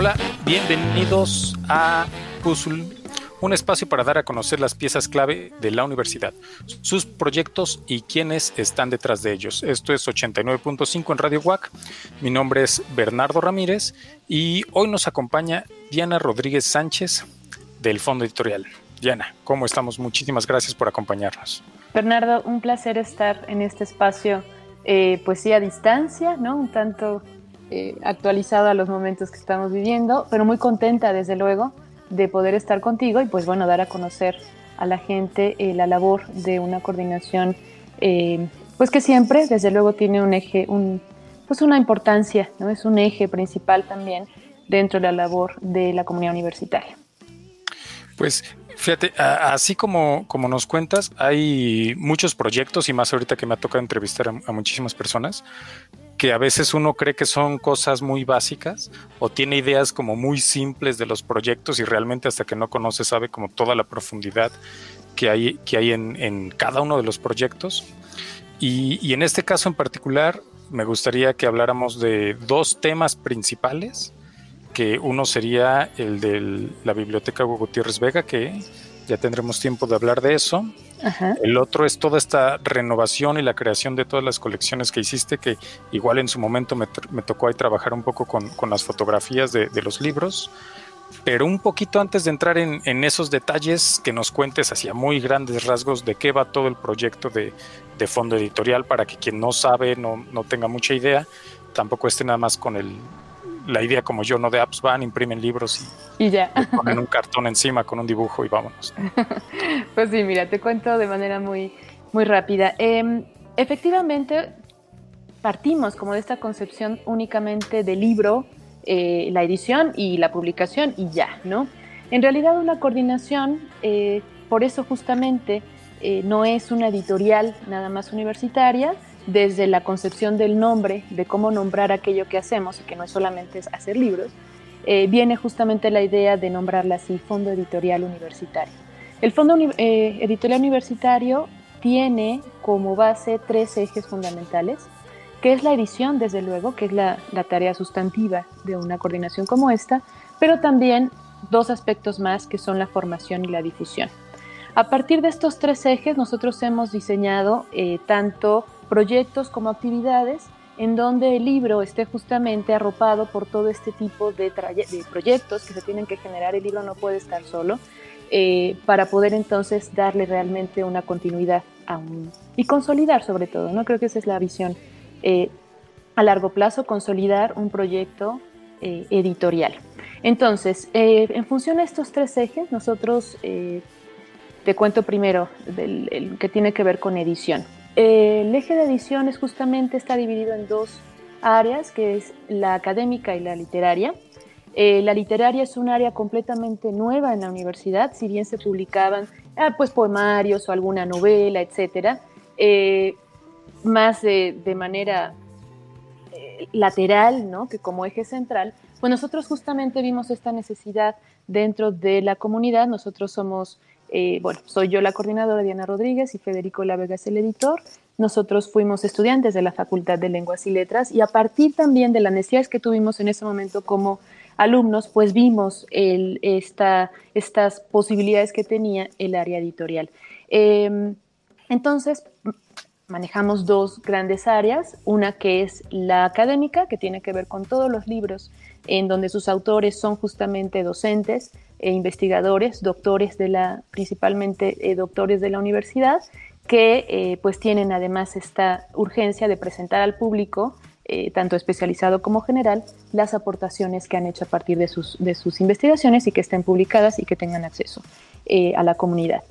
Hola, bienvenidos a Puzzle, un espacio para dar a conocer las piezas clave de la universidad, sus proyectos y quienes están detrás de ellos. Esto es 89.5 en Radio WAC. Mi nombre es Bernardo Ramírez y hoy nos acompaña Diana Rodríguez Sánchez del Fondo Editorial. Diana, ¿cómo estamos? Muchísimas gracias por acompañarnos. Bernardo, un placer estar en este espacio, eh, sí, a distancia, ¿no? Un tanto eh, actualizado a los momentos que estamos viviendo, pero muy contenta, desde luego, de poder estar contigo y pues bueno, dar a conocer a la gente eh, la labor de una coordinación, eh, pues que siempre, desde luego, tiene un eje, un, pues una importancia, ¿no? Es un eje principal también dentro de la labor de la comunidad universitaria. Pues fíjate, así como, como nos cuentas, hay muchos proyectos y más ahorita que me ha tocado entrevistar a muchísimas personas, que a veces uno cree que son cosas muy básicas o tiene ideas como muy simples de los proyectos y realmente hasta que no conoce sabe como toda la profundidad que hay, que hay en, cada uno de los proyectos. Y, en este caso en particular me gustaría que habláramos de dos temas principales, que uno sería el de la biblioteca Gutiérrez Vega, que ya tendremos tiempo de hablar de eso. El otro es toda esta renovación y la creación de todas las colecciones que hiciste, que igual en su momento me, tocó ahí trabajar un poco con, las fotografías de, los libros. Pero un poquito antes de entrar en, esos detalles, que nos cuentes hacia muy grandes rasgos de qué va todo el proyecto de, fondo editorial para que quien no sabe, no, no tenga mucha idea, tampoco esté nada más con el, la idea como yo, ¿no? De apps van, imprimen libros y, ya. ponen un cartón encima con un dibujo y vámonos. pues sí, mira, te cuento de manera muy, muy rápida. Em, efectivamente, partimos como de esta concepción únicamente del libro, eh, la edición y la publicación y ya, ¿no? En realidad una coordinación, eh, por eso justamente eh, no es una editorial nada más universitaria, desde la concepción del nombre, de cómo nombrar aquello que hacemos, y que no es solamente hacer libros, eh, viene justamente la idea de nombrarla así, Fondo Editorial Universitario. El Fondo eh, Editorial Universitario tiene como base tres ejes fundamentales, que es la edición, desde luego, que es la, la tarea sustantiva de una coordinación como esta, pero también dos aspectos más, que son la formación y la difusión. A partir de estos tres ejes, nosotros hemos diseñado eh, tanto proyectos como actividades en donde el libro esté justamente arropado por todo este tipo de, proyectos que se tienen que generar. El libro no puede estar solo eh, para poder entonces darle realmente una continuidad a un, y consolidar sobre todo. No creo que esa es la visión eh, a largo plazo, consolidar un proyecto eh, editorial. Entonces, en función de estos tres ejes, nosotros te cuento primero el que tiene que ver con edición. El eje de edición es justamente está dividido en dos áreas, que es la académica y la literaria. Eh, la literaria es un área completamente nueva en la universidad, si bien se publicaban ah, pues poemarios o alguna novela, etcétera, eh, más de, manera eh, lateral, ¿no? que como eje central, pues nosotros justamente vimos esta necesidad dentro de la comunidad. Nosotros somos eh, bueno, soy yo la coordinadora Diana Rodríguez y Federico La Vega es el editor. Nosotros fuimos estudiantes de la Facultad de Lenguas y Letras y a partir también de las necesidades que tuvimos en ese momento como alumnos, pues vimos estas posibilidades que tenía el área editorial. Em, entonces, manejamos dos grandes áreas, una que es la académica, que tiene que ver con todos los libros en donde sus autores son justamente docentes, e investigadores, doctores de la, principalmente eh, doctores de la universidad, que eh, pues tienen además esta urgencia de presentar al público, eh, tanto especializado como general, las aportaciones que han hecho a partir de sus, de sus investigaciones y que estén publicadas y que tengan acceso a la comunidad.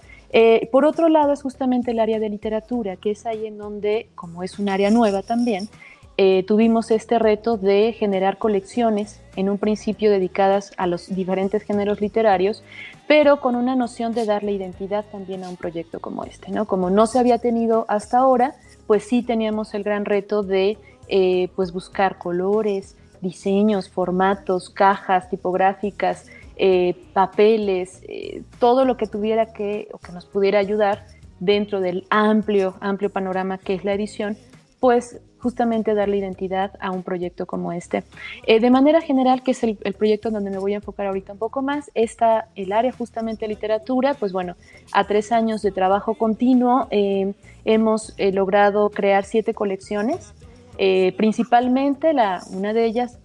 por otro lado es justamente el área de literatura, que es ahí en donde, como es un área nueva también, eh, tuvimos este reto de generar colecciones, en un principio dedicadas a los diferentes géneros literarios, pero con una noción de darle identidad también a un proyecto como este. ¿no? Como no se había tenido hasta ahora, pues sí teníamos el gran reto de eh, pues buscar colores, diseños, formatos, cajas tipográficas, eh, papeles, todo lo que tuviera que o que nos pudiera ayudar dentro del amplio, amplio panorama que es la edición, pues justamente darle identidad a un proyecto como este. Eh, de manera general, que es el, proyecto donde me voy a enfocar ahorita un poco más, está el área justamente literatura, pues bueno, a tres años de trabajo continuo eh, hemos eh, logrado crear siete colecciones, principalmente la, una de ellas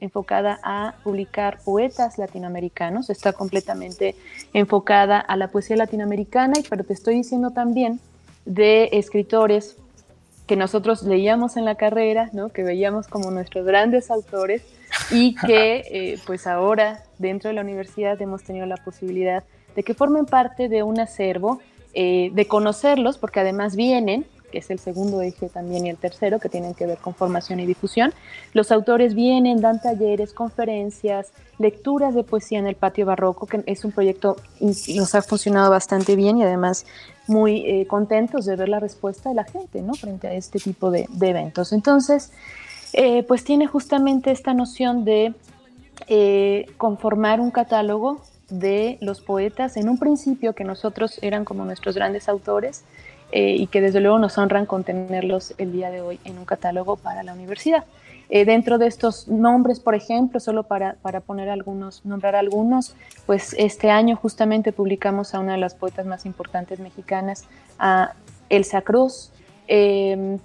enfocada a publicar poetas latinoamericanos, está completamente enfocada a la poesía latinoamericana, pero te estoy diciendo también de escritores que nosotros leíamos en la carrera, ¿no? que veíamos como nuestros grandes autores y que eh, pues ahora dentro de la universidad hemos tenido la posibilidad de que formen parte de un acervo, eh, de conocerlos, porque además vienen, que es el segundo eje también y el tercero, que tienen que ver con formación y difusión. Los autores vienen, dan talleres, conferencias, lecturas de poesía en el patio barroco, que es un proyecto que nos ha funcionado bastante bien y además muy eh, contentos de ver la respuesta de la gente frente a este tipo de, eventos. Entonces, eh, pues tiene justamente esta noción de eh, conformar un catálogo de los poetas en un principio que nosotros eran como nuestros grandes autores y que desde luego nos honran con tenerlos el día de hoy en un catálogo para la universidad. Eh, dentro de estos nombres, por ejemplo, solo para, para, poner algunos, nombrar algunos, pues este año justamente publicamos a una de las poetas más importantes mexicanas, a Elsa Cruz. Em,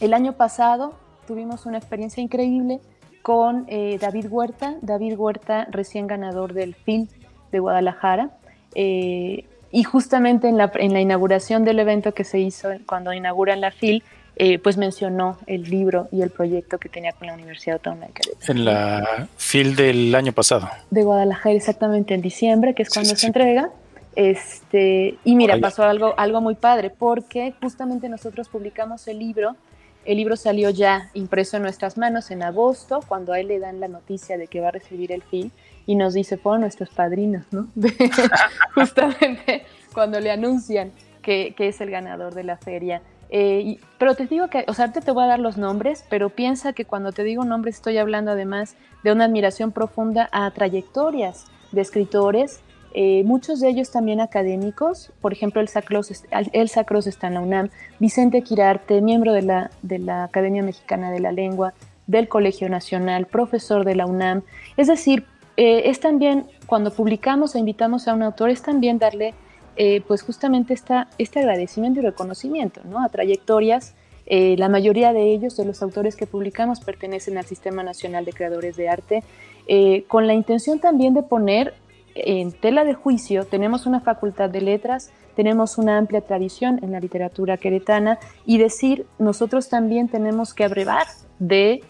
el año pasado tuvimos una experiencia increíble con eh, David Huerta, David Huerta recién ganador del FIL de Guadalajara. Eh, y justamente en la, en la inauguración del evento que se hizo cuando inauguran la FIL, eh, pues mencionó el libro y el proyecto que tenía con la Universidad Autónoma de Querétaro. En la FIL del año pasado. De Guadalajara, exactamente en diciembre, que es cuando se entrega. Este, y mira, pasó algo, algo muy padre, porque justamente nosotros publicamos el libro. El libro salió ya impreso en nuestras manos en agosto, cuando a él le dan la noticia de que va a recibir el FIL y nos dice, fueron nuestros padrinos, ¿no? justamente cuando le anuncian que, que es el ganador de la feria. Eh, pero te digo que, o sea, te voy a dar los nombres, pero piensa que cuando te digo nombres estoy hablando además de una admiración profunda a trayectorias de escritores, eh, muchos de ellos también académicos, por ejemplo, el Sacros, el Sacros está en la UNAM, Vicente Quirarte, miembro de la, de la Academia Mexicana de la Lengua, del Colegio Nacional, profesor de la UNAM. Es decir, eh, es también, cuando publicamos e invitamos a un autor, es también darle eh, pues justamente esta, este agradecimiento y reconocimiento ¿no? a trayectorias. Eh, la mayoría de ellos, de los autores que publicamos, pertenecen al Sistema Nacional de Creadores de Arte, eh, con la intención también de poner en tela de juicio, tenemos una facultad de letras, tenemos una amplia tradición en la literatura queretana y decir, nosotros también tenemos que abrevar de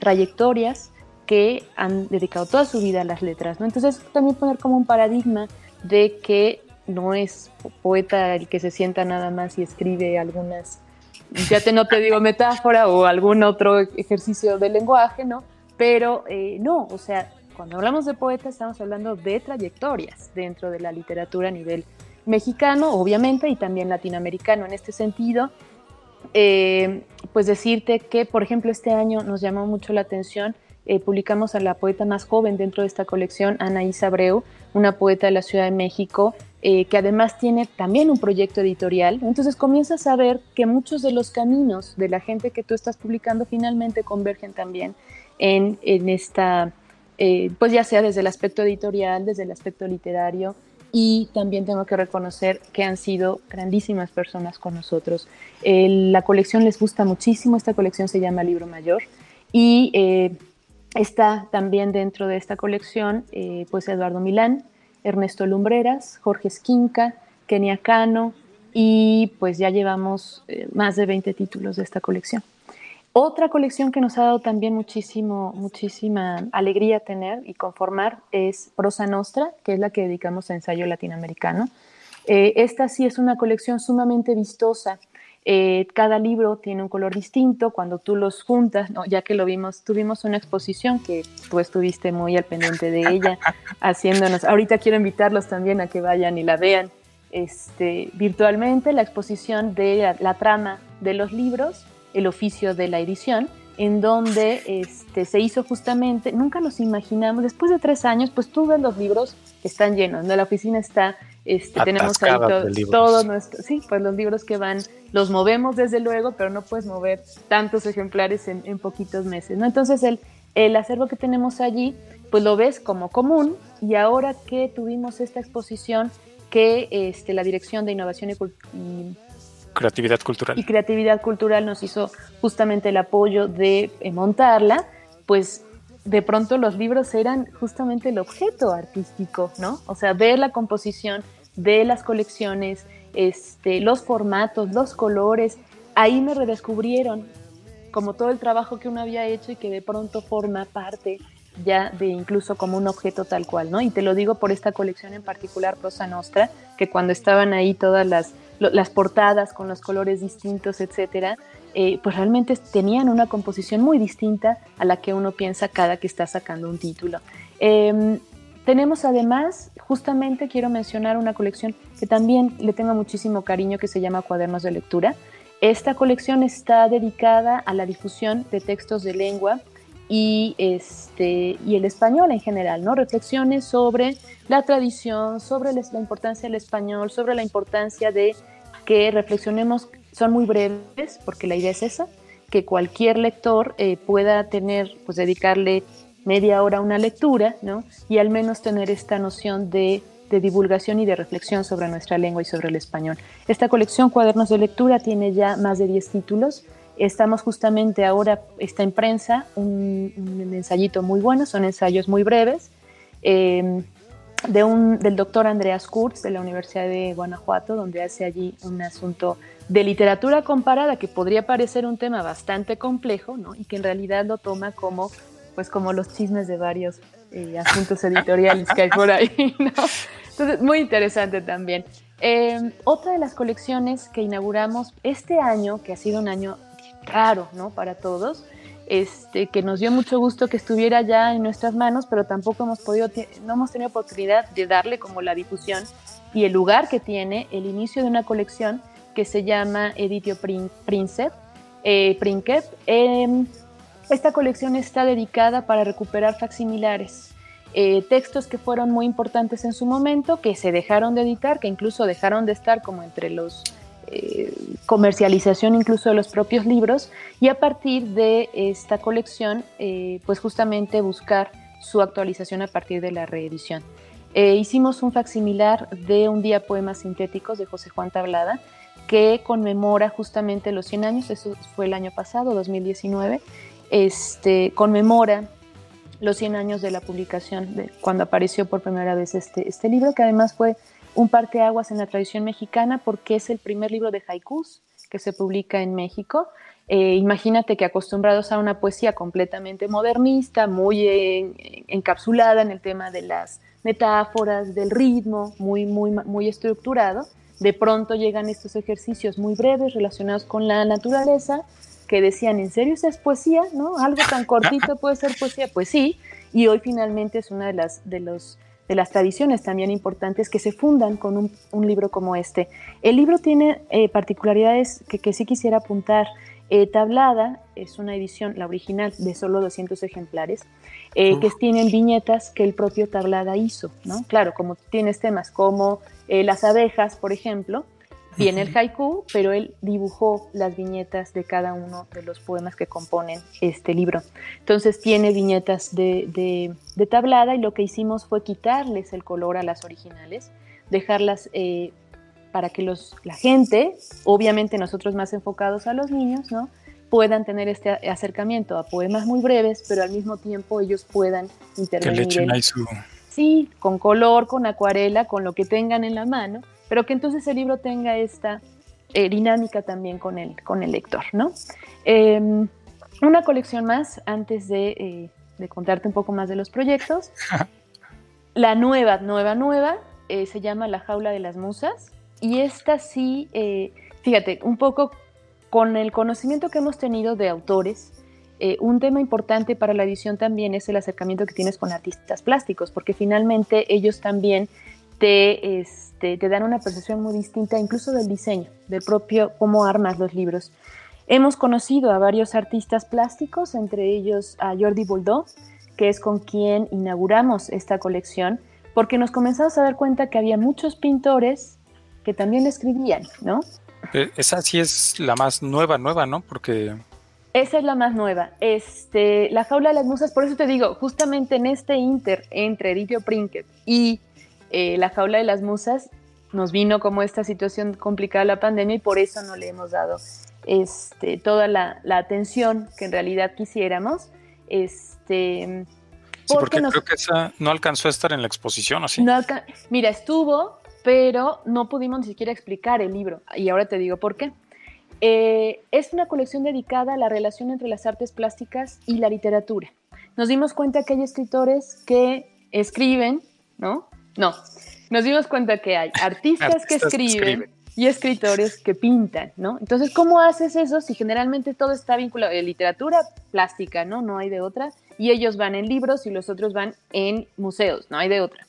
trayectorias que han dedicado toda su vida a las letras. ¿no? Entonces, también poner como un paradigma de que no es poeta el que se sienta nada más y escribe algunas, ya te, no te digo metáfora o algún otro ejercicio de lenguaje, ¿no? Pero eh, no, o sea, cuando hablamos de poeta estamos hablando de trayectorias dentro de la literatura a nivel mexicano, obviamente, y también latinoamericano. En este sentido, eh, pues decirte que, por ejemplo, este año nos llamó mucho la atención eh, publicamos a la poeta más joven dentro de esta colección, Anaís Abreu, una poeta de la Ciudad de México, eh, que además tiene también un proyecto editorial. Entonces comienzas a ver que muchos de los caminos de la gente que tú estás publicando finalmente convergen también en, esta, eh, pues ya sea desde el aspecto editorial, desde el aspecto literario, y también tengo que reconocer que han sido grandísimas personas con nosotros. la colección les gusta muchísimo, esta colección se llama Libro Mayor, y Está también dentro de esta colección eh, pues Eduardo Milán, Ernesto Lumbreras, Jorge Esquinca, Kenia Cano y pues ya llevamos eh, más de 20 títulos de esta colección. Otra colección que nos ha dado también muchísimo, muchísima alegría tener y conformar es Prosa Nostra, que es la que dedicamos a ensayo latinoamericano. Eh, esta sí es una colección sumamente vistosa eh, cada libro tiene un color distinto cuando tú los juntas, ya que lo vimos, tuvimos una exposición que tú estuviste muy al pendiente de ella, haciéndonos. Ahorita quiero invitarlos también a que vayan y la vean este, virtualmente, la exposición de la, trama de los libros, el oficio de la edición, en donde este, se hizo justamente, nunca nos imaginamos, después de tres años, pues tú ves los libros que están llenos, ¿no? la oficina está Este, tenemos ahí todos nuestros, sí, pues los libros que van, los movemos desde luego, pero no puedes mover tantos ejemplares en, en poquitos meses, ¿no? Entonces el, el acervo que tenemos allí, pues lo ves como común y ahora que tuvimos esta exposición que este, la Dirección de Innovación y, Creatividad Cultural. Y Creatividad Cultural nos hizo justamente el apoyo de eh, montarla, pues de pronto los libros eran justamente el objeto artístico, ¿no? O sea, ver la composición de las colecciones, este, los formatos, los colores, ahí me redescubrieron como todo el trabajo que uno había hecho y que de pronto forma parte ya de incluso como un objeto tal cual, ¿no? Y te lo digo por esta colección en particular, Prosa Nostra, que cuando estaban ahí todas las, las portadas con los colores distintos, etcétera, eh, pues realmente tenían una composición muy distinta a la que uno piensa cada que está sacando un título. Em, tenemos además, justamente quiero mencionar una colección que también le tengo muchísimo cariño que se llama Cuadernos de Lectura. Esta colección está dedicada a la difusión de textos de lengua y, este, y el español en general, ¿no? Reflexiones sobre la tradición, sobre la importancia del español, sobre la importancia de que reflexionemos, son muy breves, porque la idea es esa, que cualquier lector eh, pueda tener, pues dedicarle media hora a una lectura, ¿no? Y al menos tener esta noción de, de divulgación y de reflexión sobre nuestra lengua y sobre el español. Esta colección Cuadernos de Lectura tiene ya más de 10 títulos, Estamos justamente ahora, está en prensa un, ensayito muy bueno, son ensayos muy breves, em, de un, del doctor Andreas Kurz de la Universidad de Guanajuato, donde hace allí un asunto de literatura comparada que podría parecer un tema bastante complejo, ¿no? Y que en realidad lo toma como, pues como los chismes de varios eh, asuntos editoriales que hay por ahí. Entonces, muy interesante también. Em, otra de las colecciones que inauguramos este año, que ha sido un año raro, ¿no? Para todos, este, que nos dio mucho gusto que estuviera ya en nuestras manos, pero tampoco hemos podido, no hemos tenido oportunidad de darle como la difusión y el lugar que tiene el inicio de una colección que se llama Editio Princep. Eh, em, esta colección está dedicada para recuperar facsimilares, eh, textos que fueron muy importantes en su momento, que se dejaron de editar, que incluso dejaron de estar como entre los eh, comercialización incluso de los propios libros y a partir de esta colección eh, pues justamente buscar su actualización a partir de la reedición. Eh, hicimos un facsimilar de Un día poemas sintéticos de José Juan Tablada que conmemora justamente los 100 años, eso fue el año pasado, 2019, este, conmemora los 100 años de la publicación, de cuando apareció por primera vez este, este libro, que además fue un parteaguas en la tradición mexicana porque es el primer libro de haikus que se publica en México. Eh, imagínate que acostumbrados a una poesía completamente modernista, muy encapsulada en el tema de las metáforas, del ritmo, muy, muy, muy estructurado, de pronto llegan estos ejercicios muy breves relacionados con la naturaleza que decían, ¿en serio esa es poesía? ¿No? Algo tan cortito puede ser poesía. Pues sí, y hoy finalmente es una de las de los de las tradiciones también importantes que se fundan con un, libro como este. El libro tiene eh, particularidades que, sí quisiera apuntar. Eh, tablada es una edición, la original, de solo 200 ejemplares, eh, que tienen viñetas que el propio Tablada hizo, ¿no? Claro, como tienes temas como las abejas, por ejemplo, Viene el haiku, pero él dibujó las viñetas de cada uno de los poemas que componen este libro. Entonces tiene viñetas de, tablada y lo que hicimos fue quitarles el color a las originales, dejarlas eh, para que los, la gente, obviamente nosotros más enfocados a los niños, ¿no? puedan tener este acercamiento a poemas muy breves, pero al mismo tiempo ellos puedan intervenir. Sí, con color, con acuarela, con lo que tengan en la mano pero que entonces el libro tenga esta eh, dinámica también con el, con el lector, ¿no? Em, una colección más antes eh, de, contarte un poco más de los proyectos. La nueva, nueva, nueva eh, se llama La jaula de las musas y esta sí, fíjate, un poco con el conocimiento que hemos tenido de autores, un tema importante para la edición también es el acercamiento que tienes con artistas plásticos, porque finalmente ellos también te, este, te dan una percepción muy distinta incluso del diseño, del propio cómo armas los libros. Hemos conocido a varios artistas plásticos, entre ellos a Jordi Boldó, que es con quien inauguramos esta colección, porque nos comenzamos a dar cuenta que había muchos pintores que también escribían, ¿no? Eh, esa sí es la más nueva, nueva, ¿no? Porque... Esa es la más nueva. Este, la jaula de las musas, por eso te digo, justamente en este inter entre Edithio Prinket y eh, la jaula de las musas, nos vino como esta situación complicada la pandemia y por eso no le hemos dado este, toda la, atención que en realidad quisiéramos. Este, sí, porque, creo que esa no alcanzó a estar en la exposición, ¿así? No Mira, estuvo, pero no pudimos ni siquiera explicar el libro. Y ahora te digo por qué. Eh, es una colección dedicada a la relación entre las artes plásticas y la literatura. Nos dimos cuenta que hay escritores que escriben, ¿no? No, nos dimos cuenta que hay artistas, que, escriben y escritores que pintan, ¿no? Entonces, ¿cómo haces eso si generalmente todo está vinculado a literatura plástica, ¿no? No hay de otra. Y ellos van en libros y los otros van en museos, no hay de otra.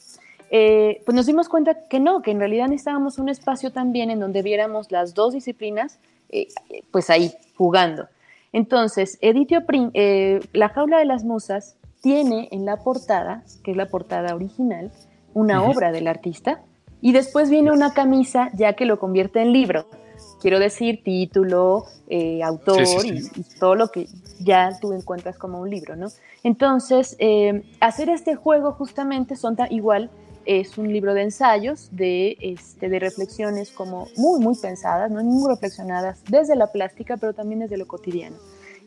Eh, pues nos dimos cuenta que no, que en realidad necesitábamos un espacio también en donde viéramos las dos disciplinas, eh, pues ahí, jugando. Entonces, Editio eh, La jaula de las musas tiene en la portada, que es la portada original, una obra del artista y después viene una camisa ya que lo convierte en libro. Quiero decir, título, eh, autor Y, todo lo que ya tú encuentras como un libro, ¿no? Entonces, eh, hacer este juego justamente son igual, es un libro de ensayos, de, este, de reflexiones como muy, muy pensadas, ¿no? muy reflexionadas desde la plástica, pero también desde lo cotidiano.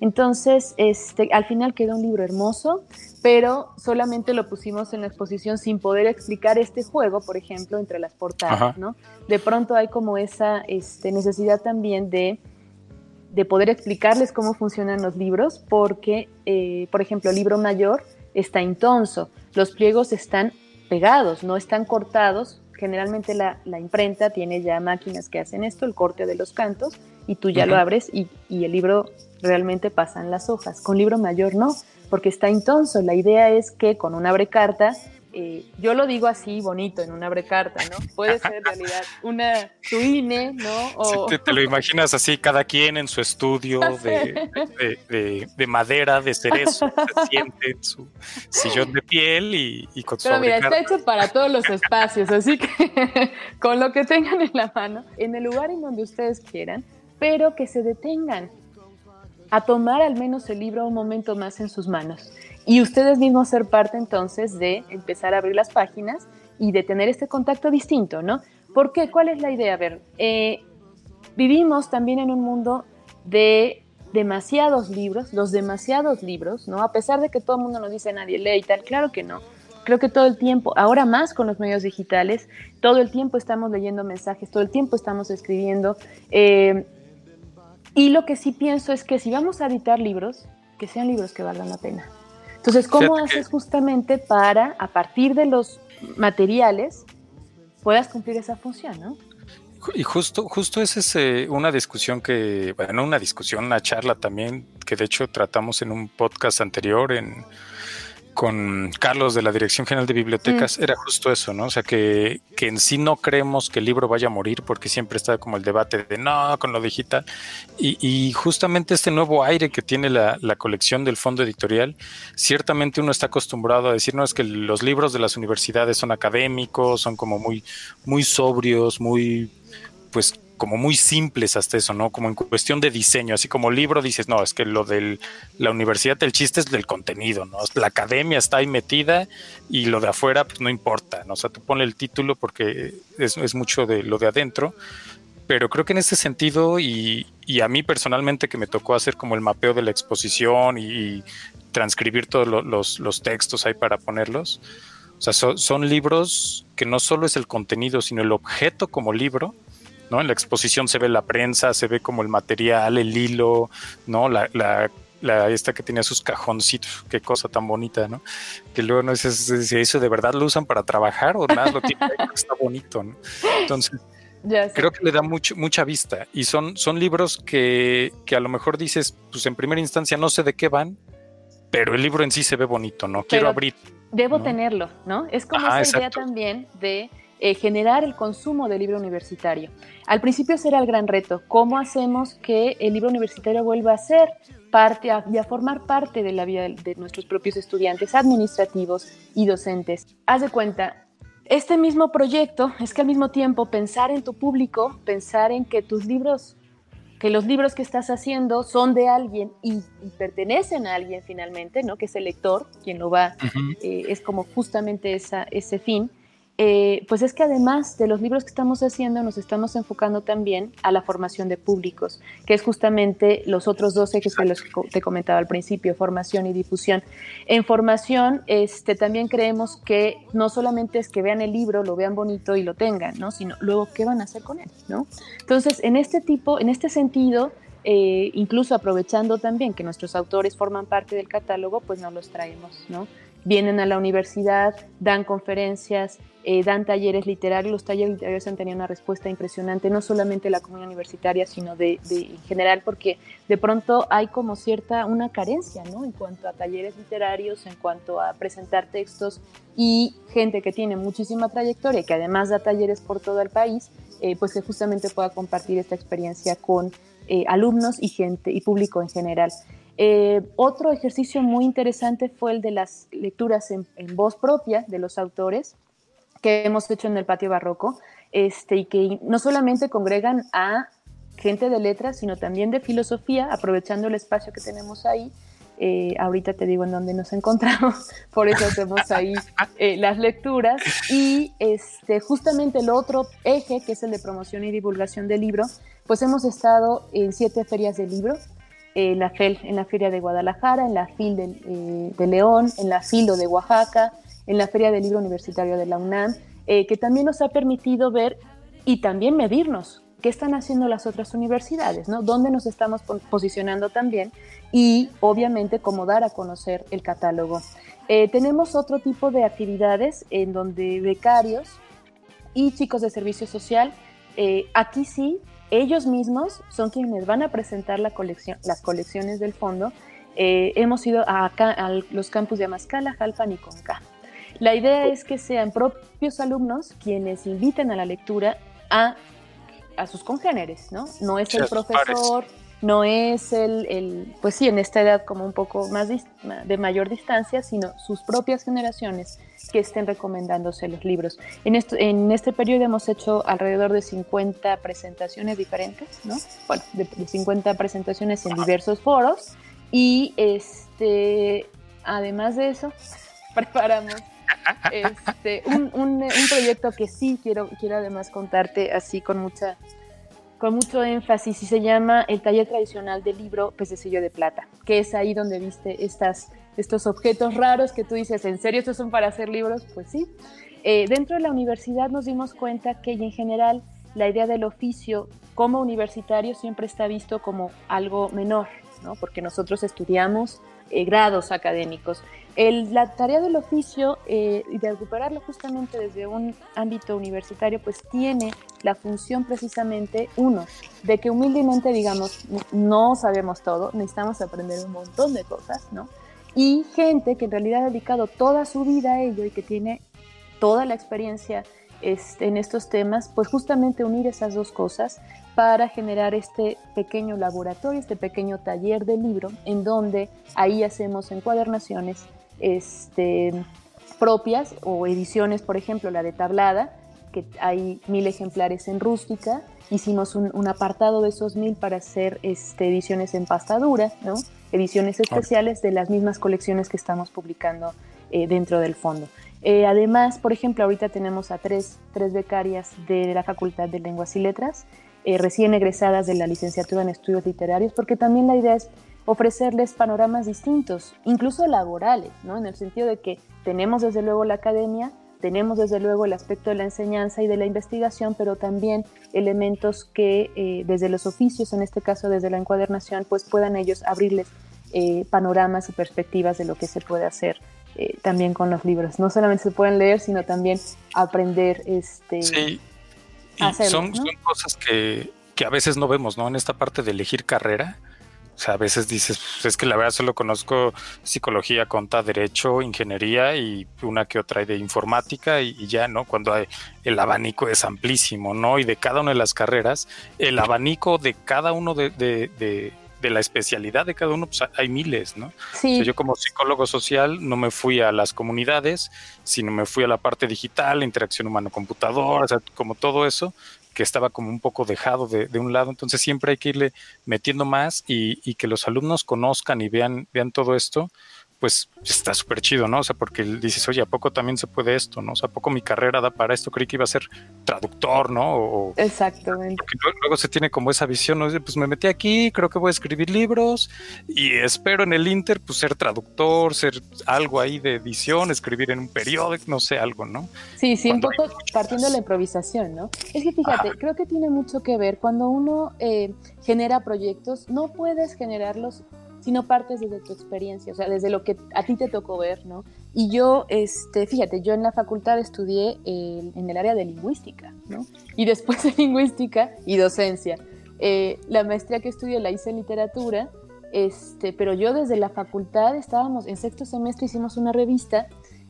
Entonces, este, al final quedó un libro hermoso, pero solamente lo pusimos en la exposición sin poder explicar este juego, por ejemplo, entre las portadas, ¿no? De pronto hay como esa este, necesidad también de, de, poder explicarles cómo funcionan los libros, porque, eh, por ejemplo, el libro mayor está intonso, los pliegos están pegados, no están cortados. Generalmente la, imprenta tiene ya máquinas que hacen esto, el corte de los cantos, y tú ya lo abres y, y el libro realmente pasan las hojas. Con libro mayor no, porque está intonso. La idea es que con un abrecarta, eh, yo lo digo así bonito en un abrecarta, ¿no? Puede ser en realidad una tuine, ¿no? O... te, lo imaginas así, cada quien en su estudio de, madera, de cerezo, se siente en su sillón de piel y, y con Pero mira, está hecho para todos los espacios, así que con lo que tengan en la mano, en el lugar en donde ustedes quieran, pero que se detengan a tomar al menos el libro un momento más en sus manos. Y ustedes mismos ser parte entonces de empezar a abrir las páginas y de tener este contacto distinto, ¿no? ¿Por qué? ¿Cuál es la idea? A ver, eh, vivimos también en un mundo de demasiados libros, los demasiados libros, ¿no? A pesar de que todo el mundo nos dice nadie lee y tal, claro que no. Creo que todo el tiempo, ahora más con los medios digitales, todo el tiempo estamos leyendo mensajes, todo el tiempo estamos escribiendo. Eh, y lo que sí pienso es que si vamos a editar libros, que sean libros que valgan la pena. Entonces, ¿cómo haces justamente para, a partir de los materiales, puedas cumplir esa función, ¿no? Y justo, justo esa es eh, una discusión que, bueno, una discusión, una charla también, que de hecho tratamos en un podcast anterior en con Carlos de la Dirección General de Bibliotecas mm. era justo eso, ¿no? O sea, que, que, en sí no creemos que el libro vaya a morir porque siempre está como el debate de no, con lo digital. Y, y justamente este nuevo aire que tiene la, la, colección del fondo editorial, ciertamente uno está acostumbrado a decir, no, es que los libros de las universidades son académicos, son como muy, muy sobrios, muy, pues como muy simples hasta eso, ¿no? Como en cuestión de diseño, así como libro dices, no, es que lo de la universidad, el chiste es del contenido, ¿no? La academia está ahí metida y lo de afuera, pues no importa, ¿no? O sea, tú ponle el título porque es, mucho de lo de adentro, pero creo que en ese sentido, y, a mí personalmente que me tocó hacer como el mapeo de la exposición y, transcribir todos los, textos ahí para ponerlos, o sea, son libros que no solo es el contenido, sino el objeto como libro, ¿no? En la exposición se ve la prensa, se ve como el material, el hilo, ¿no? La, la, la esta que tenía sus cajoncitos, qué cosa tan bonita, ¿no? Que luego no sé si eso de verdad lo usan para trabajar o nada, lo tiene está bonito, ¿no? Entonces, creo que le da mucho, mucha vista y son, son libros que, que a lo mejor dices, pues en primera instancia no sé de qué van, pero el libro en sí se ve bonito, ¿no? Quiero abrir. Debo tenerlo, ¿no? Es como esa idea también de eh, generar el consumo del libro universitario. Al principio será el gran reto, ¿cómo hacemos que el libro universitario vuelva a ser parte y a formar parte de la vida de, nuestros propios estudiantes administrativos y docentes? Haz de cuenta, este mismo proyecto es que al mismo tiempo pensar en tu público, pensar en que tus libros, que los libros que estás haciendo son de alguien y, pertenecen a alguien finalmente, ¿no? Que es el lector, quien lo va, eh, es como justamente esa, ese fin. Eh, pues es que además de los libros que estamos haciendo, nos estamos enfocando también a la formación de públicos, que es justamente los otros dos ejes que los, te comentaba al principio, formación y difusión. En formación, este, también creemos que no solamente es que vean el libro, lo vean bonito y lo tengan, ¿no? sino luego qué van a hacer con él. ¿no? Entonces, en este tipo, en este sentido, eh, incluso aprovechando también que nuestros autores forman parte del catálogo, pues nos los traemos, ¿no? Vienen a la universidad, dan conferencias, eh, dan talleres literarios. Los talleres literarios han tenido una respuesta impresionante, no solamente de la comunidad universitaria, sino de, en general, porque de pronto hay como cierta una carencia, ¿no? En cuanto a talleres literarios, en cuanto a presentar textos y gente que tiene muchísima trayectoria, que además da talleres por todo el país, eh, pues que justamente pueda compartir esta experiencia con eh, alumnos y gente y público en general. Otro ejercicio muy interesante fue el de las lecturas en voz propia de los autores que hemos hecho en el patio barroco, este, y que no solamente congregan a gente de letras, sino también de filosofía, aprovechando el espacio que tenemos ahí. Eh, ahorita te digo en dónde nos encontramos, por eso hacemos ahí eh, las lecturas. Y este, justamente el otro eje, que es el de promoción y divulgación del libro, pues hemos estado en siete ferias de libro, en la FEL, en la Feria de Guadalajara, en la FIL de, eh, de León, en la FILO de Oaxaca, en la Feria del Libro Universitario de la UNAM, eh, que también nos ha permitido ver y también medirnos qué están haciendo las otras universidades, ¿no? Dónde nos estamos posicionando también y obviamente cómo dar a conocer el catálogo. Eh, tenemos otro tipo de actividades en donde becarios y chicos de servicio social, eh, aquí sí, ellos mismos son quienes van a presentar la colección, las colecciones del fondo. hemos ido a, a, los campus de Amascala, Jalpan y Conca. La idea es que sean propios alumnos quienes inviten a la lectura a, a sus congéneres, ¿no? No es el profesor, no es el, el, pues sí, en esta edad como un poco más de mayor distancia, sino sus propias generaciones que estén recomendándose los libros. En, esto, en este periodo hemos hecho alrededor de 50 presentaciones diferentes, ¿no? Bueno, de, de 50 presentaciones en diversos foros y este, además de eso, preparamos este, un, proyecto que sí quiero, quiero además contarte así con mucha con mucho énfasis y se llama el taller tradicional del libro Pececillo de Plata, que es ahí donde viste estas, estos objetos raros que tú dices, ¿en serio estos son para hacer libros? Pues sí. Eh, dentro de la universidad nos dimos cuenta que en general la idea del oficio como universitario siempre está visto como algo menor, ¿no? porque nosotros estudiamos eh, grados académicos. la tarea del oficio eh, y de recuperarlo justamente desde un ámbito universitario, pues tiene la función precisamente, uno, de que humildemente digamos, no sabemos todo, necesitamos aprender un montón de cosas, ¿no? Y gente que en realidad ha dedicado toda su vida a ello y que tiene toda la experiencia este, en estos temas, pues justamente unir esas dos cosas para generar este pequeño laboratorio, este pequeño taller de libro, en donde ahí hacemos encuadernaciones este, propias o ediciones, por ejemplo, la de tablada, que hay mil ejemplares en rústica. Hicimos un, apartado de esos mil para hacer este, ediciones en pastadura, ¿no? ediciones especiales de las mismas colecciones que estamos publicando eh, dentro del fondo. Eh, además, por ejemplo, ahorita tenemos a tres, tres becarias de la Facultad de Lenguas y Letras eh, recién egresadas de la licenciatura en estudios literarios, porque también la idea es ofrecerles panoramas distintos, incluso laborales, ¿no? en el sentido de que tenemos desde luego la academia, tenemos desde luego el aspecto de la enseñanza y de la investigación, pero también elementos que eh, desde los oficios, en este caso desde la encuadernación, pues puedan ellos abrirles eh, panoramas y perspectivas de lo que se puede hacer también con los libros. No solamente se pueden leer, sino también aprender este, son, cosas que, a veces no vemos, ¿no? En esta parte de elegir carrera. O sea, a veces dices, pues es que la verdad solo conozco psicología, conta, derecho, ingeniería y una que otra de informática y, ya, ¿no? Cuando hay, el abanico es amplísimo, ¿no? Y de cada una de las carreras, el abanico de cada uno de, de la especialidad de cada uno, pues hay miles, ¿no? Sí. yo como psicólogo social no me fui a las comunidades, sino me fui a la parte digital, interacción humano-computador, o sea, como todo eso que estaba como un poco dejado de, de, un lado. Entonces siempre hay que irle metiendo más y, y que los alumnos conozcan y vean, vean todo esto pues está súper chido, ¿no? O sea, porque dices, oye, ¿a poco también se puede esto, no? O sea, ¿a poco mi carrera da para esto? Creí que iba a ser traductor, ¿no? O, Exactamente. Luego, se tiene como esa visión, ¿no? Pues me metí aquí, creo que voy a escribir libros y espero en el Inter, pues ser traductor, ser algo ahí de edición, escribir en un periódico, no sé, algo, ¿no? Sí, sí, un poco partiendo de la improvisación, ¿no? Es que fíjate, creo que tiene mucho que ver cuando uno eh, genera proyectos, no puedes generarlos sino partes desde tu experiencia, o sea, desde lo que a ti te tocó ver, ¿no? Y yo, este, fíjate, yo en la facultad estudié en el área de lingüística, ¿no? Y después de lingüística y docencia. Eh, la maestría que estudié la hice en literatura, este, pero yo desde la facultad estábamos, en sexto semestre hicimos una revista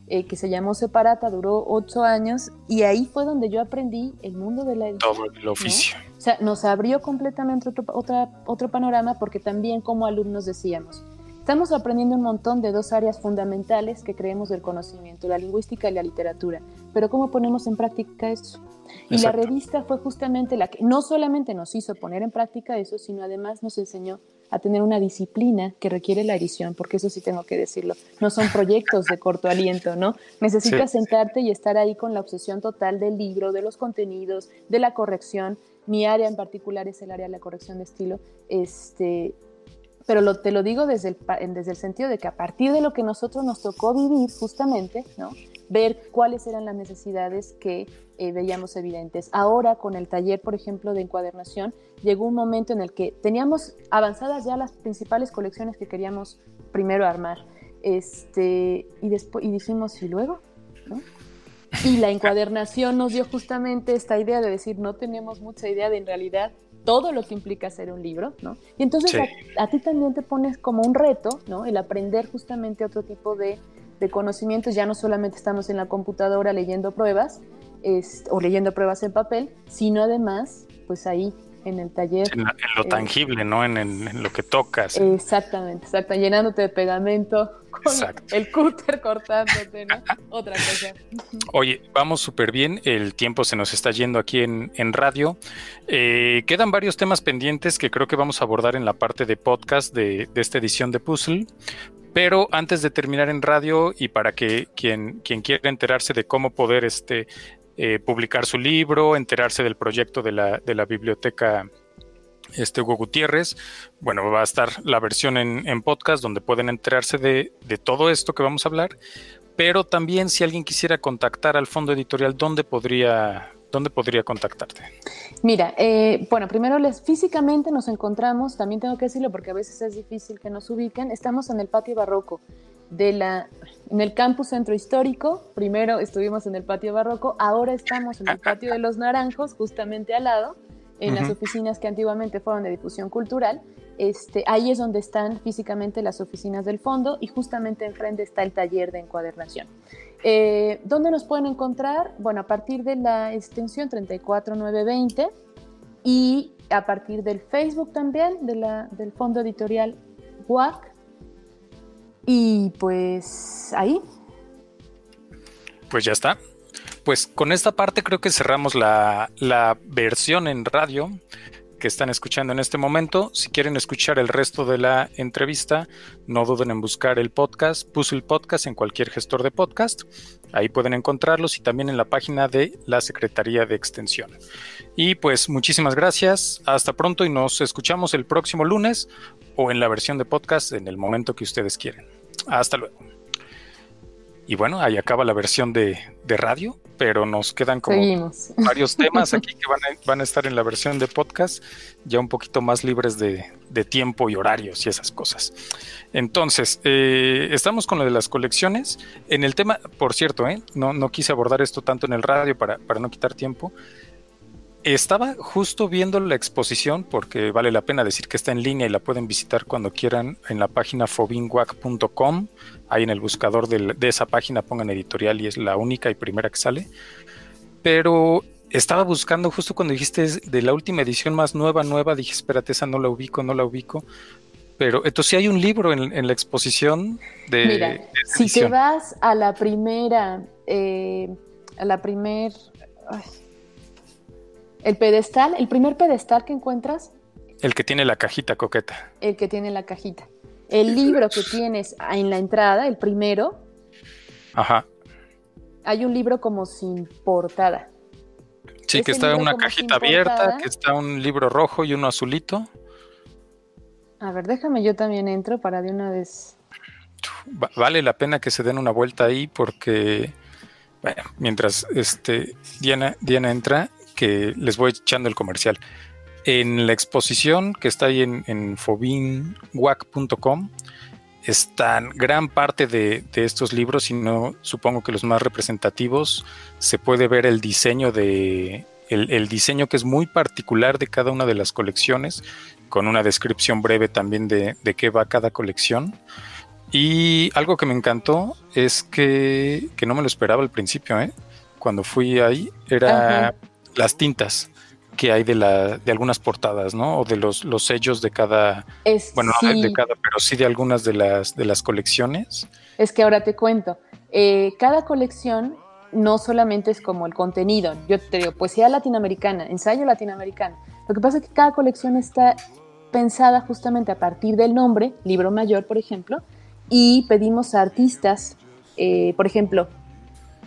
eh, que se llamó Separata, duró ocho años y ahí fue donde yo aprendí el mundo de la edición. Todo el oficio. O sea, nos abrió completamente otro, otra, otro panorama porque también como alumnos decíamos, estamos aprendiendo un montón de dos áreas fundamentales que creemos del conocimiento, la lingüística y la literatura, pero ¿cómo ponemos en práctica eso? Y la revista fue justamente la que no solamente nos hizo poner en práctica eso, sino además nos enseñó a tener una disciplina que requiere la edición, porque eso sí tengo que decirlo, no son proyectos de corto aliento, ¿no? Necesitas sentarte y estar ahí con la obsesión total del libro, de los contenidos, de la corrección. Mi área en particular es el área de la corrección de estilo, este, pero lo, te lo digo desde el, desde el sentido de que a partir de lo que nosotros nos tocó vivir justamente, ¿no? ver cuáles eran las necesidades que eh, veíamos evidentes. Ahora, con el taller, por ejemplo, de encuadernación, llegó un momento en el que teníamos avanzadas ya las principales colecciones que queríamos primero armar. Este, y, después, y dijimos, ¿y luego? Y la encuadernación nos dio justamente esta idea de decir, no tenemos mucha idea de en realidad todo lo que implica hacer un libro, ¿no? Y entonces a, a, ti también te pones como un reto, ¿no? El aprender justamente otro tipo de de conocimientos, ya no solamente estamos en la computadora leyendo pruebas o leyendo pruebas en papel, sino además, pues ahí en el taller. En, lo eh, tangible, ¿no? En, lo que tocas. Exactamente, exacto, llenándote de pegamento, con el cúter cortándote, ¿no? Otra cosa. Oye, vamos súper bien, el tiempo se nos está yendo aquí en, radio. Eh, quedan varios temas pendientes que creo que vamos a abordar en la parte de podcast de, de esta edición de Puzzle, pero antes de terminar en radio y para que quien, quien quiera enterarse de cómo poder este, eh, publicar su libro, enterarse del proyecto de la, de la biblioteca este Hugo Gutiérrez, bueno, va a estar la versión en, en podcast donde pueden enterarse de, de, todo esto que vamos a hablar, pero también si alguien quisiera contactar al fondo editorial, ¿dónde podría, ¿dónde podría contactarte? Mira, eh, bueno, primero les, físicamente nos encontramos, también tengo que decirlo porque a veces es difícil que nos ubiquen, estamos en el patio barroco de la, en el campus centro histórico, primero estuvimos en el patio barroco, ahora estamos en el patio de los naranjos, justamente al lado, en las oficinas que antiguamente fueron de difusión cultural, este, ahí es donde están físicamente las oficinas del fondo y justamente enfrente está el taller de encuadernación. Eh, ¿Dónde nos pueden encontrar? Bueno, a partir de la extensión 34920 y a partir del Facebook también, de la, del fondo editorial WAC. Y pues ahí. Pues ya está. Pues con esta parte creo que cerramos la, la versión en radio que están escuchando en este momento. Si quieren escuchar el resto de la entrevista, no duden en buscar el podcast, Puzzle Podcast en cualquier gestor de podcast. Ahí pueden encontrarlos y también en la página de la Secretaría de Extensión. Y pues muchísimas gracias. Hasta pronto y nos escuchamos el próximo lunes o en la versión de podcast en el momento que ustedes quieren. Hasta luego. Y bueno, ahí acaba la versión de, radio, pero nos quedan como varios temas aquí que van a, estar en la versión de podcast, ya un poquito más libres de, tiempo y horarios y esas cosas. Entonces, eh, estamos con lo de las colecciones. En el tema, por cierto, eh, no, no quise abordar esto tanto en el radio para, para no quitar tiempo. Estaba justo viendo la exposición porque vale la pena decir que está en línea y la pueden visitar cuando quieran en la página fobinwac.com. Ahí en el buscador de, esa página pongan editorial y es la única y primera que sale. Pero estaba buscando justo cuando dijiste de la última edición más nueva, nueva, dije, espérate, esa no la ubico, no la ubico. Pero entonces sí hay un libro en, la exposición de... Mira, si te vas a la primera, eh, a la primer... el pedestal, el primer pedestal que encuentras. El que tiene la cajita coqueta. El que tiene la cajita. El libro que tienes en la entrada, el primero. Ajá. Hay un libro como sin portada. Sí, que está una cajita abierta, que está un libro rojo y uno azulito. A ver, déjame yo también entro para de una vez. Vale la pena que se den una vuelta ahí porque, bueno, mientras este, Diana, Diana entra, que les voy echando el comercial. En la exposición que está ahí en, fobinwac.com están gran parte de, estos libros, y no supongo que los más representativos, se puede ver el diseño de el, diseño que es muy particular de cada una de las colecciones, con una descripción breve también de, de qué va cada colección. Y algo que me encantó es que, que no me lo esperaba al principio, ¿eh? cuando fui ahí, era las tintas que hay de, la, de algunas portadas, ¿no? O de los, los sellos de cada, bueno, no de cada, pero sí de algunas de las, de las colecciones. Es que ahora te cuento, eh, cada colección no solamente es como el contenido, yo te digo, poesía latinoamericana, ensayo latinoamericano, lo que pasa es que cada colección está pensada justamente a partir del nombre, libro mayor, por ejemplo, y pedimos a artistas, eh, por ejemplo,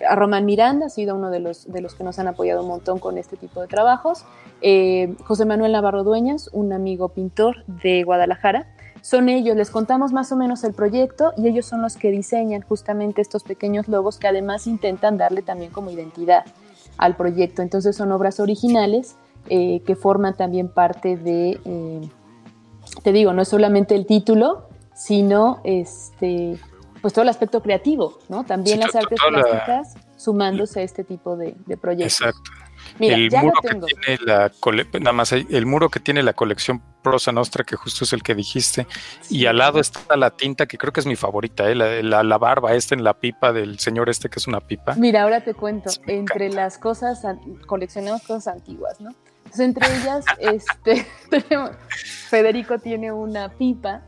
a Román Miranda ha sido uno de los, de los que nos han apoyado un montón con este tipo de trabajos. Eh, José Manuel Navarro Dueñas, un amigo pintor de Guadalajara. Son ellos, les contamos más o menos el proyecto y ellos son los que diseñan justamente estos pequeños logos que además intentan darle también como identidad al proyecto. Entonces son obras originales eh, que forman también parte de, eh, te digo, no es solamente el título, sino este, pues todo el aspecto creativo, ¿no? También las artes plásticas sumándose a este tipo de, proyectos. Exacto. el muro que tiene la nada más el muro que tiene la colección Prosa Nostra, que justo es el que dijiste, y al lado está la tinta que creo que es mi favorita, ¿eh? la, la, barba esta en la pipa del señor este que es una pipa. Mira, ahora te cuento, entre las cosas, coleccionamos cosas antiguas, ¿no? Entonces, entre ellas, este, Federico tiene una pipa,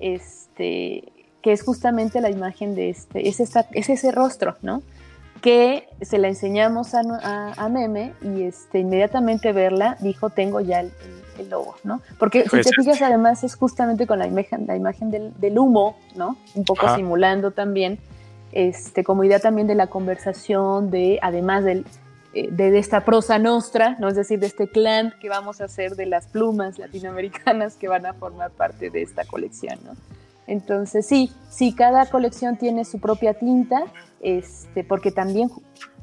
este, que es justamente la imagen de este, es, es ese rostro, ¿no? Que se la enseñamos a, a, Meme y este, inmediatamente verla dijo, tengo ya el, logo, ¿no? Porque si pues te fijas, además es justamente con la imagen, la imagen del, humo, ¿no? Un poco simulando también, este, como idea también de la conversación, de además del, eh, de, esta prosa nostra, ¿no? es decir, de este clan que vamos a hacer de las plumas latinoamericanas que van a formar parte de esta colección. ¿no? Entonces sí, sí, cada colección tiene su propia tinta, este, porque también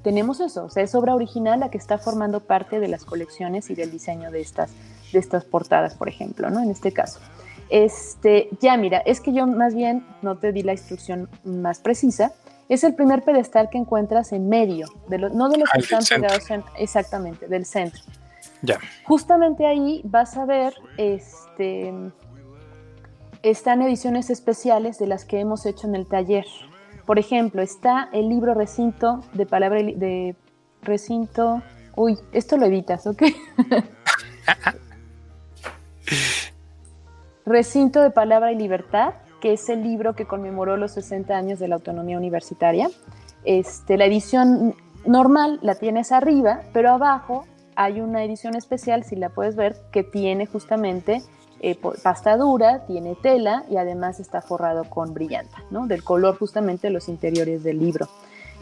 tenemos eso, o sea, es obra original la que está formando parte de las colecciones y del diseño de estas, de estas portadas, por ejemplo, ¿no? En este caso. Este, ya mira, es que yo más bien no te di la instrucción más precisa. Es el primer pedestal que encuentras en medio, de no de los que están pegados en, exactamente, del centro. Ya. Justamente ahí vas a ver este, están ediciones especiales de las que hemos hecho en el taller. Por ejemplo, está el libro Recinto de Palabra de Recinto. Uy, esto lo editas, ¿ok? Recinto de Palabra y Libertad, que es el libro que conmemoró los 60 años de la autonomía universitaria. Este, la edición normal la tienes arriba, pero abajo hay una edición especial, si la puedes ver, que tiene justamente eh, pasta dura, tiene tela y además está forrado con brillanta, ¿no? Del color justamente de los interiores del libro.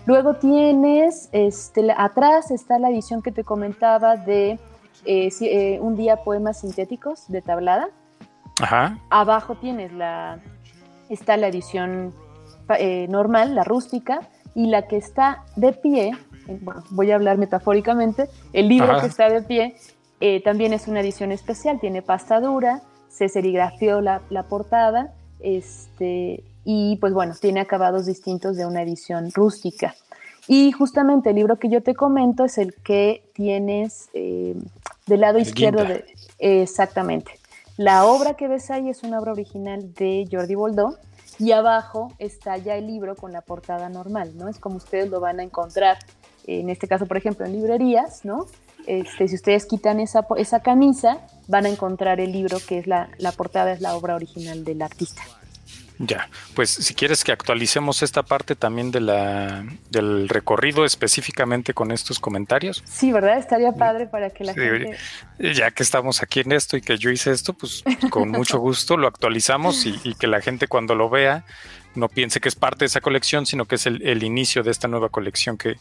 Luego tienes, este, atrás está la edición que te comentaba de eh, eh, Un día poemas sintéticos de tablada. Ajá. Abajo tienes la, está la edición normal, la rústica, y la que está de pie, voy a hablar metafóricamente, el libro que está de pie eh, también es una edición especial, tiene pasta dura, se serigrafió la, portada este, y pues bueno, tiene acabados distintos de una edición rústica. Y justamente el libro que yo te comento es el que tienes eh, del lado izquierdo. De, exactamente. La obra que ves ahí es una obra original de Jordi Boldó y abajo está ya el libro con la portada normal, ¿no? Es como ustedes lo van a encontrar, en este caso, por ejemplo, en librerías, ¿no? Este, si ustedes quitan esa, esa camisa, van a encontrar el libro que es la, la portada, es la obra original del artista. Ya, pues si quieres que actualicemos esta parte también de la, del recorrido específicamente con estos comentarios. Sí, ¿verdad? Estaría padre para que la gente... Ya que estamos aquí en esto y que yo hice esto, pues con mucho gusto lo actualizamos y, que la gente cuando lo vea no piense que es parte de esa colección, sino que es el, inicio de esta nueva colección que,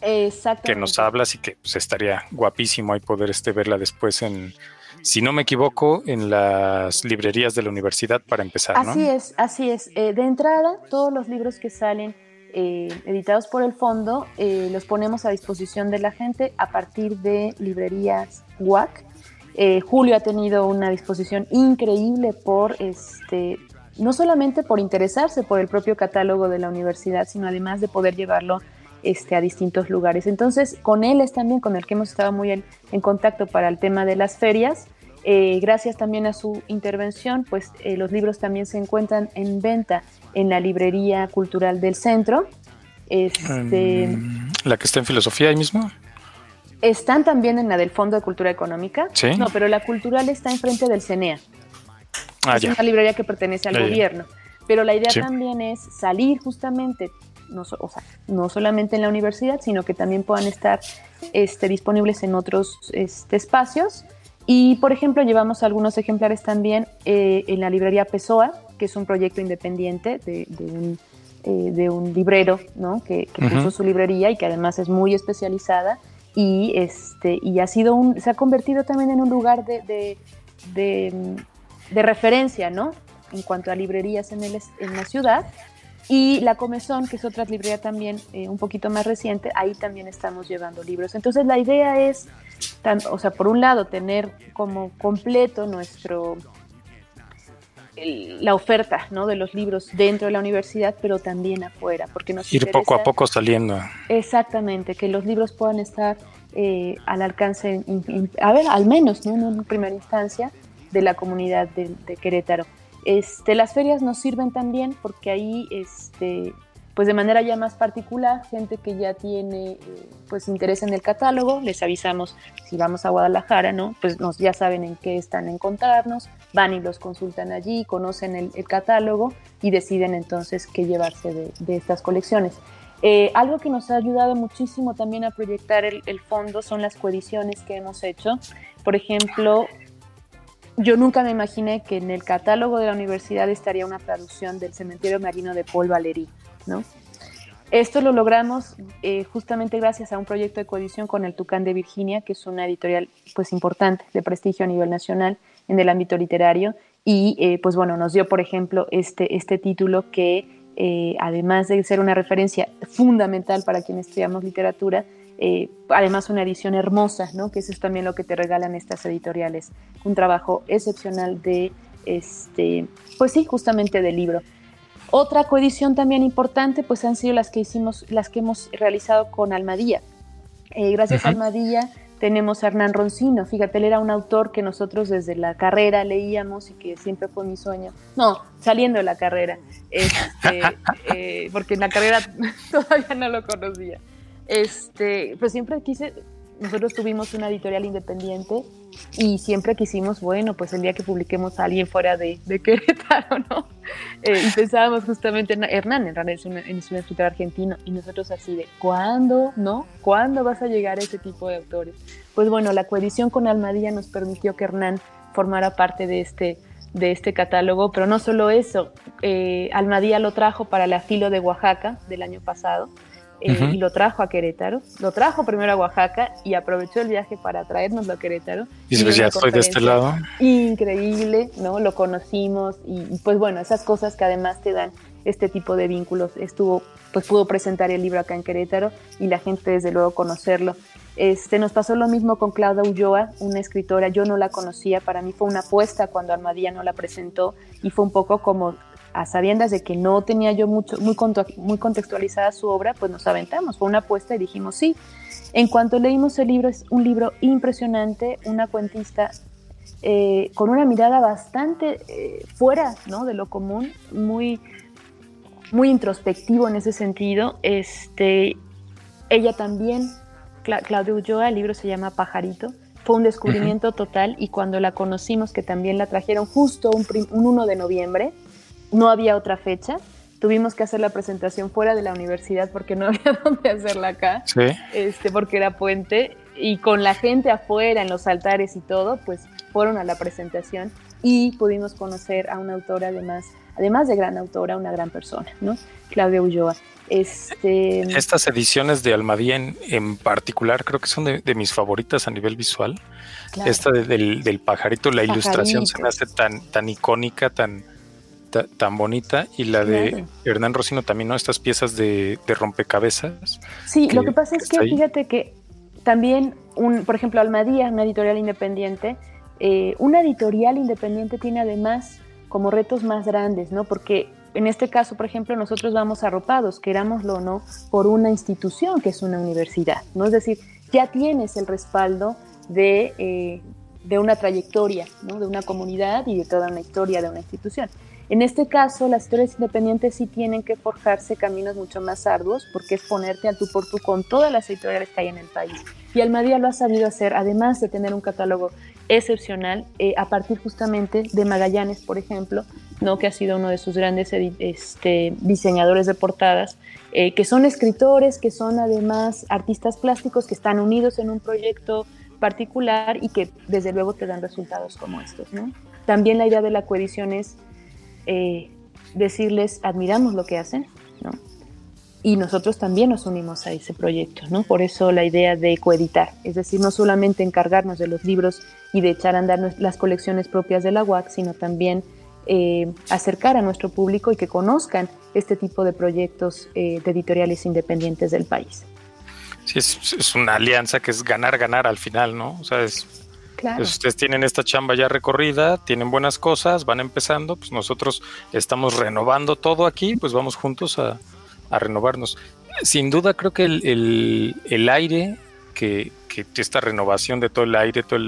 que nos hablas y que pues, estaría guapísimo ahí poder este, verla después en si no me equivoco, en las librerías de la universidad para empezar. Así es, así es. Eh, de entrada, todos los libros que salen eh, editados por el fondo eh, los ponemos a disposición de la gente a partir de librerías WAC. Julio ha tenido una disposición increíble por este, no solamente por interesarse por el propio catálogo de la universidad, sino además de poder llevarlo este, a distintos lugares. Entonces, con él es también con el que hemos estado muy en contacto para el tema de las ferias. Eh, gracias también a su intervención, pues eh, los libros también se encuentran en venta en la librería cultural del centro. Este, ¿La que está en filosofía ahí mismo? Están también en la del Fondo de Cultura Económica. ¿Sí? No, pero la cultural está enfrente del CENEA. Ah, es una librería que pertenece al gobierno. Pero la idea también es salir justamente, no, o sea, no solamente en la universidad, sino que también puedan estar este, disponibles en otros este, espacios y, por ejemplo, llevamos algunos ejemplares también eh, en la librería Pessoa, que es un proyecto independiente de, un, eh, un, librero ¿no? que, puso su librería y que además es muy especializada. Y, este, y ha sido un, se ha convertido también en un lugar de, de, de referencia ¿no? en cuanto a librerías en, el, en la ciudad. Y La Comezón, que es otra librería también eh, un poquito más reciente, ahí también estamos llevando libros. Entonces la idea es o sea, por un lado, tener como completo nuestro la oferta ¿no? de los libros dentro de la universidad, pero también afuera, porque nos ir poco a poco saliendo. Exactamente, que los libros puedan estar eh, al alcance, a ver, al menos, ¿no? en una primera instancia, de la comunidad de, de, Querétaro. Este, las ferias nos sirven también porque ahí este, pues de manera ya más particular, gente que ya tiene eh, pues interés en el catálogo, les avisamos si vamos a Guadalajara, ¿no? Pues nos, ya saben en qué están encontrarnos, van y los consultan allí, conocen el, catálogo y deciden entonces qué llevarse de, estas colecciones. Eh, algo que nos ha ayudado muchísimo también a proyectar el, el fondo son las coediciones que hemos hecho. Por ejemplo, yo nunca me imaginé que en el catálogo de la universidad estaría una traducción del cementerio marino de Paul Valéry. ¿no? Esto lo logramos eh, justamente gracias a un proyecto de coedición con el Tucán de Virginia, que es una editorial pues importante de prestigio a nivel nacional en el ámbito literario y eh, pues bueno nos dio por ejemplo este este título que eh, además de ser una referencia fundamental para quienes estudiamos literatura además una edición hermosa, ¿no? Que eso es también lo que te regalan estas editoriales, un trabajo excepcional de este, pues sí, justamente del libro. Otra coedición también importante, pues han sido las que hicimos, las que hemos realizado con Almadía. Eh, gracias a Almadía tenemos a Hernán Roncino. Fíjate, él era un autor que nosotros desde la carrera leíamos y que siempre fue mi sueño. No, saliendo de la carrera, este, eh, porque en la carrera todavía no lo conocía. Este, pues siempre quise, nosotros tuvimos una editorial independiente y siempre quisimos, bueno, pues el día que publiquemos a alguien fuera de, de Querétaro, ¿no? Eh, y pensábamos justamente en Hernán, Hernán es, un escritor argentino y nosotros así de, ¿cuándo, no? ¿Cuándo vas a llegar a ese tipo de autores? Pues bueno, la coedición con Almadía nos permitió que Hernán formara parte de este, de este catálogo, pero no solo eso, eh, Almadía lo trajo para la filo de Oaxaca del año pasado eh, y lo trajo a Querétaro. Lo trajo primero a Oaxaca y aprovechó el viaje para traernos a Querétaro. Y pues ya estoy de este lado. Increíble, ¿no? Lo conocimos y, pues bueno, esas cosas que además te dan este tipo de vínculos. Estuvo, pues pudo presentar el libro acá en Querétaro y la gente desde luego conocerlo. Este, nos pasó lo mismo con Claudia Ulloa, una escritora, yo no la conocía, para mí fue una apuesta cuando Armadía no la presentó y fue un poco como a sabiendas de que no tenía yo mucho, muy, muy contextualizada su obra, pues nos aventamos, fue una apuesta y dijimos sí. En cuanto leímos el libro, es un libro impresionante, una cuentista eh, con una mirada bastante eh, fuera ¿no? de lo común, muy, muy introspectivo en ese sentido. Este, ella también, Claudia Ulloa, el libro se llama Pajarito, Fue un descubrimiento total y cuando la conocimos, que también la trajeron justo un, un 1 de noviembre, no había otra fecha, tuvimos que hacer la presentación fuera de la universidad porque no había dónde hacerla acá, este, porque era puente, y con la gente afuera, en los altares y todo, pues fueron a la presentación y pudimos conocer a una autora además, además de gran autora, una gran persona, ¿no? Claudia Ulloa. Este... Estas ediciones de Almadía en, particular creo que son de, mis favoritas a nivel visual. Esta del, pajarito, la ilustración se me hace tan, tan icónica, tan, tan bonita y la de Hernán Rocino también, ¿no? Estas piezas de, rompecabezas. Sí, lo que pasa es que fíjate que también, un, por ejemplo, Almadía, una editorial independiente, eh, una editorial independiente tiene además como retos más grandes, ¿no? Porque en este caso, por ejemplo, nosotros vamos arropados, querámoslo o no, por una institución que es una universidad, ¿no? Es decir, ya tienes el respaldo de, eh, de una trayectoria, ¿no? De una comunidad y de toda una historia de una institución. En este caso, las historias independientes sí tienen que forjarse caminos mucho más arduos porque es ponerte al tú por tú con todas las editoriales que hay en el país. Y Almadía lo ha sabido hacer, además de tener un catálogo excepcional, eh, a partir justamente de Magallanes, por ejemplo, ¿no? que ha sido uno de sus grandes este, diseñadores de portadas, eh, que son escritores, que son además artistas plásticos, que están unidos en un proyecto particular y que desde luego te dan resultados como estos. ¿no? También la idea de la coedición es eh, decirles, admiramos lo que hacen, ¿no? Y nosotros también nos unimos a ese proyecto, ¿no? Por eso la idea de coeditar, es decir, no solamente encargarnos de los libros y de echar a andar las colecciones propias de la UAC, sino también eh, acercar a nuestro público y que conozcan este tipo de proyectos eh, de editoriales independientes del país. Sí, es, es, una alianza que es ganar, ganar al final, ¿no? O sea, es ustedes tienen esta chamba ya recorrida, tienen buenas cosas, van empezando, pues nosotros estamos renovando todo aquí, pues vamos juntos a, renovarnos. Sin duda creo que el, aire, que, esta renovación de todo el aire, todo,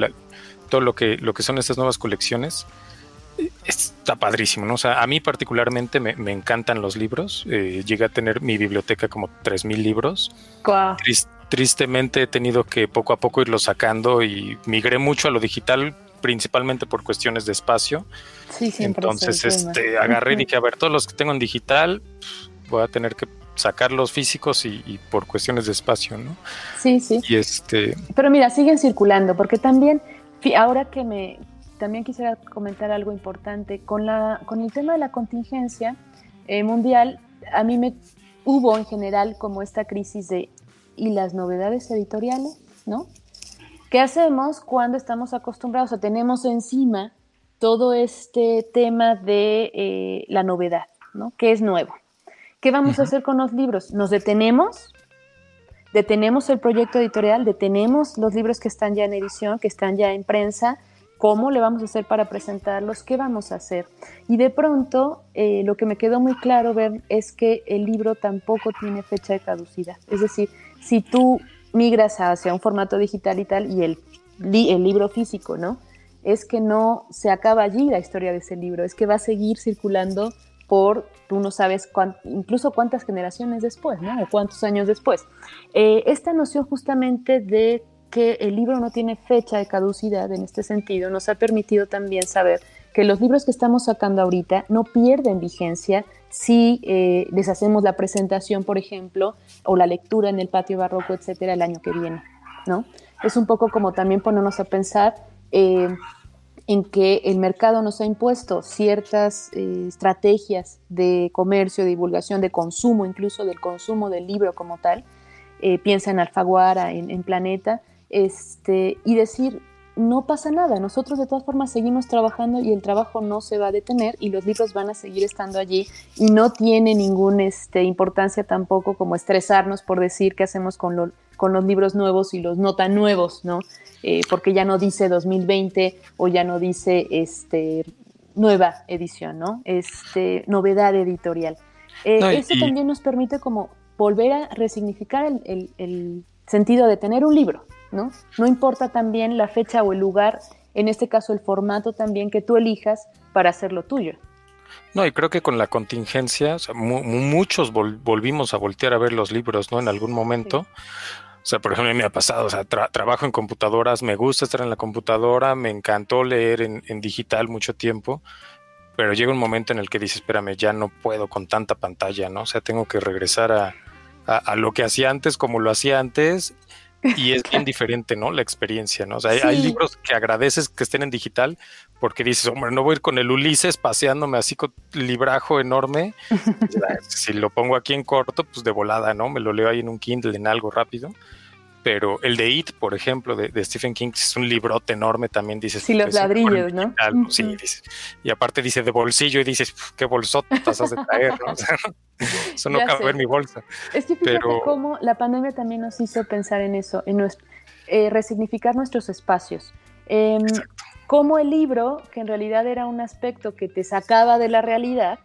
todo lo, que, lo que son estas nuevas colecciones, está padrísimo, ¿no? O sea, a mí particularmente me, encantan los libros. Eh, llegué a tener mi biblioteca como 3.000 libros tristemente he tenido que poco a poco irlo sacando y migré mucho a lo digital principalmente por cuestiones de espacio. Sí, siempre. Entonces, este, agarré y dije, a ver, todos los que tengo en digital, voy a tener que sacarlos físicos y, por cuestiones de espacio, ¿no? Sí, sí. Y este... Pero mira, siguen circulando, porque también, ahora que me, también quisiera comentar algo importante, con, la, con el tema de la contingencia eh, mundial, a mí me hubo en general como esta crisis de y las novedades editoriales, ¿no? ¿Qué hacemos cuando estamos acostumbrados o tenemos encima todo este tema de eh, la novedad, ¿no? ¿Qué es nuevo? ¿Qué vamos a hacer con los libros? ¿Nos detenemos? ¿Detenemos el proyecto editorial? ¿Detenemos los libros que están ya en edición, que están ya en prensa? ¿Cómo le vamos a hacer para presentarlos? ¿Qué vamos a hacer? Y de pronto, eh, lo que me quedó muy claro ver es que el libro tampoco tiene fecha de caducidad. Es decir, si tú migras hacia un formato digital y tal, y el, el libro físico, ¿no? Es que no se acaba allí la historia de ese libro, es que va a seguir circulando por, tú no sabes incluso cuántas generaciones después, ¿no? O cuántos años después. Eh, esta noción justamente de que el libro no tiene fecha de caducidad en este sentido nos ha permitido también saber que los libros que estamos sacando ahorita no pierden vigencia si eh, les hacemos la presentación, por ejemplo, o la lectura en el patio barroco, etcétera, el año que viene, ¿no? Es un poco como también ponernos a pensar eh, en que el mercado nos ha impuesto ciertas eh, estrategias de comercio, divulgación, de consumo, incluso del consumo del libro como tal. piensa en Alfaguara, en, en Planeta, este, y decir, no pasa nada, nosotros de todas formas seguimos trabajando y el trabajo no se va a detener y los libros van a seguir estando allí y no tiene ninguna este, importancia tampoco como estresarnos por decir qué hacemos con, con los libros nuevos y los no tan nuevos, ¿no? Eh, porque ya no dice 2020 o ya no dice este, nueva edición, ¿no? Este, novedad editorial. Eh, eso también nos permite como volver a resignificar el sentido de tener un libro, ¿no? No importa también la fecha o el lugar, en este caso el formato también que tú elijas para hacerlo tuyo. No, y creo que con la contingencia, muchos volvimos a voltear a ver los libros, ¿no? En algún momento. O sea, por ejemplo, me ha pasado, o sea, trabajo en computadoras, me gusta estar en la computadora, me encantó leer en, en digital mucho tiempo, pero llega un momento en el que dices, espérame, ya no puedo con tanta pantalla, ¿no? O sea, tengo que regresar a, a, lo que hacía antes como lo hacía antes y es bien diferente, ¿no? La experiencia, ¿no? O sea, hay, libros que agradeces que estén en digital porque dices, hombre, no voy a ir con el Ulises paseándome así con librajo enorme. si lo pongo aquí en corto, pues de volada, ¿no? Me lo leo ahí en un Kindle, en algo rápido pero el de It, por ejemplo, de, Stephen King, es un librote enorme, también dices. Sí, los pues, ladrillos, ¿no? Sí, dices, y aparte dice de bolsillo y dices, qué bolsotas has de traer, ¿no? eso no cabe en mi bolsa. Es que fíjate cómo la pandemia también nos hizo pensar en eso, en nuestro, eh, resignificar nuestros espacios. Eh, Cómo el libro, que en realidad era un aspecto que te sacaba de la realidad,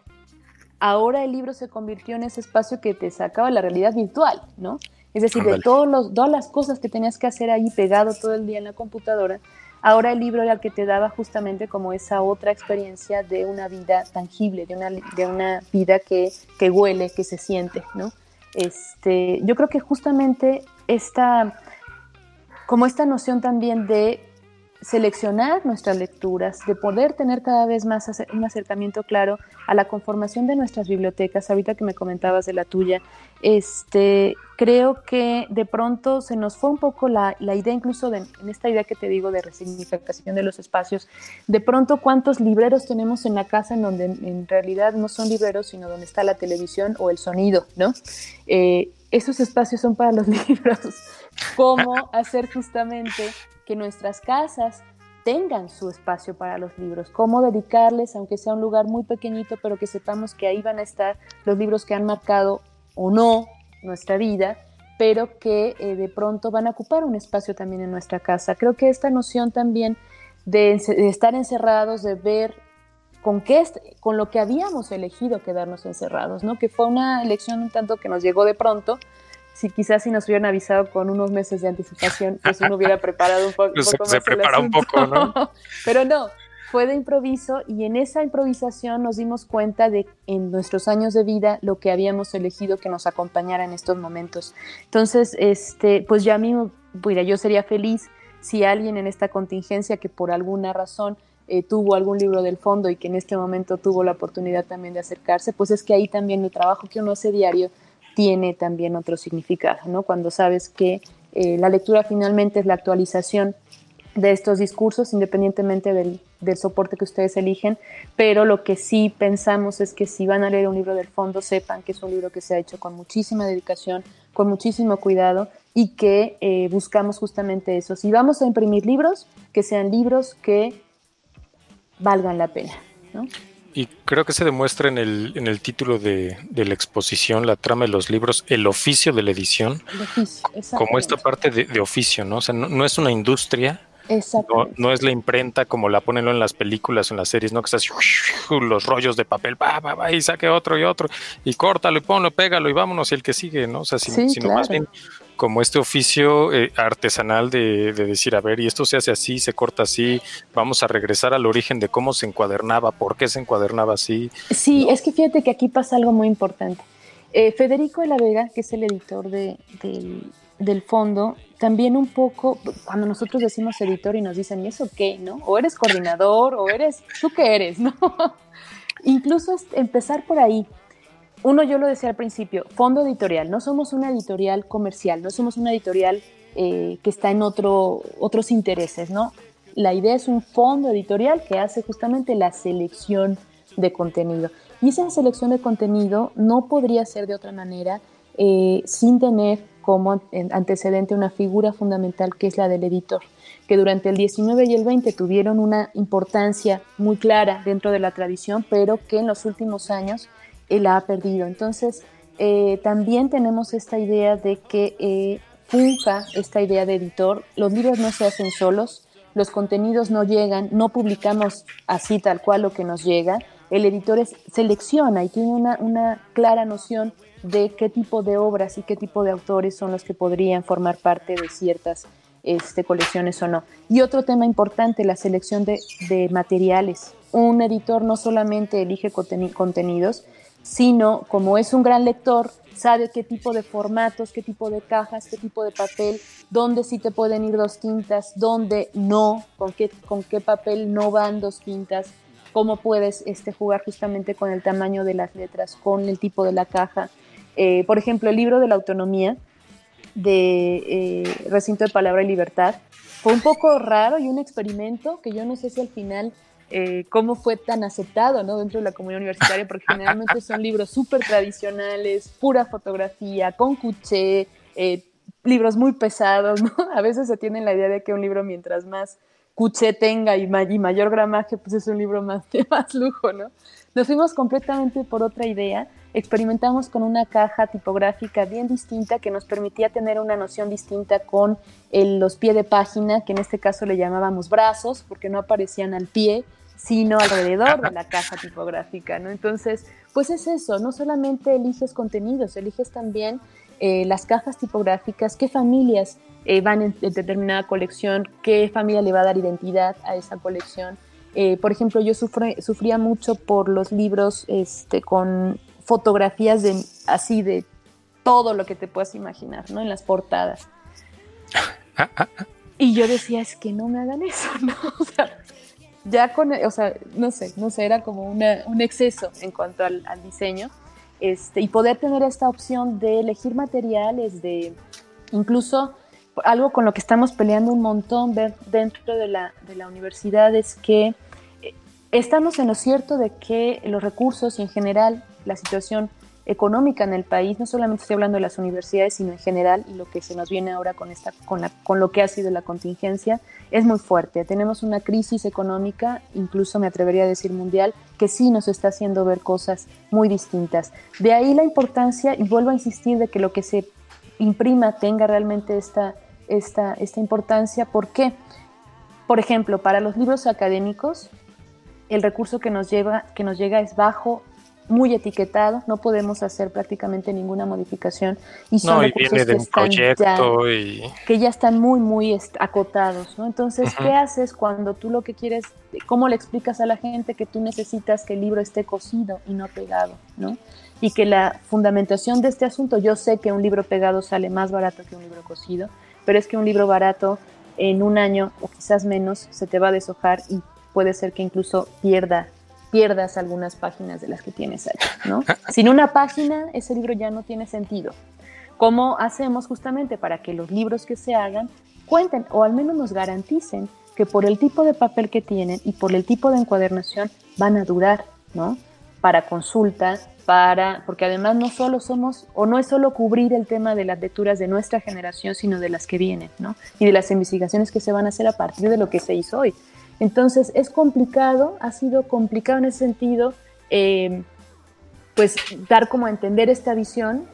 ahora el libro se convirtió en ese espacio que te sacaba de la realidad virtual, ¿no? Es decir, de todos los, todas las cosas que tenías que hacer ahí pegado todo el día en la computadora, ahora el libro era el que te daba justamente como esa otra experiencia de una vida tangible, de una, de una vida que, que huele, que se siente, ¿no? Este, yo creo que justamente esta, como esta noción también de seleccionar nuestras lecturas, de poder tener cada vez más un acercamiento claro a la conformación de nuestras bibliotecas, ahorita que me comentabas de la tuya, este, creo que de pronto se nos fue un poco la, idea, incluso de, en esta idea que te digo de resignificación de los espacios, de pronto cuántos libreros tenemos en la casa en donde en, realidad no son libreros, sino donde está la televisión o el sonido, ¿no? Eh, esos espacios son para los libros. ¿Cómo hacer justamente que nuestras casas tengan su espacio para los libros, cómo dedicarles, aunque sea un lugar muy pequeñito, pero que sepamos que ahí van a estar los libros que han marcado o no nuestra vida, pero que eh, de pronto van a ocupar un espacio también en nuestra casa. Creo que esta noción también de, estar encerrados, de ver con qué, con lo que habíamos elegido quedarnos encerrados, ¿no? Que fue una elección un tanto que nos llegó de pronto, si quizás si nos hubieran avisado con unos meses de anticipación, pues uno hubiera preparado un, poco, se, más. Se prepara un poco, ¿no? Pero no, fue de improviso y en esa improvisación nos dimos cuenta de en nuestros años de vida lo que habíamos elegido que nos acompañara en estos momentos. Entonces, este, pues ya a mí, mira, yo sería feliz si alguien en esta contingencia que por alguna razón eh, tuvo algún libro del fondo y que en este momento tuvo la oportunidad también de acercarse, pues es que ahí también el trabajo que uno hace diario tiene también otro significado, ¿no? Cuando sabes que eh, la lectura finalmente es la actualización de estos discursos, independientemente del, soporte que ustedes eligen, pero lo que sí pensamos es que si van a leer un libro del fondo, sepan que es un libro que se ha hecho con muchísima dedicación, con muchísimo cuidado y que eh, buscamos justamente eso. Si vamos a imprimir libros, que sean libros que valgan la pena. ¿no? Y creo que se demuestra en el, en el título de, la exposición, la trama de los libros, el oficio de la edición, como esta parte de, oficio, ¿no? O sea, no, es una industria, no, no, es la imprenta como la ponen en las películas en las series, ¿no? Que estás los rollos de papel, va, va, va, y saque otro y otro, y córtalo y ponlo, pégalo y vámonos, y el que sigue, ¿no? O sea, sino más bien como este oficio eh, artesanal de, decir, a ver, y esto se hace así, se corta así, vamos a regresar al origen de cómo se encuadernaba, por qué se encuadernaba así. Sí, es que fíjate que aquí pasa algo muy importante. Eh, Federico de la Vega, que es el editor de, del fondo, también un poco, cuando nosotros decimos editor y nos dicen, ¿y eso qué? ¿No? O eres coordinador, o eres, ¿tú qué eres? ¿No? Incluso empezar por ahí, uno, yo lo decía al principio, fondo editorial, no somos una editorial comercial, no somos una editorial eh, que está en otro, otros intereses, ¿no? La idea es un fondo editorial que hace justamente la selección de contenido. Y esa selección de contenido no podría ser de otra manera eh, sin tener como antecedente una figura fundamental que es la del editor, que durante el 19 y el 20 tuvieron una importancia muy clara dentro de la tradición, pero que en los últimos años la ha perdido. Entonces, eh, también tenemos esta idea de que eh, esta idea de editor. Los libros no se hacen solos, los contenidos no llegan, no publicamos así tal cual lo que nos llega. El editor selecciona y tiene una, una clara noción de qué tipo de obras y qué tipo de autores son los que podrían formar parte de ciertas este, colecciones o no. Y otro tema importante, la selección de, materiales. Un editor no solamente elige contenidos, sino como es un gran lector, sabe qué tipo de formatos, qué tipo de cajas, qué tipo de papel, dónde sí te pueden ir dos tintas, dónde no, con qué, con qué papel no van dos tintas, cómo puedes este, jugar justamente con el tamaño de las letras, con el tipo de la caja. Eh, por ejemplo, el libro de la autonomía de eh, Recinto de Palabra y Libertad fue un poco raro y un experimento que yo no sé si al final eh, cómo fue tan aceptado ¿no? dentro de la comunidad universitaria, porque generalmente son libros súper tradicionales, pura fotografía, con cuché, eh, libros muy pesados, ¿no? A veces se tiene la idea de que un libro mientras más cuché tenga y, mayor gramaje, pues es un libro más de más lujo, ¿no? Nos fuimos completamente por otra idea, experimentamos con una caja tipográfica bien distinta que nos permitía tener una noción distinta con los pies de página, que en este caso le llamábamos brazos, porque no aparecían al pie, sino alrededor de la caja tipográfica, ¿no? Entonces, pues es eso, no solamente eliges contenidos, eliges también eh, las cajas tipográficas, qué familias eh, van en, determinada colección, qué familia le va a dar identidad a esa colección. Eh, por ejemplo, yo sufría mucho por los libros este, con fotografías de así de todo lo que te puedas imaginar, ¿no? En las portadas. Y yo decía, es que no me hagan eso, ¿no? O sea, ya con, o sea, no sé, no sé, era como un exceso en cuanto al, diseño. Este, y poder tener esta opción de elegir materiales, de incluso algo con lo que estamos peleando un montón dentro de la, de la universidad es que eh, estamos en lo cierto de que los recursos y en general la situación económica en el país, no solamente estoy hablando de las universidades, sino en general, y lo que se nos viene ahora con, esta, con, la, con lo que ha sido la contingencia, es muy fuerte. Tenemos una crisis económica, incluso me atrevería a decir mundial, que sí nos está haciendo ver cosas muy distintas. De ahí la importancia, y vuelvo a insistir, de que lo que se imprima tenga realmente esta, esta, esta importancia. ¿Por qué? Por ejemplo, para los libros académicos, el recurso que nos, lleva, que nos llega es bajo muy etiquetado, no podemos hacer prácticamente ninguna modificación y son recursos que, están ya, que ya están muy, muy acotados. ¿no? Entonces, ¿qué haces cuando tú lo que quieres, cómo le explicas a la gente que tú necesitas que el libro esté cosido y no pegado? ¿no? Y que la fundamentación de este asunto, yo sé que un libro pegado sale más barato que un libro cosido, pero es que un libro barato en un año o quizás menos se te va a deshojar y puede ser que incluso pierda pierdas algunas páginas de las que tienes ahí, ¿no? Sin una página, ese libro ya no tiene sentido. ¿Cómo hacemos justamente para que los libros que se hagan cuenten o al menos nos garanticen que por el tipo de papel que tienen y por el tipo de encuadernación van a durar, ¿no? Para consulta, para, porque además no solo somos, o no es solo cubrir el tema de las lecturas de nuestra generación, sino de las que vienen, ¿no? Y de las investigaciones que se van a hacer a partir de lo que se hizo hoy. Entonces es complicado, ha sido complicado en ese sentido, eh, pues dar como a entender esta visión.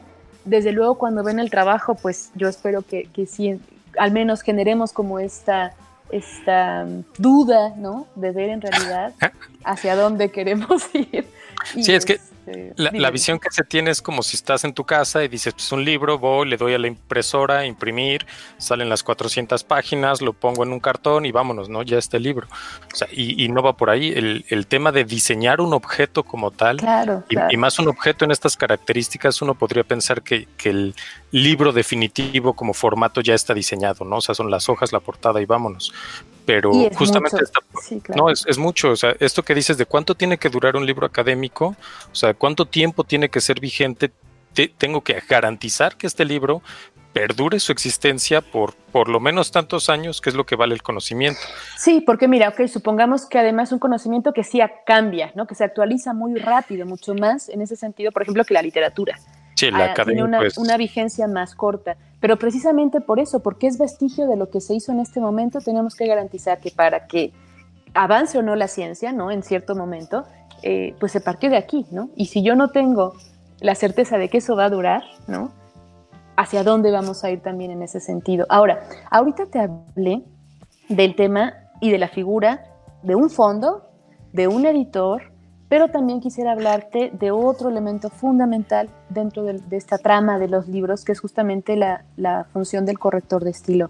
Desde luego cuando ven el trabajo, pues yo espero que, que sí, al menos generemos como esta, esta duda, ¿no? De ver en realidad hacia dónde queremos ir. sí, es que este, la, visión que se tiene es como si estás en tu casa y dices, pues un libro, voy, le doy a la impresora, imprimir, salen las 400 páginas, lo pongo en un cartón y vámonos, ¿no? Ya este libro. O sea, y, no va por ahí. El, tema de diseñar un objeto como tal, y, más un objeto en estas características, uno podría pensar que, el libro definitivo como formato ya está diseñado, ¿no? O sea, son las hojas, la portada y vámonos pero justamente no es, es, mucho, o sea, esto que dices de cuánto tiene que durar un libro académico, o sea, cuánto tiempo tiene que ser vigente, tengo que garantizar que este libro perdure su existencia por por lo menos tantos años, que es lo que vale el conocimiento. Sí, porque mira, ok, supongamos que además un conocimiento que sí cambia, ¿no? que se actualiza muy rápido, mucho más en ese sentido, por ejemplo, que la literatura. Sí, la ah, tiene una, una, vigencia más corta. Pero precisamente por eso, porque es vestigio de lo que se hizo en este momento, tenemos que garantizar que para que avance o no la ciencia, ¿no? En cierto momento, eh, pues se partió de aquí, ¿no? Y si yo no tengo la certeza de que eso va a durar, ¿no? ¿Hacia dónde vamos a ir también en ese sentido? Ahora, ahorita te hablé del tema y de la figura de un fondo, de un editor, pero también quisiera hablarte de otro elemento fundamental dentro de, esta trama de los libros, que es justamente la, función del corrector de estilo.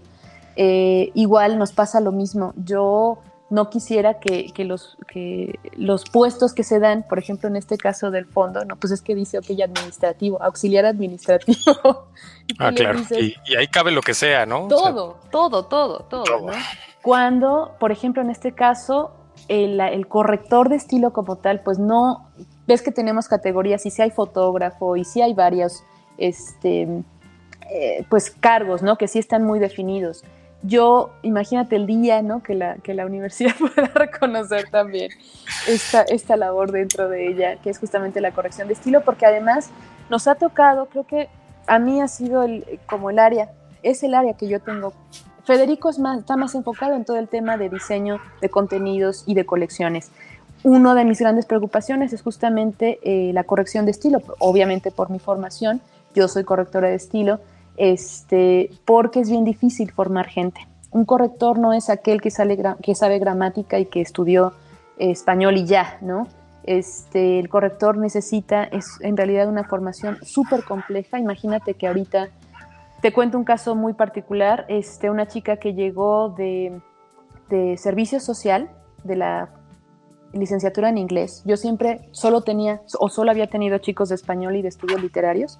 Eh, igual nos pasa lo mismo. Yo no quisiera que, los, que los puestos que se dan, por ejemplo, en este caso del fondo, no, pues es que dice, ok, administrativo, auxiliar administrativo. ah, claro. y, ahí cabe lo que sea, ¿no? Todo, todo, todo, todo, ¿no? Cuando, por ejemplo, en este caso, el, corrector de estilo como tal, pues no, ves que tenemos categorías y si hay fotógrafo y si hay varios, este, eh, pues cargos, ¿no? Que sí están muy definidos yo, imagínate el día, ¿no? Que la, que la universidad pueda reconocer también esta, esta labor dentro de ella, que es justamente la corrección de estilo, porque además nos ha tocado, creo que a mí ha sido el, como el área, es el área que yo tengo. Federico es más, está más enfocado en todo el tema de diseño de contenidos y de colecciones. Una de mis grandes preocupaciones es justamente eh, la corrección de estilo, obviamente por mi formación, yo soy correctora de estilo, este, porque es bien difícil formar gente. Un corrector no es aquel que, sale, que sabe gramática y que estudió español y ya, ¿no? Este, el corrector necesita, es en realidad una formación súper compleja. Imagínate que ahorita, te cuento un caso muy particular, este, una chica que llegó de, de servicio social, de la licenciatura en inglés. Yo siempre solo tenía o solo había tenido chicos de español y de estudios literarios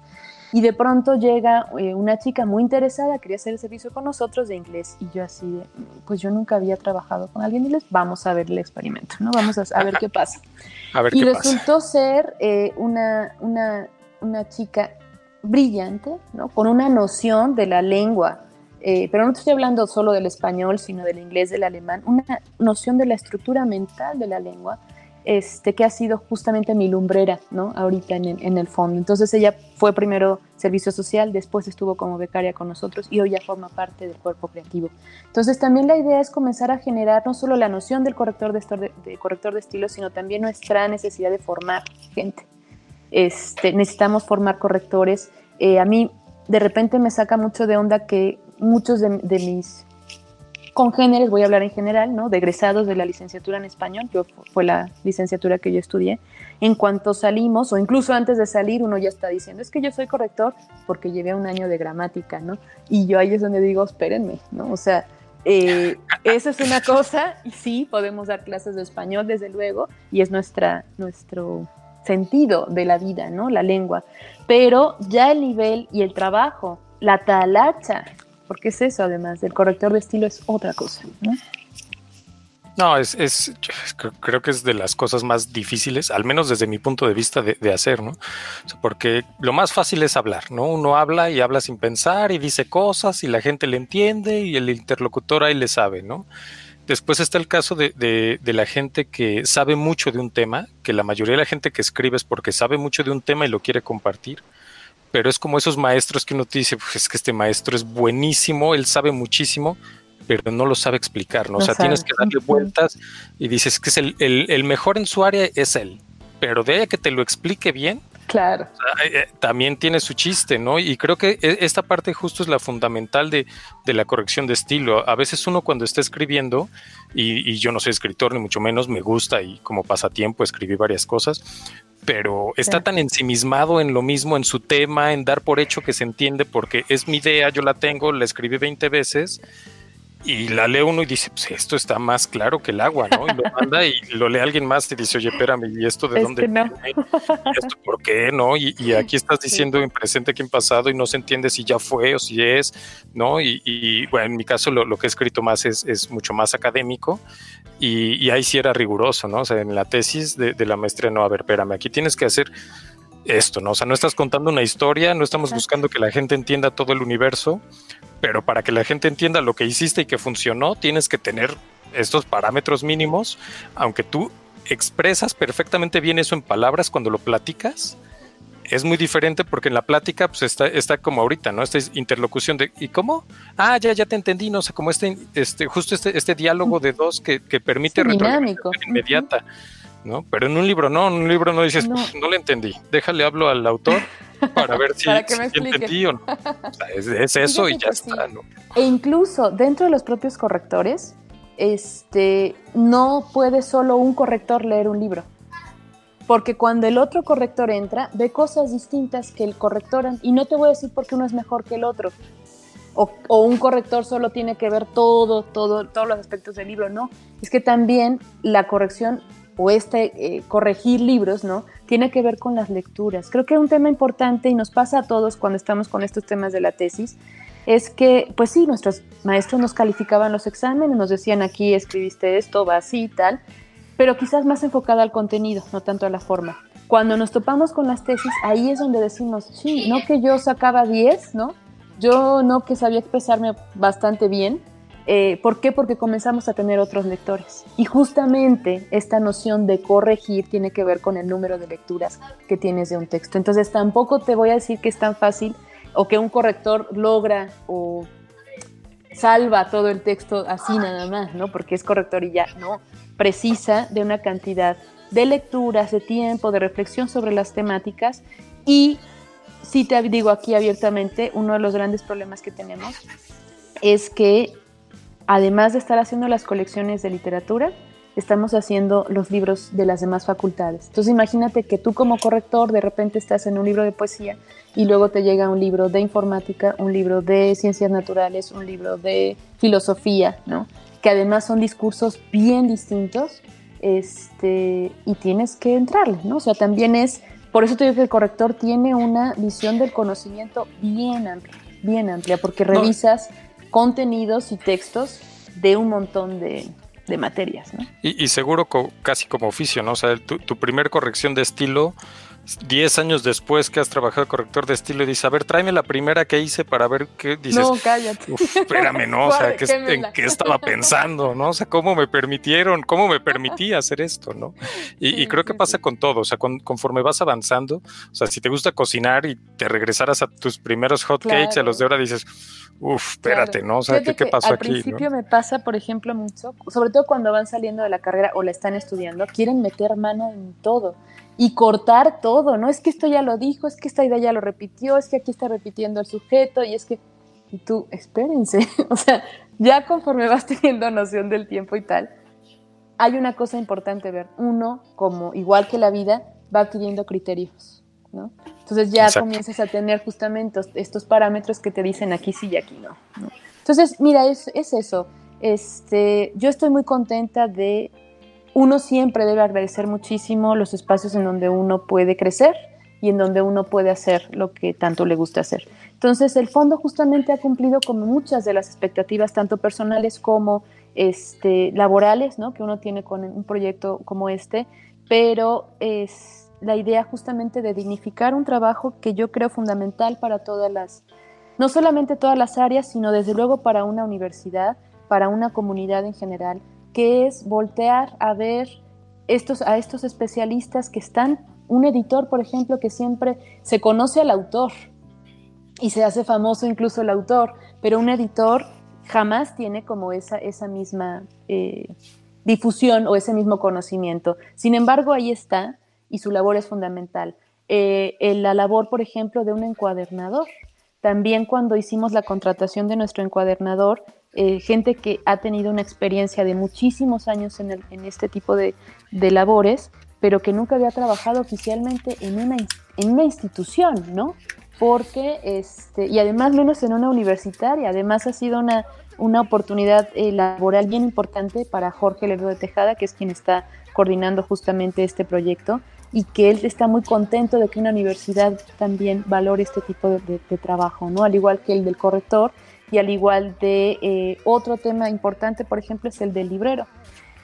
y de pronto llega eh, una chica muy interesada, quería hacer el servicio con nosotros de inglés. Y yo así de, pues yo nunca había trabajado con alguien de inglés, vamos a ver el experimento, ¿no? Vamos a, ver qué pasa. y resultó ser eh, una, una, una, chica brillante, ¿no? Con una noción de la lengua. Eh, pero no estoy hablando solo del español, sino del inglés, del alemán, una noción de la estructura mental de la lengua, este, que ha sido justamente mi lumbrera, ¿no? Ahorita en, el fondo. Entonces ella fue primero servicio social, después estuvo como becaria con nosotros y hoy ya forma parte del cuerpo creativo. Entonces también la idea es comenzar a generar no solo la noción del corrector de, corrector de estilo, sino también nuestra necesidad de formar gente. Este, necesitamos formar correctores. Eh, a mí de repente me saca mucho de onda que muchos de mis congéneres, voy a hablar en general, ¿no? De egresados de la licenciatura en español, yo fue la licenciatura que yo estudié. En cuanto salimos, o incluso antes de salir, uno ya está diciendo, es que yo soy corrector porque llevé un año de gramática, ¿no? Y yo ahí es donde digo, espérenme, ¿no? O sea, eh, eso es una cosa, y sí, podemos dar clases de español, desde luego, y es nuestra, nuestro sentido de la vida, ¿no? La lengua. Pero ya el nivel y el trabajo, la talacha porque es eso además, del corrector de estilo es otra cosa, ¿no? No, es, es, creo que es de las cosas más difíciles, al menos desde mi punto de vista, de, hacer, ¿no? porque lo más fácil es hablar, ¿no? Uno habla y habla sin pensar y dice cosas y la gente le entiende y el interlocutor ahí le sabe, ¿no? Después está el caso de, de, la gente que sabe mucho de un tema, que la mayoría de la gente que escribe es porque sabe mucho de un tema y lo quiere compartir pero es como esos maestros que uno te dice, pues es que este maestro es buenísimo, él sabe muchísimo, pero no lo sabe explicar, ¿no? o sea, tienes que darle vueltas y dices que es el, el, mejor en su área es él, pero de ahí a que te lo explique bien. Claro. Eh, eh, también tiene su chiste, ¿no? Y creo que e, esta parte justo es la fundamental de, de la corrección de estilo. A veces uno cuando está escribiendo, y, y, yo no soy escritor ni mucho menos, me gusta y como pasatiempo escribí varias cosas, pero está tan ensimismado en lo mismo, en su tema, en dar por hecho que se entiende, porque es mi idea, yo la tengo, la escribí 20 veces y la lee uno y dice, pues esto está más claro que el agua, ¿no? Y lo manda y lo lee alguien más y dice, oye, espérame, ¿y esto de dónde no. ¿Y esto por qué, no? Y, aquí estás diciendo en presente que en pasado y no se entiende si ya fue o si es, ¿no? Y, bueno, en mi caso lo, que he escrito más es, es mucho más académico y, ahí sí era riguroso, ¿no? O sea, en la tesis de, de la maestría, no, a ver, espérame, aquí tienes que hacer esto, ¿no? O sea, no estás contando una historia, no estamos buscando que la gente entienda todo el universo, pero para que la gente entienda lo que hiciste y que funcionó, tienes que tener estos parámetros mínimos, aunque tú expresas perfectamente bien eso en palabras cuando lo platicas, es muy diferente porque en la plática pues está, está como ahorita, ¿no? Esta interlocución de ¿y cómo? Ah, ya, ya te entendí, no o sea, como este, este, justo este, este diálogo de dos que, permite sí, inmediata. ¿no? Pero en un libro no, en un libro no dices, no, pues, no le entendí, déjale hablo al autor para ver si, entendí o no. es, eso y ya está, ¿no? E incluso dentro de los propios correctores, este, no puede solo un corrector leer un libro. Porque cuando el otro corrector entra, ve cosas distintas que el corrector, y no te voy a decir porque uno es mejor que el otro, o, un corrector solo tiene que ver todo, todo, todos los aspectos del libro, no, es que también la corrección o este eh, corregir libros, ¿no? Tiene que ver con las lecturas. Creo que un tema importante y nos pasa a todos cuando estamos con estos temas de la tesis es que, pues sí, nuestros maestros nos calificaban los exámenes, nos decían aquí escribiste esto, va así y tal, pero quizás más enfocada al contenido, no tanto a la forma. Cuando nos topamos con las tesis, ahí es donde decimos, sí, no que yo sacaba 10, ¿no? Yo no que sabía expresarme bastante bien. Eh, ¿Por qué? Porque comenzamos a tener otros lectores. Y justamente esta noción de corregir tiene que ver con el número de lecturas que tienes de un texto. Entonces tampoco te voy a decir que es tan fácil o que un corrector logra o salva todo el texto así nada más, ¿no? Porque es corrector y ya, no. Precisa de una cantidad de lecturas, de tiempo, de reflexión sobre las temáticas y si te digo aquí abiertamente, uno de los grandes problemas que tenemos es que además de estar haciendo las colecciones de literatura, estamos haciendo los libros de las demás facultades. Entonces imagínate que tú como corrector de repente estás en un libro de poesía y luego te llega un libro de informática, un libro de ciencias naturales, un libro de filosofía, ¿no? Que además son discursos bien distintos este, y tienes que entrarle, ¿no? O sea, también es, por eso te digo que el corrector tiene una visión del conocimiento bien amplia, bien amplia, porque revisas contenidos y textos de un montón de, de materias, ¿no? Y, seguro casi como oficio, ¿no? O sea, tu, tu primer corrección de estilo 10 años después que has trabajado corrector de estilo y dices, a ver, tráeme la primera que hice para ver qué dices. No, cállate. espérame, ¿no? O sea, ¿en qué estaba pensando? ¿No? O sea, ¿cómo me permitieron? ¿Cómo me permití hacer esto? ¿No? Y, creo que pasa con todo. O sea, conforme vas avanzando, o sea, si te gusta cocinar y te regresaras a tus primeros hot cakes, a los de ahora dices, uff, espérate, ¿no? O sea, ¿qué, pasó aquí? Al principio me pasa, por ejemplo, mucho, sobre todo cuando van saliendo de la carrera o la están estudiando, quieren meter mano en todo y cortar todo, ¿no? Es que esto ya lo dijo, es que esta idea ya lo repitió, es que aquí está repitiendo el sujeto y es que, y tú, espérense, o sea, ya conforme vas teniendo noción del tiempo y tal, hay una cosa importante ver, uno, como igual que la vida, va adquiriendo criterios, ¿no? Entonces ya comienzas a tener justamente estos parámetros que te dicen aquí sí y aquí no. ¿no? Entonces, mira, es, es eso. Este, yo estoy muy contenta de uno siempre debe agradecer muchísimo los espacios en donde uno puede crecer y en donde uno puede hacer lo que tanto le gusta hacer. Entonces, el fondo justamente ha cumplido como muchas de las expectativas, tanto personales como este, laborales, ¿no? que uno tiene con un proyecto como este, pero es la idea justamente de dignificar un trabajo que yo creo fundamental para todas las, no solamente todas las áreas, sino desde luego para una universidad, para una comunidad en general, que es voltear a ver estos, a estos especialistas que están, un editor, por ejemplo, que siempre se conoce al autor y se hace famoso incluso el autor, pero un editor jamás tiene como esa, esa misma eh, difusión o ese mismo conocimiento. Sin embargo, ahí está y su labor es fundamental. Eh, la labor, por ejemplo, de un encuadernador. También cuando hicimos la contratación de nuestro encuadernador, eh, gente que ha tenido una experiencia de muchísimos años en, este tipo de, labores, pero que nunca había trabajado oficialmente en una, institución, ¿no? Porque, este, y además menos en una universitaria, además ha sido una, una oportunidad eh, laboral bien importante para Jorge Lerdo de Tejada, que es quien está coordinando justamente este proyecto y que él está muy contento de que una universidad también valore este tipo de, de trabajo, ¿no? Al igual que el del corrector, y al igual de eh, otro tema importante, por ejemplo, es el del librero.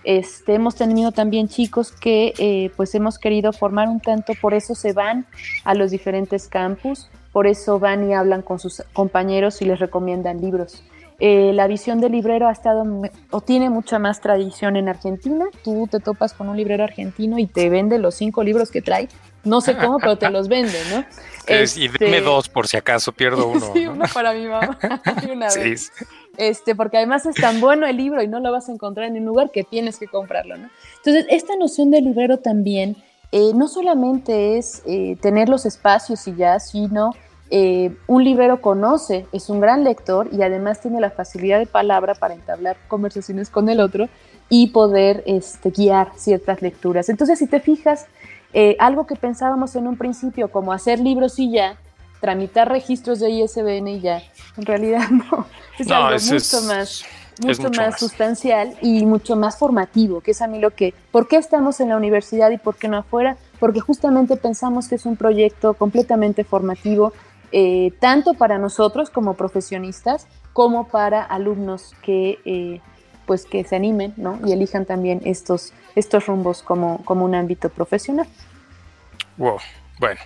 Este, hemos tenido también chicos que eh, pues hemos querido formar un tanto, por eso se van a los diferentes campus, por eso van y hablan con sus compañeros y les recomiendan libros. Eh, la visión del librero ha estado o tiene mucha más tradición en Argentina. Tú te topas con un librero argentino y te vende los cinco libros que trae. No sé cómo, pero te los vende, ¿no? y dime este, dos por si acaso pierdo uno. sí, uno para mi mamá y una vez. Este, porque además es tan bueno el libro y no lo vas a encontrar en un lugar que tienes que comprarlo, ¿no? Entonces, esta noción del librero también eh, no solamente es eh, tener los espacios y ya, sino eh, un libero conoce, es un gran lector y además tiene la facilidad de palabra para entablar conversaciones con el otro y poder este, guiar ciertas lecturas. Entonces, si te fijas, eh, algo que pensábamos en un principio como hacer libros y ya, tramitar registros de ISBN y ya. En realidad no, es algo mucho más mucho más, sustancial y mucho más formativo, que es a mí lo que, ¿por qué estamos en la universidad y por qué no afuera? Porque justamente pensamos que es un proyecto completamente formativo, eh, tanto para nosotros como profesionistas, como para alumnos que, eh, pues que se animen ¿no? y elijan también estos, estos rumbos como, como un ámbito profesional. Wow, bueno,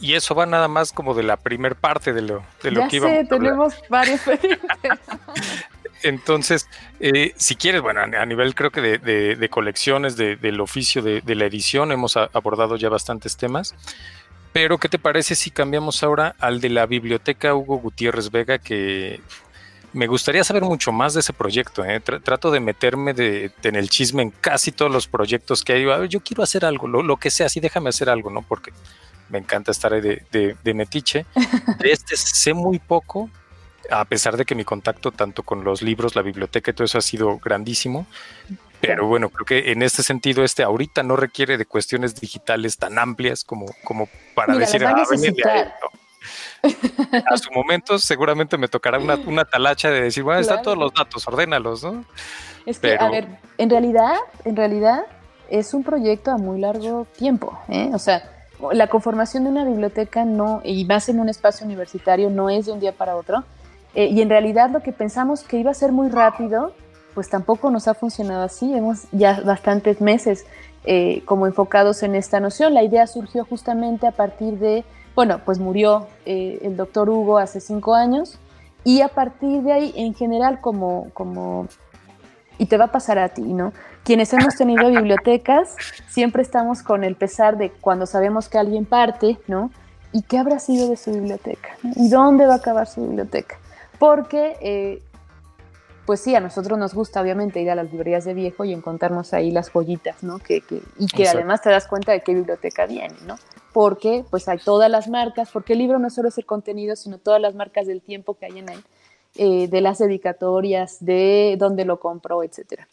y eso va nada más como de la primer parte de lo, de lo ya que sé, tenemos varios Entonces, eh, si quieres, bueno, a nivel creo que de, colecciones, del oficio de, la edición, hemos abordado ya bastantes temas. Pero, ¿qué te parece si cambiamos ahora al de la biblioteca Hugo Gutiérrez Vega? Que me gustaría saber mucho más de ese proyecto. ¿eh? trato de meterme en el chisme en casi todos los proyectos que hay. A ver, yo quiero hacer algo, lo, que sea, así déjame hacer algo, ¿no? Porque me encanta estar ahí de, metiche. De este sé muy poco, a pesar de que mi contacto tanto con los libros, la biblioteca y todo eso ha sido grandísimo. Pero bueno, creo que en este sentido, este ahorita no requiere de cuestiones digitales tan amplias como, como para decir, ah, a, su momento seguramente me tocará una, una talacha de decir, bueno, están todos los datos, ordénalos, ¿no? Es que, a ver, en realidad, en realidad es un proyecto a muy largo tiempo, ¿eh? O sea, la conformación de una biblioteca no, y más en un espacio universitario, no es de un día para otro. Eh, y en realidad lo que pensamos que iba a ser muy rápido, pues tampoco nos ha funcionado así. Hemos ya bastantes meses eh, como enfocados en esta noción. La idea surgió justamente a partir de, bueno, pues murió eh, el doctor Hugo hace cinco años y a partir de ahí, en general, como, como, y te va a pasar a ti, ¿no? Quienes hemos tenido bibliotecas, siempre estamos con el pesar de cuando sabemos que alguien parte, ¿no? ¿Y qué habrá sido de su biblioteca? ¿Y dónde va a acabar su biblioteca? Porque, eh, pues sí, a nosotros nos gusta obviamente ir a las librerías de viejo y encontrarnos ahí las joyitas, ¿no? Que, y que además te das cuenta de qué biblioteca viene, ¿no? Porque pues hay todas las marcas, porque el libro no solo es el contenido, sino todas las marcas del tiempo que hay en él, eh, de las dedicatorias, de dónde lo compró, etcétera.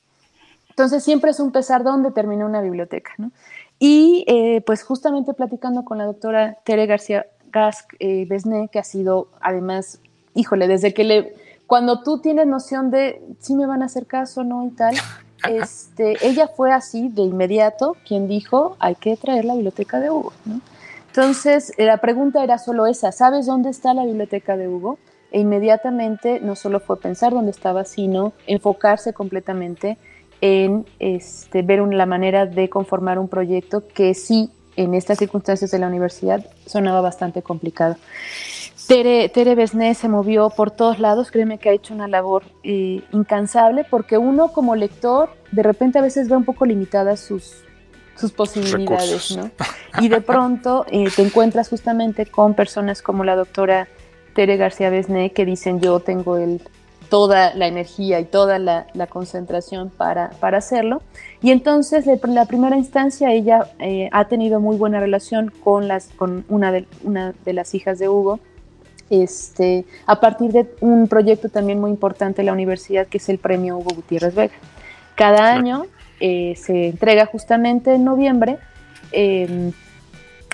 Entonces siempre es un pesar dónde termina una biblioteca, ¿no? Y eh, pues justamente platicando con la doctora Tere García Gask eh, Besné, que ha sido además híjole, desde que le, cuando tú tienes noción de si me van a hacer caso o no y tal, este, ella fue así de inmediato quien dijo, hay que traer la biblioteca de Hugo. Entonces, la pregunta era solo esa, ¿sabes dónde está la biblioteca de Hugo? E inmediatamente no solo fue pensar dónde estaba, sino enfocarse completamente en este, ver la manera de conformar un proyecto que sí, en estas circunstancias de la universidad, sonaba bastante complicado. Tere, Tere Besné se movió por todos lados, créeme que ha hecho una labor eh, incansable porque uno como lector de repente a veces ve un poco limitadas sus, sus posibilidades, ¿no? Y de pronto eh, te encuentras justamente con personas como la doctora Tere García Besné que dicen yo tengo el, toda la energía y toda la, concentración para, para, hacerlo. Y entonces, en la primera instancia, ella eh, ha tenido muy buena relación con, las, con una, de, una de las hijas de Hugo, este, a partir de un proyecto también muy importante de la universidad que es el premio Hugo Gutiérrez Vega. Cada año eh, se entrega justamente en noviembre, em,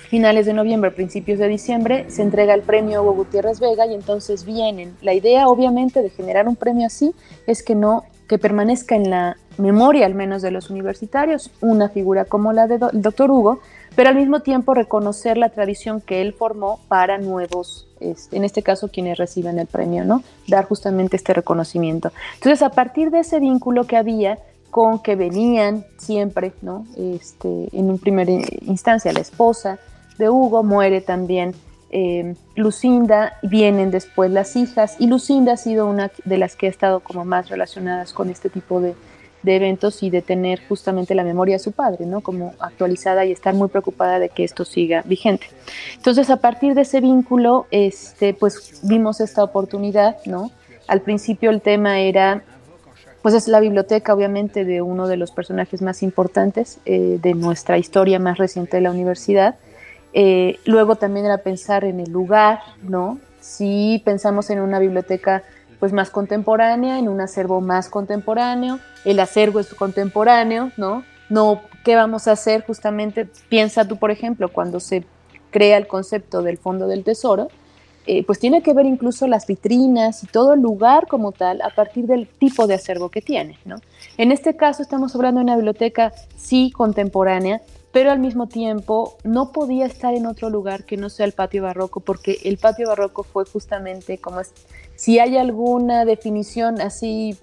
finales de noviembre, principios de diciembre, se entrega el premio Hugo Gutiérrez Vega y entonces vienen. La idea obviamente de generar un premio así es que no que permanezca en la memoria al menos de los universitarios una figura como la del doctor Hugo, pero al mismo tiempo reconocer la tradición que él formó para nuevos, este, en este caso quienes reciben el premio, ¿no? Dar justamente este reconocimiento. Entonces, a partir de ese vínculo que había con que venían siempre, ¿no? Este, en un primer instancia la esposa de Hugo muere también eh, Lucinda, vienen después las hijas, y Lucinda ha sido una de las que ha estado como más relacionadas con este tipo de, eventos y de tener justamente la memoria de su padre, ¿no? Como actualizada y estar muy preocupada de que esto siga vigente. Entonces, a partir de ese vínculo, este, pues vimos esta oportunidad, ¿no? Al principio el tema era, pues es la biblioteca, obviamente, de uno de los personajes más importantes eh, de nuestra historia más reciente de la universidad, eh, luego también era pensar en el lugar, ¿no? Si pensamos en una biblioteca pues más contemporánea, en un acervo más contemporáneo, el acervo es contemporáneo, ¿no? No, ¿qué vamos a hacer justamente? Piensa tú, por ejemplo, cuando se crea el concepto del Fondo del Tesoro, eh, pues tiene que ver incluso las vitrinas y todo el lugar como tal a partir del tipo de acervo que tiene. ¿no? En este caso estamos hablando de una biblioteca sí contemporánea, pero al mismo tiempo no podía estar en otro lugar que no sea el patio barroco, porque el patio barroco fue justamente como es, si hay alguna definición así,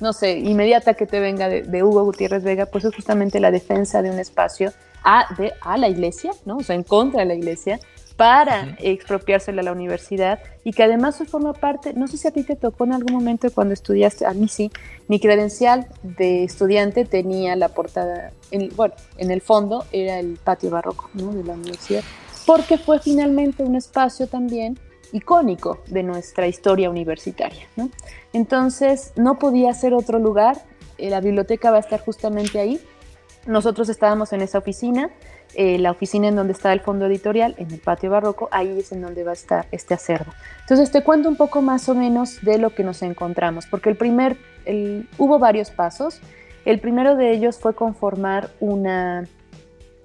no sé, inmediata que te venga de, Hugo Gutiérrez Vega, pues es justamente la defensa de un espacio a, de, a la iglesia, ¿no? o sea, en contra de la iglesia, para expropiársela a la universidad y que además forma parte, no sé si a ti te tocó en algún momento cuando estudiaste, a mí sí, mi credencial de estudiante tenía la portada, en, bueno, en el fondo era el patio barroco de la universidad, porque fue finalmente un espacio también icónico de nuestra historia universitaria. Entonces, no podía ser otro lugar, eh, la biblioteca va a estar justamente ahí. Nosotros estábamos en esa oficina, eh, la oficina en donde está el fondo editorial, en el patio barroco, ahí es en donde va a estar este acervo. Entonces te cuento un poco más o menos de lo que nos encontramos, porque el primer, hubo varios pasos. El primero de ellos fue conformar una,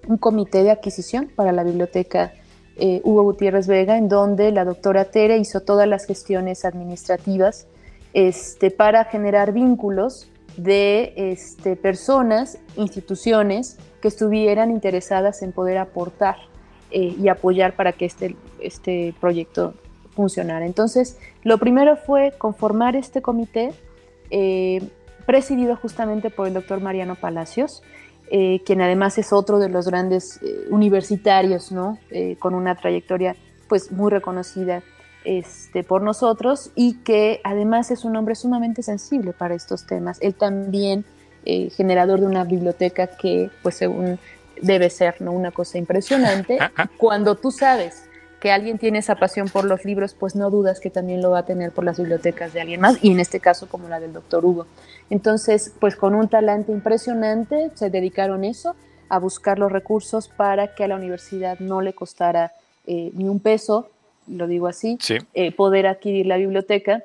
un comité de adquisición para la biblioteca eh, Hugo Gutiérrez Vega, en donde la doctora Tere hizo todas las gestiones administrativas este, para generar vínculos de este, personas, instituciones que estuvieran interesadas en poder aportar eh, y apoyar para que este, este proyecto funcionara. Entonces, lo primero fue conformar este comité, eh, presidido justamente por el doctor Mariano Palacios, eh, quien además es otro de los grandes universitarios, ¿no? con una trayectoria pues muy reconocida este, por nosotros y que además es un hombre sumamente sensible para estos temas. Él también, eh, generador de una biblioteca que, pues según debe ser, ¿no? Una cosa impresionante. Cuando tú sabes que alguien tiene esa pasión por los libros, pues no dudas que también lo va a tener por las bibliotecas de alguien más, y en este caso como la del doctor Hugo. Entonces, pues con un talante impresionante, se dedicaron eso, a buscar los recursos para que a la universidad no le costara eh, ni un peso lo digo así, eh, poder adquirir la biblioteca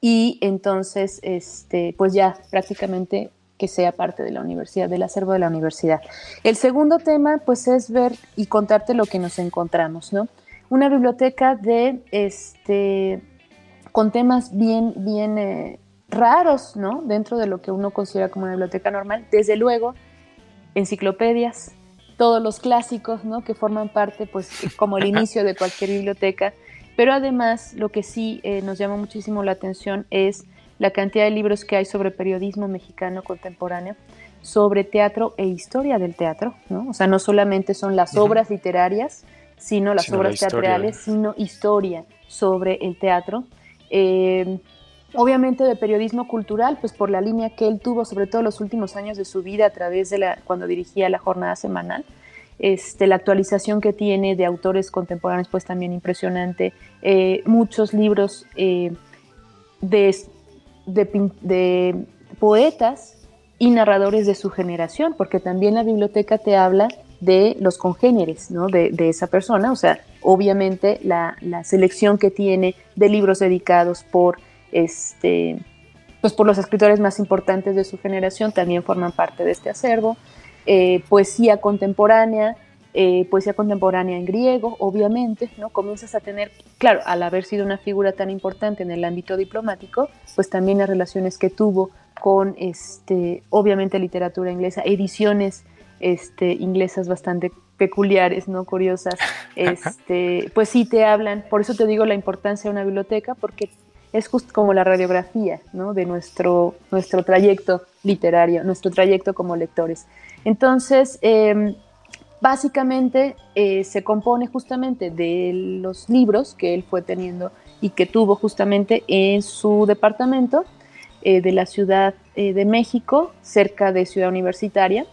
y entonces, este, pues ya prácticamente que sea parte de la universidad, del acervo de la universidad. El segundo tema, pues, es ver y contarte lo que nos encontramos, ¿no? Una biblioteca de, este, con temas bien, bien eh, raros, ¿no? Dentro de lo que uno considera como una biblioteca normal. Desde luego, enciclopedias, todos los clásicos, ¿no? Que forman parte, pues, como el inicio de cualquier biblioteca. Pero además, lo que sí eh, nos llama muchísimo la atención es la cantidad de libros que hay sobre periodismo mexicano contemporáneo, sobre teatro e historia del teatro, ¿no? O sea, no solamente son las obras literarias, sino las obras teatrales, sino historia sobre el teatro. Eh, obviamente de periodismo cultural, pues por la línea que él tuvo, sobre todo los últimos años de su vida a través de la, cuando dirigía la jornada semanal. Este, la actualización que tiene de autores contemporáneos, pues también impresionante. Eh, muchos libros eh, de, de, poetas y narradores de su generación, porque también la biblioteca te habla de los congéneres ¿no? de, de, esa persona, o sea, obviamente la, la selección que tiene de libros dedicados por este, pues por los escritores más importantes de su generación también forman parte de este acervo. Eh, poesía contemporánea, eh, poesía contemporánea en griego, obviamente, ¿no? Comienzas a tener, claro, al haber sido una figura tan importante en el ámbito diplomático, pues también las relaciones que tuvo con, este, obviamente, literatura inglesa, ediciones este, inglesas bastante peculiares, ¿no? Curiosas, este, pues sí te hablan, por eso te digo la importancia de una biblioteca, porque es justo como la radiografía ¿no? de nuestro, nuestro trayecto literario, nuestro trayecto como lectores. Entonces, em, básicamente eh, se compone justamente de los libros que él fue teniendo y que tuvo justamente en su departamento eh, de la Ciudad eh, de México, cerca de Ciudad Universitaria.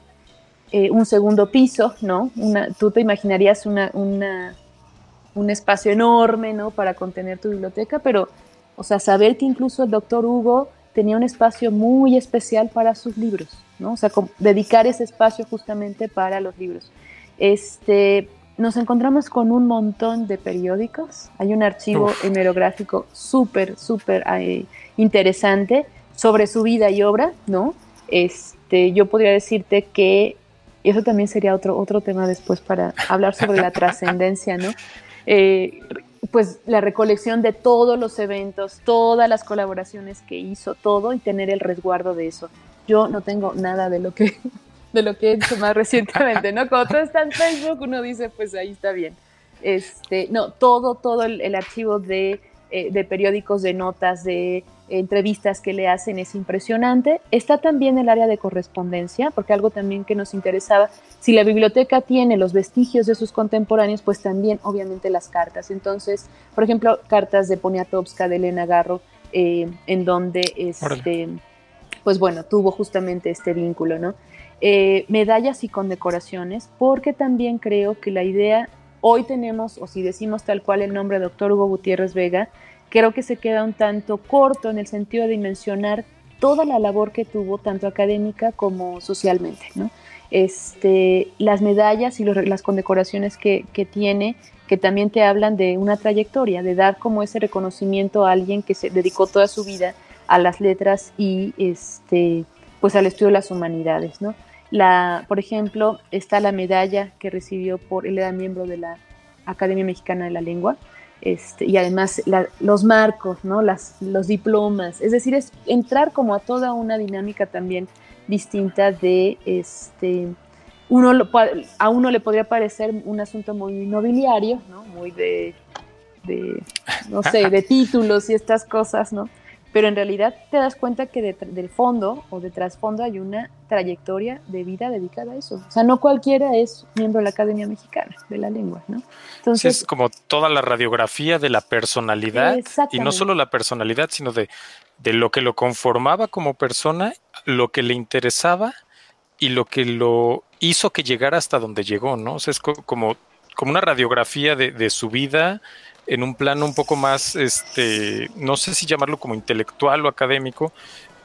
un segundo piso, ¿no? Tú te imaginarías una, un espacio enorme, ¿no? Para contener tu biblioteca, pero o sea, saber que incluso el doctor Hugo tenía un espacio muy especial para sus libros, ¿no? O sea, dedicar ese espacio justamente para los libros. Este, nos encontramos con un montón de periódicos. Hay un archivo hemerográfico súper, súper eh, interesante sobre su vida y obra, ¿no? Este, yo podría decirte que Y eso también sería otro, otro tema después para hablar sobre la trascendencia, ¿no? Eh, pues la recolección de todos los eventos, todas las colaboraciones que hizo, todo y tener el resguardo de eso. Yo no tengo nada de lo que de lo que he hecho más recientemente, ¿no? Cuando todo está en Facebook, uno dice, pues ahí está bien. Este, no, todo, todo el, archivo de, eh, de, periódicos, de notas, de entrevistas que le hacen es impresionante. Está también el área de correspondencia, porque algo también que nos interesaba, si la biblioteca tiene los vestigios de sus contemporáneos, pues también obviamente las cartas. Entonces, por ejemplo, cartas de Poniatowska, de Elena Garro, eh, en donde, este, pues bueno, tuvo justamente este vínculo, ¿no? Eh, medallas y condecoraciones, porque también creo que la idea, hoy tenemos, o si decimos tal cual el nombre de doctor Hugo Gutiérrez Vega, creo que se queda un tanto corto en el sentido de dimensionar toda la labor que tuvo, tanto académica como socialmente. ¿no? Este, las medallas y las condecoraciones que, tiene, que también te hablan de una trayectoria, de dar como ese reconocimiento a alguien que se dedicó toda su vida a las letras y este, pues al estudio de las humanidades. ¿no? La, por ejemplo, está la medalla que recibió por, él era miembro de la Academia Mexicana de la Lengua, este, y además los marcos, ¿no? Las, los diplomas, es decir, es entrar como a toda una dinámica también distinta de, este, uno a uno le podría parecer un asunto muy nobiliario, ¿no? Muy de, de no sé, de títulos y estas cosas, ¿no? Pero en realidad te das cuenta que del fondo o de trasfondo hay una trayectoria de vida dedicada a eso. O sea, no cualquiera es miembro de la Academia Mexicana de la Lengua, ¿no? Entonces, es como toda la radiografía de la personalidad y no solo la personalidad, sino de, de lo que lo conformaba como persona, lo que le interesaba y lo que lo hizo que llegara hasta donde llegó, ¿no? O sea, es como, como una radiografía de, de su vida, en un plano un poco más, este, no sé si llamarlo como intelectual o académico,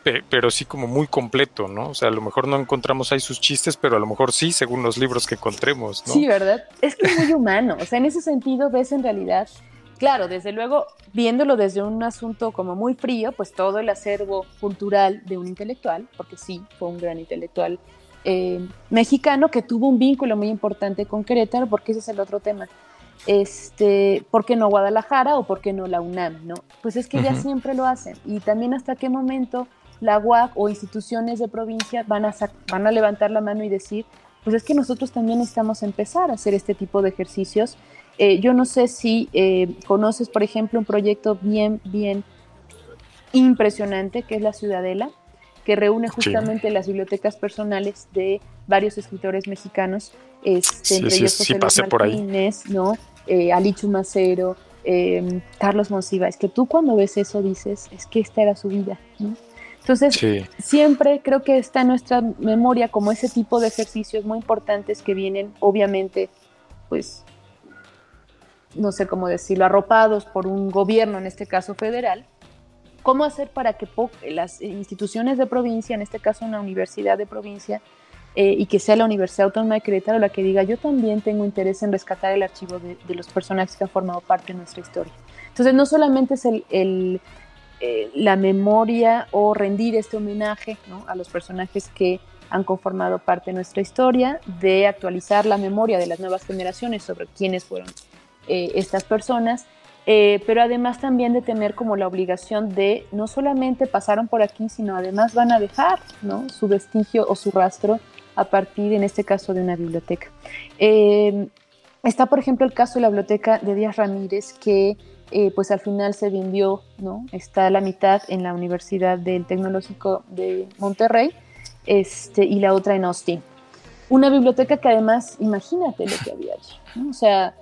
pero sí como muy completo, ¿no? O sea, a lo mejor no encontramos ahí sus chistes, pero a lo mejor sí, según los libros que encontremos, ¿no? Sí, ¿verdad? Es que es muy humano, o sea, en ese sentido ves en realidad, claro, desde luego, viéndolo desde un asunto como muy frío, pues todo el acervo cultural de un intelectual, porque sí, fue un gran intelectual eh, mexicano que tuvo un vínculo muy importante con Querétaro, porque ese es el otro tema este, ¿por qué no Guadalajara o por qué no la UNAM? ¿no? Pues es que ya siempre lo hacen. Y también hasta qué momento la UAC o instituciones de provincia van a, van a levantar la mano y decir, pues es que nosotros también necesitamos empezar a hacer este tipo de ejercicios. Eh, yo no sé si eh, conoces, por ejemplo, un proyecto bien, bien impresionante que es la Ciudadela, que reúne justamente las bibliotecas personales de varios escritores mexicanos, este, entre ellos José Luis Martínez, ¿no? Eh, Ali Chumacero, em, Carlos Monsiva, es que tú cuando ves eso dices, es que esta era su vida, Entonces, siempre creo que está en nuestra memoria como ese tipo de ejercicios muy importantes que vienen, obviamente, pues, no sé cómo decirlo, arropados por un gobierno, en este caso federal. ¿Cómo hacer para que las instituciones de provincia, en este caso una universidad de provincia, eh, y que sea la Universidad Autónoma de Querétaro la que diga yo también tengo interés en rescatar el archivo de, los personajes que han formado parte de nuestra historia. Entonces no solamente es el, eh, la memoria o rendir este homenaje a los personajes que han conformado parte de nuestra historia, de actualizar la memoria de las nuevas generaciones sobre quiénes fueron eh, estas personas, pero además también de tener como la obligación de no solamente pasaron por aquí, sino además van a dejar ¿no? su vestigio o su rastro a partir, en este caso, de una biblioteca. Eh, está, por ejemplo, el caso de la biblioteca de Díaz Ramírez, que eh, pues al final se vendió, ¿no? Está a la mitad en la Universidad del Tecnológico de Monterrey este, y la otra en Austin. Una biblioteca que además, imagínate lo que había allí, O sea,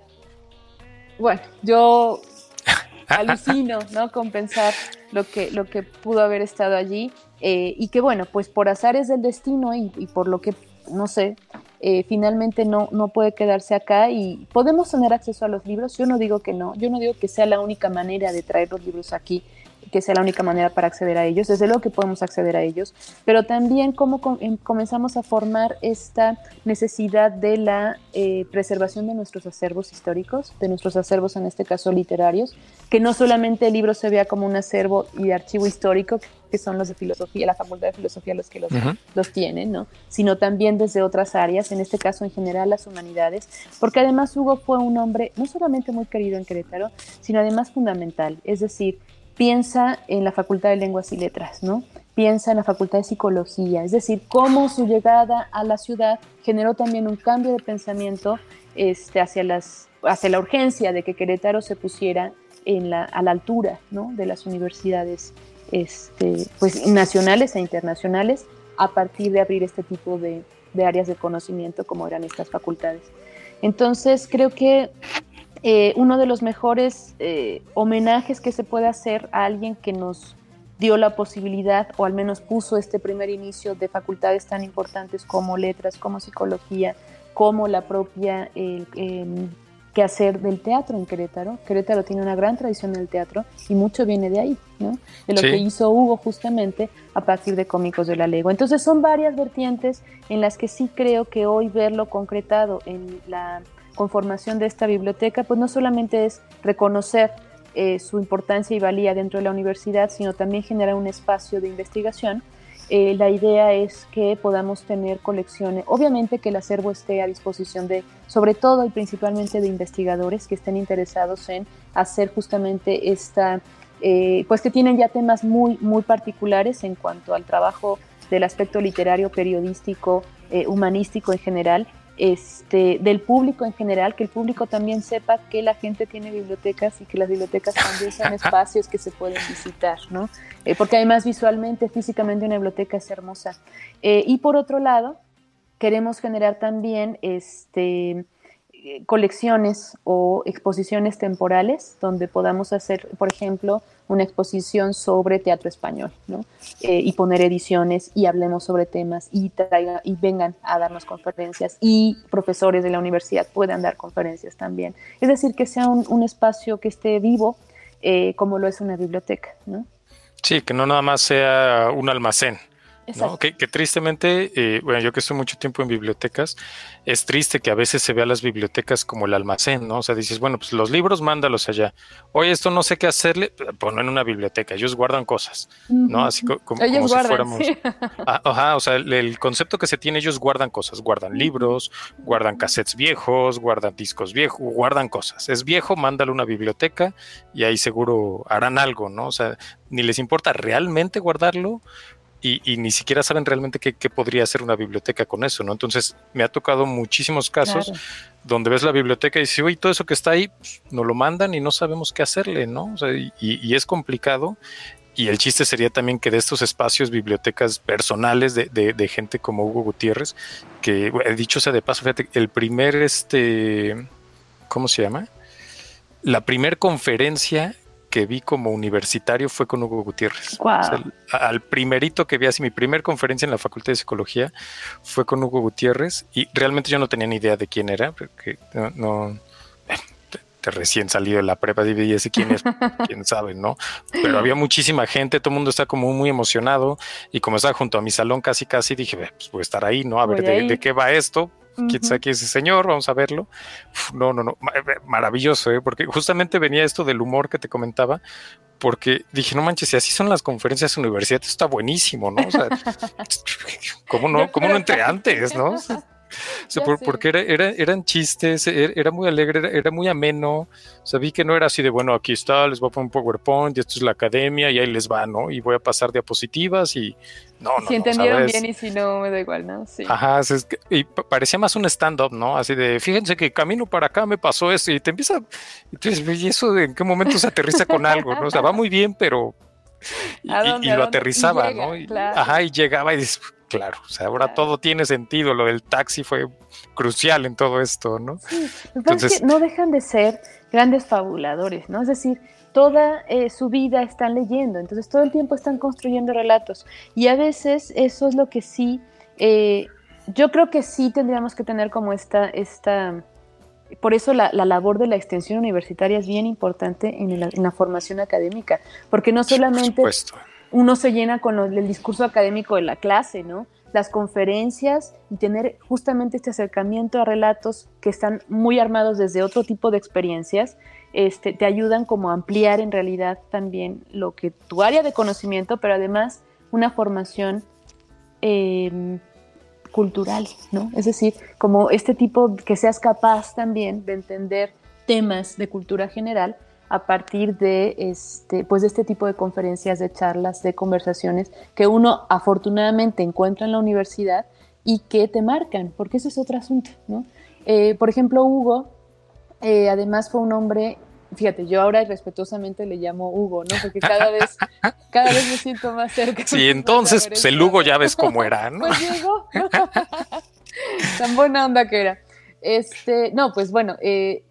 bueno, yo alucino, ¿no? Con pensar lo que, lo que pudo haber estado allí eh, y que bueno, pues por azares del destino y, por lo que, no sé, eh, finalmente no, no puede quedarse acá y podemos tener acceso a los libros. Yo no digo que no, yo no digo que sea la única manera de traer los libros aquí que sea la única manera para acceder a ellos. Desde luego que podemos acceder a ellos, pero también cómo em, comenzamos a formar esta necesidad de la eh, preservación de nuestros acervos históricos, de nuestros acervos en este caso literarios, que no solamente el libro se vea como un acervo y archivo histórico, que son los de filosofía, la facultad de filosofía los que los, los tienen, ¿no? Sino también desde otras áreas, en este caso en general las humanidades, porque además Hugo fue un hombre no solamente muy querido en Querétaro, sino además fundamental, es decir, piensa en la Facultad de Lenguas y Letras, ¿no? Piensa en la Facultad de Psicología, es decir, cómo su llegada a la ciudad generó también un cambio de pensamiento este, hacia, las, hacia la urgencia de que Querétaro se pusiera en la, a la altura ¿no? de las universidades este, pues, nacionales e internacionales a partir de abrir este tipo de, de áreas de conocimiento como eran estas facultades. Entonces, creo que eh, uno de los mejores eh, homenajes que se puede hacer a alguien que nos dio la posibilidad, o al menos puso este primer inicio de facultades tan importantes como letras, como psicología, como la propia eh, hacer del teatro en Querétaro. Querétaro tiene una gran tradición del teatro y mucho viene de ahí, ¿no? De lo que hizo Hugo justamente a partir de Cómicos de la Legua. Entonces son varias vertientes en las que sí creo que hoy verlo concretado en la conformación de esta biblioteca, pues no solamente es reconocer eh, su importancia y valía dentro de la universidad, sino también generar un espacio de investigación eh, la idea es que podamos tener colecciones, obviamente que el acervo esté a disposición de, sobre todo y principalmente de investigadores que estén interesados en hacer justamente esta, eh, pues que tienen ya temas muy, muy particulares en cuanto al trabajo del aspecto literario, periodístico, eh, humanístico en general, este, del público en general, que el público también sepa que la gente tiene bibliotecas y que las bibliotecas también son espacios que se pueden visitar, ¿no? Eh, porque además visualmente, físicamente una biblioteca es hermosa. Eh, y por otro lado, queremos generar también este, colecciones o exposiciones temporales donde podamos hacer, por ejemplo, una exposición sobre teatro español, ¿no? Eh, y poner ediciones y hablemos sobre temas y, traiga, y vengan a darnos conferencias y profesores de la universidad puedan dar conferencias también. Es decir, que sea un, espacio que esté vivo eh, como lo es una biblioteca, ¿no? Sí, que no nada más sea un almacén, que, tristemente, eh, bueno, yo que estoy mucho tiempo en bibliotecas, es triste que a veces se vea las bibliotecas como el almacén, ¿no? O sea, dices, bueno, pues los libros mándalos allá. Oye, esto no sé qué hacerle, ponlo en una biblioteca. Ellos guardan cosas, ¿no? Así como, si fuéramos. Ah, ajá, o sea, el, concepto que se tiene, ellos guardan cosas, guardan libros, guardan cassettes viejos, guardan discos viejos, guardan cosas. Es viejo, mándalo a una biblioteca y ahí seguro harán algo, ¿no? O sea, ni les importa realmente guardarlo y, ni siquiera saben realmente qué, podría hacer una biblioteca con eso, ¿no? Entonces, me ha tocado muchísimos casos donde ves la biblioteca y dices, oye, todo eso que está ahí, pues, nos lo mandan y no sabemos qué hacerle, ¿no? O sea, y, es complicado. Y el chiste sería también que de estos espacios, bibliotecas personales de, de, gente como Hugo Gutiérrez, que, he dicho sea de paso, fíjate, el primer, este, ¿cómo se llama? La primer conferencia que vi como universitario fue con Hugo Gutiérrez. al primerito que vi, así mi primer conferencia en la Facultad de Psicología fue con Hugo Gutiérrez y realmente yo no tenía ni idea de quién era, porque no, te, recién salido de la prepa y ese quién es, quién sabe, ¿no? Pero había muchísima gente, todo el mundo está como muy emocionado y como estaba junto a mi salón casi casi dije, pues voy a estar ahí, ¿no? A ver de, de, qué va esto, quién sabe quién es ese señor, vamos a verlo. no, no, no, maravilloso, ¿eh? porque justamente venía esto del humor que te comentaba, porque dije, no manches, si así son las conferencias de universidad, esto está buenísimo, ¿no? O sea, ¿cómo no, cómo no entré antes, no? porque era, eran chistes, era, muy alegre, era, muy ameno. Sabí que no era así de, bueno, aquí está, les voy a poner un PowerPoint, y esto es la academia, y ahí les va, ¿no? Y voy a pasar diapositivas y no, no. Si entendieron bien y si no, me da igual, ¿no? Sí. Ajá, y parecía más un stand-up, ¿no? Así de, fíjense que camino para acá me pasó esto, y te empieza, y dices, ¿y eso en qué momento se aterriza con algo, ¿no? O sea, va muy bien, pero. Y, lo aterrizaba, ¿no? Ajá, y llegaba y dices, claro, o sea, ahora todo tiene sentido, lo del taxi fue crucial en todo esto, ¿no? Sí, Entonces, que no dejan de ser grandes fabuladores, ¿no? Es decir, toda eh, su vida están leyendo, entonces todo el tiempo están construyendo relatos y a veces eso es lo que sí, eh, yo creo que sí tendríamos que tener como esta, esta por eso la, labor de la extensión universitaria es bien importante en la, en la formación académica, porque no solamente uno se llena con el discurso académico de la clase, ¿no? las conferencias y tener justamente este acercamiento a relatos que están muy armados desde otro tipo de experiencias, este, te ayudan como a ampliar en realidad también lo que tu área de conocimiento, pero además una formación em, cultural, ¿no? Es decir, como este tipo que seas capaz también de entender temas de cultura general a partir de este, pues de este tipo de conferencias, de charlas, de conversaciones que uno afortunadamente encuentra en la universidad y que te marcan, porque ese es otro asunto, ¿no? Eh, por ejemplo, Hugo, eh, además fue un hombre, fíjate, yo ahora respetuosamente le llamo Hugo, ¿no? Porque cada vez, cada vez me siento más cerca. Sí, entonces, pues el Hugo ya ves cómo era, ¿no? pues llegó. Tan buena onda que era. Este, no, pues bueno, eh,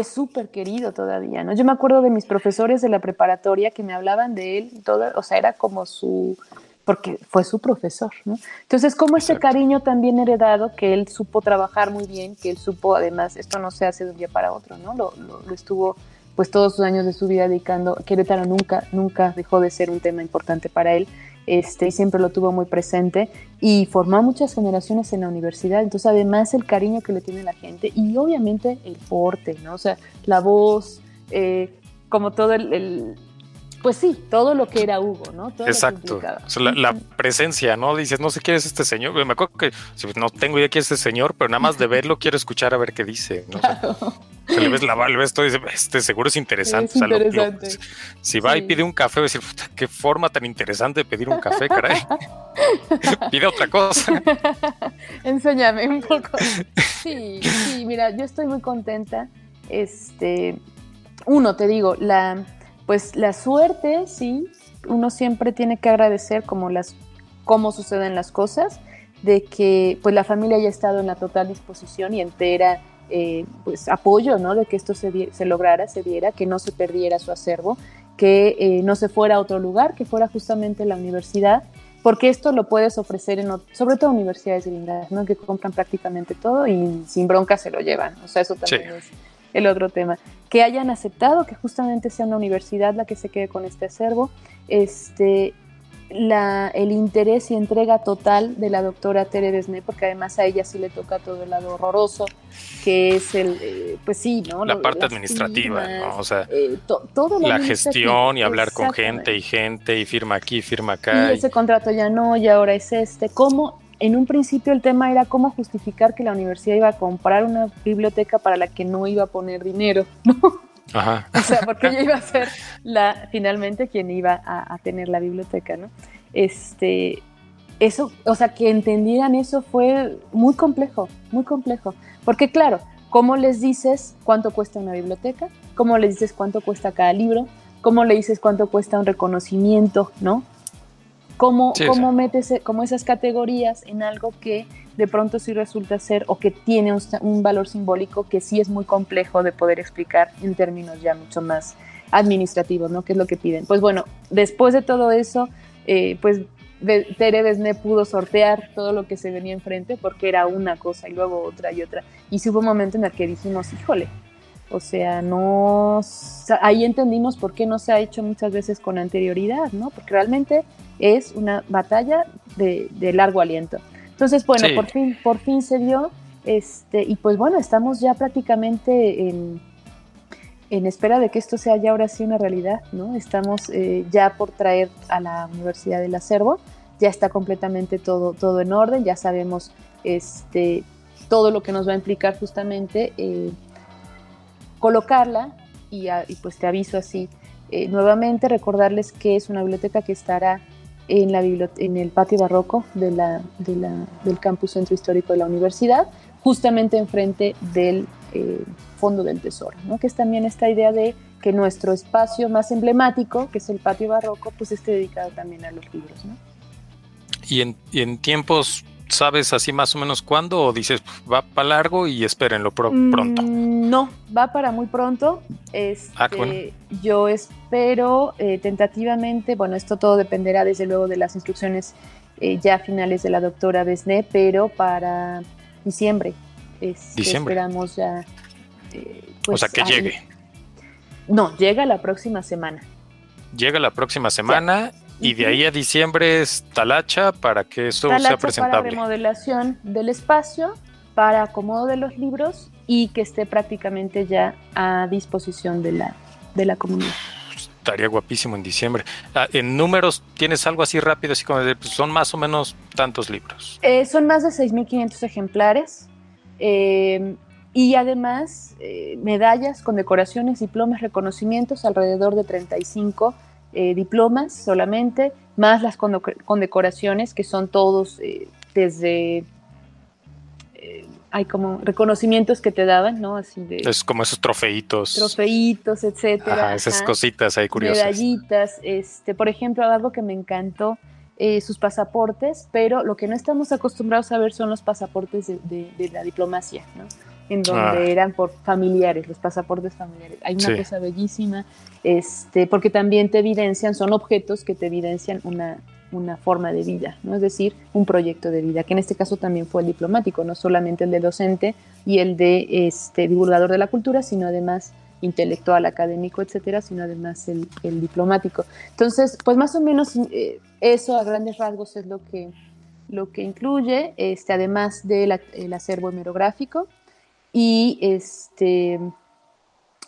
es súper querido todavía, ¿no? Yo me acuerdo de mis profesores de la preparatoria que me hablaban de él, todo, o sea, era como su, porque fue su profesor, ¿no? Entonces, como ese cariño también heredado, que él supo trabajar muy bien, que él supo, además, esto no se hace de un día para otro, ¿no? Lo, lo, estuvo, pues, todos sus años de su vida dedicando, Querétaro nunca, nunca dejó de ser un tema importante para él, este, y siempre lo tuvo muy presente y formó muchas generaciones en la universidad. Entonces, además, el cariño que le tiene la gente y obviamente el porte, ¿no? O sea, la voz, eh, como todo el, pues sí, todo lo que era Hugo, ¿no? Exacto. la, presencia, ¿no? Dices, no sé quién es este señor. Me acuerdo que no tengo idea quién es este señor, pero nada más de verlo quiero escuchar a ver qué dice. ¿no? Se le ves la le ves todo y dice, este seguro es interesante. si va y pide un café, va a decir, puta, qué forma tan interesante de pedir un café, caray. Pide otra cosa. Enséñame un poco. Sí, sí, mira, yo estoy muy contenta. Este, uno, te digo, la, pues la suerte, sí, uno siempre tiene que agradecer como las, cómo suceden las cosas, de que pues la familia haya estado en la total disposición y entera eh, pues apoyo, ¿no? De que esto se, se, lograra, se diera, que no se perdiera su acervo, que eh, no se fuera a otro lugar, que fuera justamente la universidad, porque esto lo puedes ofrecer en, sobre todo universidades gringas, ¿no? Que compran prácticamente todo y sin bronca se lo llevan, o sea, eso también es el otro tema. Que hayan aceptado que justamente sea una universidad la que se quede con este acervo, este, la, el interés y entrega total de la doctora Tere Desné, porque además a ella sí le toca todo el lado horroroso, que es el, eh, pues sí, ¿no? La parte administrativa, ¿no? O sea, eh, todo la gestión y hablar con gente y gente y firma aquí, firma acá. Y, ese contrato ya no, y ahora es este. ¿Cómo? En un principio el tema era cómo justificar que la universidad iba a comprar una biblioteca para la que no iba a poner dinero, ¿no? Ajá. O sea, porque ella iba a ser la, finalmente quien iba a, tener la biblioteca, ¿no? Este, eso, o sea, que entendieran eso fue muy complejo, muy complejo. Porque claro, ¿cómo les dices cuánto cuesta una biblioteca? ¿Cómo les dices cuánto cuesta cada libro? ¿Cómo le dices cuánto cuesta un reconocimiento, no? ¿Cómo, cómo metes como esas categorías en algo que de pronto sí resulta ser o que tiene un, valor simbólico que sí es muy complejo de poder explicar en términos ya mucho más administrativos, ¿no? ¿Qué es lo que piden? Pues bueno, después de todo eso, eh, pues Tere Desne pudo sortear todo lo que se venía enfrente porque era una cosa y luego otra y otra. Y sí hubo un momento en el que dijimos, híjole, o sea, no, ahí entendimos por qué no se ha hecho muchas veces con anterioridad, ¿no? Porque realmente es una batalla de, de largo aliento. Entonces, bueno, por fin, por fin se dio, este, y pues bueno, estamos ya prácticamente en, en espera de que esto sea ya ahora sí una realidad, ¿no? Estamos eh, ya por traer a la Universidad del Acervo, ya está completamente todo, todo en orden, ya sabemos este, todo lo que nos va a implicar justamente eh, colocarla, y, pues te aviso así, eh, nuevamente recordarles que es una biblioteca que estará en, la en el patio barroco de la, de la, del campus centro histórico de la universidad, justamente enfrente del eh, Fondo del Tesoro, ¿no? que es también esta idea de que nuestro espacio más emblemático, que es el patio barroco, pues esté dedicado también a los libros. ¿no? Y, en, y en tiempos ¿Sabes así más o menos cuándo o dices va para largo y espérenlo mm, pronto? no, va para muy pronto. ah, este, Yo espero eh, tentativamente, bueno, esto todo dependerá desde luego de las instrucciones eh, ya finales de la doctora Besné, pero para diciembre. diciembre. Esperamos ya. Eh, pues, o sea, que llegue. No, llega la próxima semana. Llega la próxima semana Y de ahí a diciembre es talacha para que eso sea presentable. Para remodelación del espacio, para acomodo de los libros y que esté prácticamente ya a disposición de la, de la comunidad. Estaría guapísimo en diciembre. Ah, en números, ¿tienes algo así rápido? Así como de, pues, son más o menos tantos libros. Eh, son más de 6.500 ejemplares. Eh, y además eh, medallas, condecoraciones, diplomas, reconocimientos, alrededor de 35 diplomas solamente, más las condecoraciones, que son todos desde hay como reconocimientos que te daban, ¿no? Así de... Es como esos trofeitos. Trofeitos, etcétera. esas cositas ahí curiosas. Medallitas, este, por ejemplo, algo que me encantó, eh, sus pasaportes, pero lo que no estamos acostumbrados a ver son los pasaportes de, la diplomacia, ¿no? En donde ah. eran por familiares, los pasaportes familiares. Hay una cosa bellísima, este, porque también te evidencian, son objetos que te evidencian una, una forma de vida, ¿no? es decir, un proyecto de vida, que en este caso también fue el diplomático, no solamente el de docente y el de este, divulgador de la cultura, sino además intelectual, académico, etcétera, sino además el, diplomático. Entonces, pues más o menos eh, eso a grandes rasgos es lo que, lo que incluye, este, además del acervo hemerográfico y, este,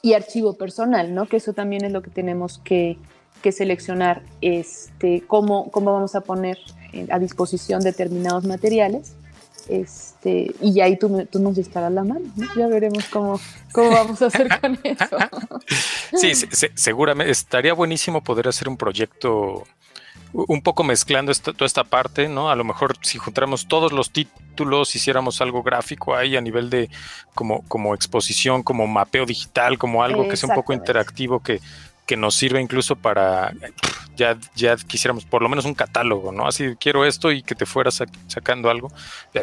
y archivo personal, ¿no? que eso también es lo que tenemos que que seleccionar este, cómo, cómo vamos a poner a disposición determinados materiales. Este, y ahí tú, tú nos disparas la mano, ya veremos cómo, cómo vamos a hacer con eso. sí, seguramente estaría buenísimo poder hacer un proyecto un poco mezclando toda esta parte, ¿no? A lo mejor si juntáramos todos los títulos, hiciéramos algo gráfico ahí a nivel de como, como exposición, como mapeo digital, como algo que sea un poco interactivo que que nos sirve incluso para ya, ya quisiéramos por lo menos un catálogo, ¿no? Así quiero esto y que te fueras sacando algo.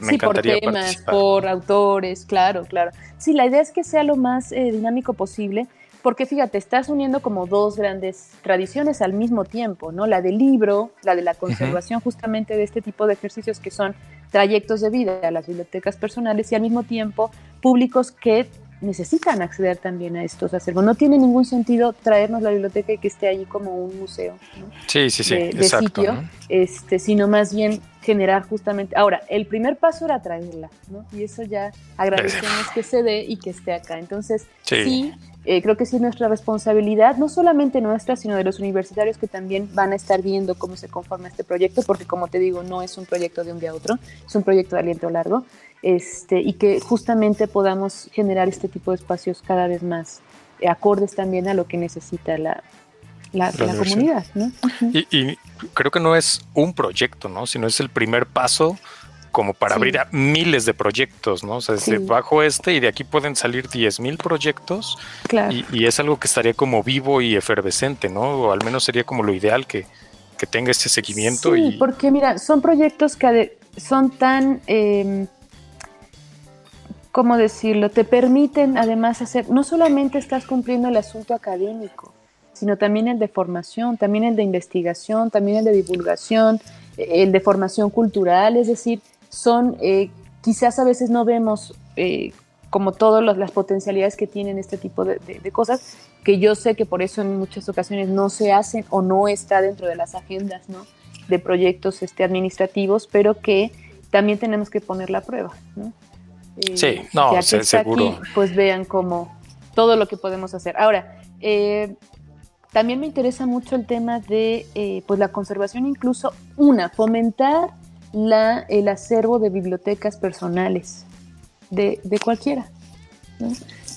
Me encantaría por temas, por autores, claro, claro. Sí, la idea es que sea lo más eh, dinámico posible, porque fíjate, estás uniendo como dos grandes tradiciones al mismo tiempo, ¿no? La del libro, la de la conservación justamente de este tipo de ejercicios que son trayectos de vida a las bibliotecas personales y al mismo tiempo públicos que necesitan acceder también a estos acervos. No tiene ningún sentido traernos la biblioteca y que esté allí como un museo sí, sí, sí, de, sitio, este, sino más bien generar justamente. Ahora, el primer paso era traerla, ¿no? Y eso ya agradecemos que se dé y que esté acá. Entonces, sí, eh, creo que sí es nuestra responsabilidad, no solamente nuestra, sino de los universitarios que también van a estar viendo cómo se conforma este proyecto, porque como te digo, no es un proyecto de un día a otro, es un proyecto de aliento largo este, y que justamente podamos generar este tipo de espacios cada vez más eh, acordes también a lo que necesita la, la, comunidad. ¿no? y, creo que no es un proyecto, ¿no? sino es el primer paso como para abrir a miles de proyectos, ¿no? O sea, bajo este y de aquí pueden salir 10 mil proyectos y, es algo que estaría como vivo y efervescente, ¿no? O al menos sería como lo ideal que, que tenga este seguimiento. Sí, porque mira, son proyectos que son tan eh, ¿cómo decirlo? Te permiten además hacer, no solamente estás cumpliendo el asunto académico, sino también el de formación, también el de investigación, también el de divulgación, el de formación cultural, es decir, son, eh, quizás a veces no vemos eh, como todas las potencialidades que tienen este tipo de, cosas, que yo sé que por eso en muchas ocasiones no se hacen o no está dentro de las agendas ¿no? de proyectos este, administrativos, pero que también tenemos que poner la prueba. ¿no? sí, no, seguro. pues vean cómo todo lo que podemos hacer. Ahora, eh, también me interesa mucho el tema de eh, pues la conservación, incluso una, fomentar la, el acervo de bibliotecas personales de, cualquiera.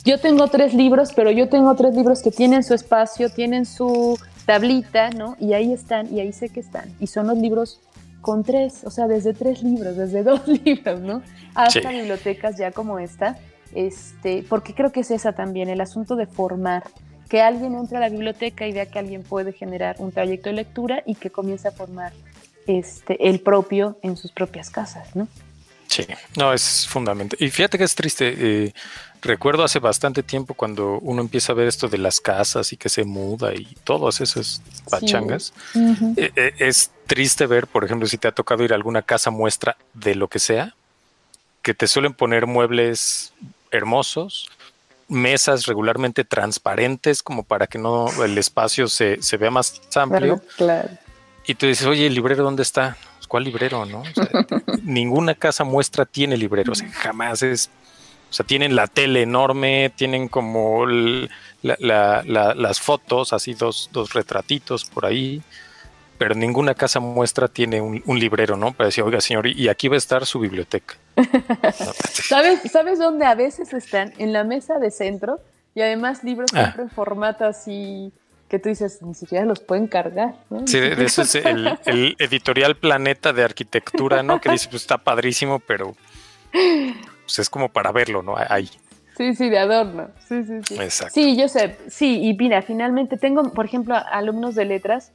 Yo tengo tres libros, pero yo tengo tres libros que tienen su espacio, tienen su tablita, ¿no? Y ahí están, y ahí sé que están. Y son los libros con tres, o sea, desde tres libros, desde dos libros, ¿no? Hasta bibliotecas ya como esta, este, porque creo que es esa también, el asunto de formar, que alguien entre a la biblioteca y vea que alguien puede generar un trayecto de lectura y que comience a formar este, el propio en sus propias casas, ¿no? Sí, no, es fundamental. Y fíjate que es triste. Eh, recuerdo hace bastante tiempo cuando uno empieza a ver esto de las casas y que se muda y todas esas pachangas. Eh, eh, es triste ver, por ejemplo, si te ha tocado ir a alguna casa muestra de lo que sea, que te suelen poner muebles hermosos, mesas regularmente transparentes como para que no el espacio se, vea más amplio. Claro. Y tú dices, oye, ¿el librero dónde está? Pues, ¿Cuál librero, no? ninguna casa muestra tiene libreros, jamás es... O sea, tienen la tele enorme, tienen como las fotos, así dos, dos retratitos por ahí, pero ninguna casa muestra tiene un, librero, ¿no? Para decir, oiga, señor, y aquí va a estar su biblioteca. ¿Sabes, ¿Sabes dónde a veces están? En la mesa de centro y además libros ah. siempre en formato así que tú dices, ni siquiera los pueden cargar. Sí, de, eso es el, editorial Planeta de Arquitectura, ¿no? Que dice, pues está padrísimo, pero pues es como para verlo, ¿no? Ahí. Sí, sí, de adorno. Sí, sí, sí. Exacto. Sí, yo sé. Sí, y mira, finalmente tengo, por ejemplo, alumnos de letras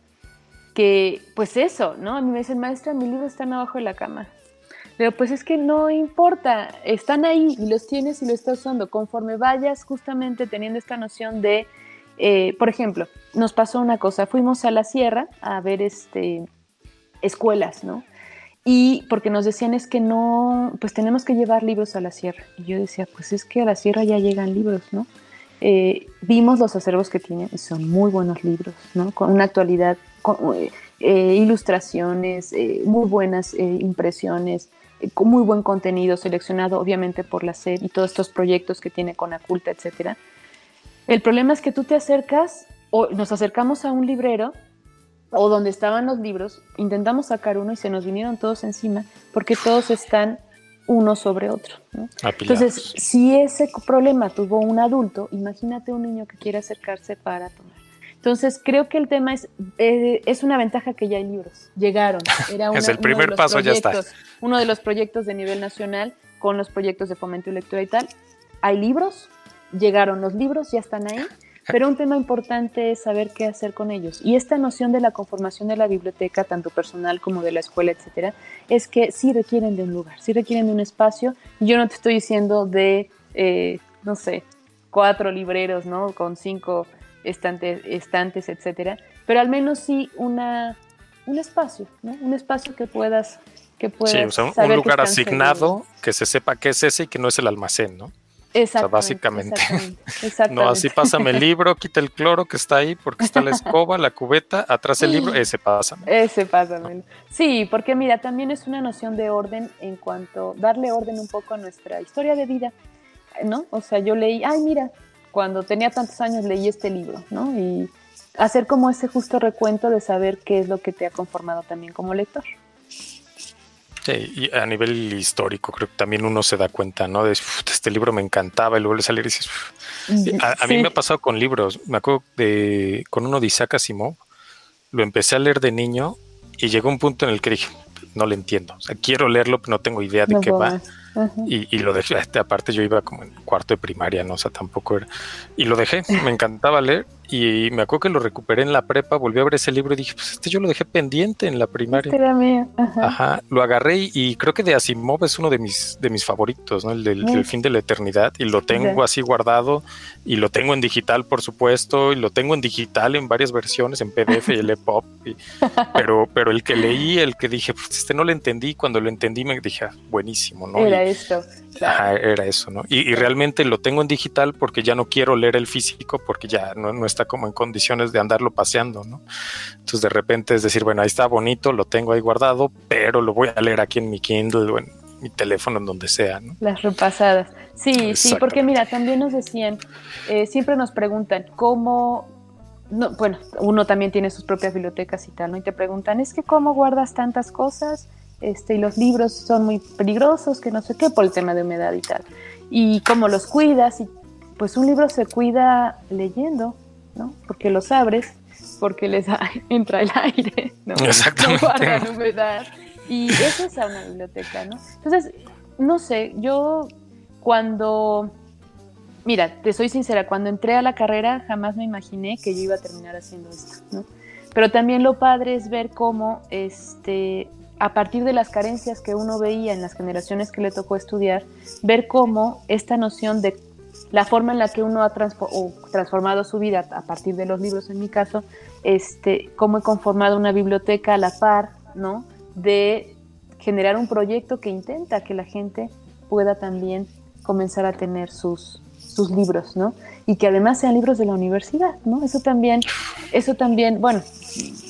que, pues eso, ¿no? A mí me dicen, maestra, mis libros están abajo de la cama. Pero pues es que no importa, están ahí y los tienes y los estás usando. Conforme vayas justamente teniendo esta noción de, eh, por ejemplo, nos pasó una cosa, fuimos a la sierra a ver este, escuelas, ¿no? Y porque nos decían es que no, pues tenemos que llevar libros a la sierra. Y yo decía, pues es que a la sierra ya llegan libros, ¿no? Eh, vimos los acervos que tienen y son muy buenos libros, ¿no? Con una actualidad, con, eh, ilustraciones, muy buenas impresiones, con muy buen contenido seleccionado obviamente por la SED y todos estos proyectos que tiene con Aculta, etcétera. El problema es que tú te acercas o nos acercamos a un librero o donde estaban los libros, intentamos sacar uno y se nos vinieron todos encima porque todos están uno sobre otro. Entonces, si ese problema tuvo un adulto, imagínate un niño que quiere acercarse para tomar. Entonces, creo que el tema es, eh, es una ventaja que ya hay libros. Llegaron. Era es el primer paso, ya está. Uno de los proyectos de nivel nacional con los proyectos de fomento y lectura y tal. Hay libros, llegaron los libros, ya están ahí. Pero un tema importante es saber qué hacer con ellos. Y esta noción de la conformación de la biblioteca, tanto personal como de la escuela, etcétera, es que sí requieren de un lugar, sí requieren de un espacio. Yo no te estoy diciendo de, eh, no sé, cuatro libreros, ¿no? Con cinco estantes, estantes, etcétera, pero al menos sí una, un espacio, ¿no? Un espacio que puedas que puedas sí, un lugar asignado que se sepa qué es ese y que no es el almacén, ¿no? Exactamente, básicamente. no, así pásame el libro, quita el cloro que está ahí porque está la escoba, la cubeta, atrás el libro, ese pásame. Ese pásame. Sí, porque mira, también es una noción de orden en cuanto darle orden un poco a nuestra historia de vida, ¿no? O sea, yo leí, ay, mira, cuando tenía tantos años leí este libro, ¿no? Y hacer como ese justo recuento de saber qué es lo que te ha conformado también como lector. Sí, y a nivel histórico creo que también uno se da cuenta, ¿no? De este libro me encantaba y luego le salir y dices, a, mí me ha pasado con libros, me acuerdo de con uno de Isaac Asimov, lo empecé a leer de niño y llegó un punto en el que dije, no le entiendo, o sea, quiero leerlo, pero no tengo idea de qué va y, lo dejé, aparte yo iba como en cuarto de primaria, ¿no? O sea, tampoco era. Y lo dejé, me encantaba leer y me acuerdo que lo recuperé en la prepa, volví a ver ese libro y dije, pues este yo lo dejé pendiente en la primaria. Este era mío. Ajá. lo agarré y, creo que de Asimov es uno de mis, de mis favoritos, ¿no? El del, fin de la eternidad y lo tengo así guardado y lo tengo en digital, por supuesto, y lo tengo en digital en varias versiones, en PDF y EPUB, pero, pero el que leí, el que dije, pues este no lo entendí, cuando lo entendí me dije, ah, buenísimo, ¿no? Era esto. era eso, ¿no? Y, realmente lo tengo en digital porque ya no quiero leer el físico porque ya no, está como en condiciones de andarlo paseando, ¿no? Entonces de repente es decir, bueno, ahí está bonito, lo tengo ahí guardado, pero lo voy a leer aquí en mi Kindle o en mi teléfono, en donde sea, ¿no? Las repasadas. Sí, sí, porque mira, también nos decían, eh, siempre nos preguntan cómo no, bueno, uno también tiene sus propias bibliotecas y tal, ¿no? Y te preguntan, es que cómo guardas tantas cosas este, y los libros son muy peligrosos, que no sé qué, por el tema de humedad y tal. Y cómo los cuidas, y pues un libro se cuida leyendo, ¿no? Porque los abres, porque les entra el aire, ¿no? Exactamente. No humedad. Y eso es a una biblioteca, ¿no? Entonces, no sé, yo cuando mira, te soy sincera, cuando entré a la carrera jamás me imaginé que yo iba a terminar haciendo esto, ¿no? Pero también lo padre es ver cómo este, a partir de las carencias que uno veía en las generaciones que le tocó estudiar, ver cómo esta noción de la forma en la que uno ha transformado su vida a partir de los libros, en mi caso, este, cómo he conformado una biblioteca a la par, ¿no? De generar un proyecto que intenta que la gente pueda también comenzar a tener sus, sus libros, ¿no? Y que además sean libros de la universidad, ¿no? Eso también eso también, bueno,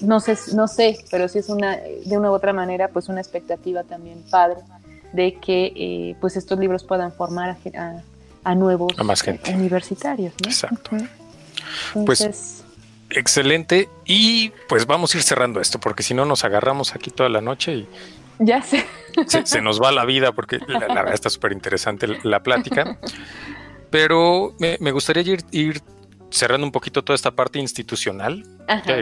no sé, no sé, pero sí es una, de una u otra manera, pues una expectativa también padre de que eh, pues estos libros puedan formar a, nuevos universitarios. Exacto. pues excelente y pues vamos a ir cerrando esto porque si no nos agarramos aquí toda la noche y ya sé. Se, nos va la vida porque la, verdad está súper interesante la plática. Pero me, gustaría ir, cerrando un poquito toda esta parte institucional.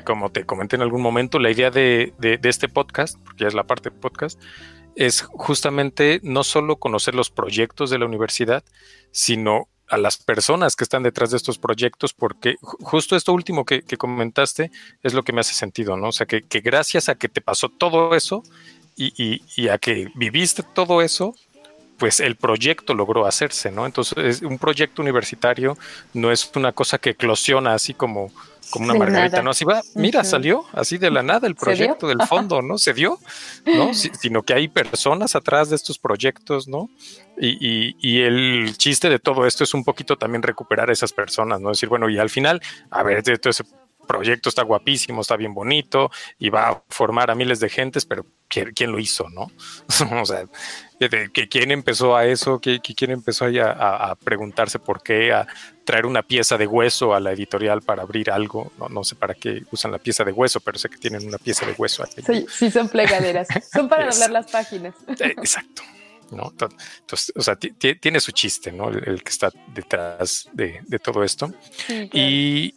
como te comenté en algún momento, la idea de, este podcast, porque ya es la parte de podcast, es justamente no solo conocer los proyectos de la universidad, sino a las personas que están detrás de estos proyectos, porque justo esto último que, comentaste es lo que me hace sentido, ¿no? O sea, que, gracias a que te pasó todo eso y, y, a que viviste todo eso, pues el proyecto logró hacerse, ¿no? Entonces, un proyecto universitario no es una cosa que eclosiona así como, como una margarita, ¿no? Así va, mira, salió así de la nada el proyecto del fondo, ¿no? Se dio, ¿no? sino que hay personas atrás de estos proyectos, ¿no? Y, y, el chiste de todo esto es un poquito también recuperar a esas personas, ¿no? Decir, bueno, y al final, a ver, todo ese proyecto está guapísimo, está bien bonito y va a formar a miles de gentes, pero ¿quién, lo hizo, no? o sea, quién empezó a eso, que quién empezó a, a, preguntarse por qué, a traer una pieza de hueso a la editorial para abrir algo. No, no sé para qué usan la pieza de hueso, pero sé que tienen una pieza de hueso. Sí, sí, son plegaderas. son para doblar las páginas. Eh, exacto. ¿no? Entonces, o sea, tiene su chiste, ¿no? El, que está detrás de, todo esto. Y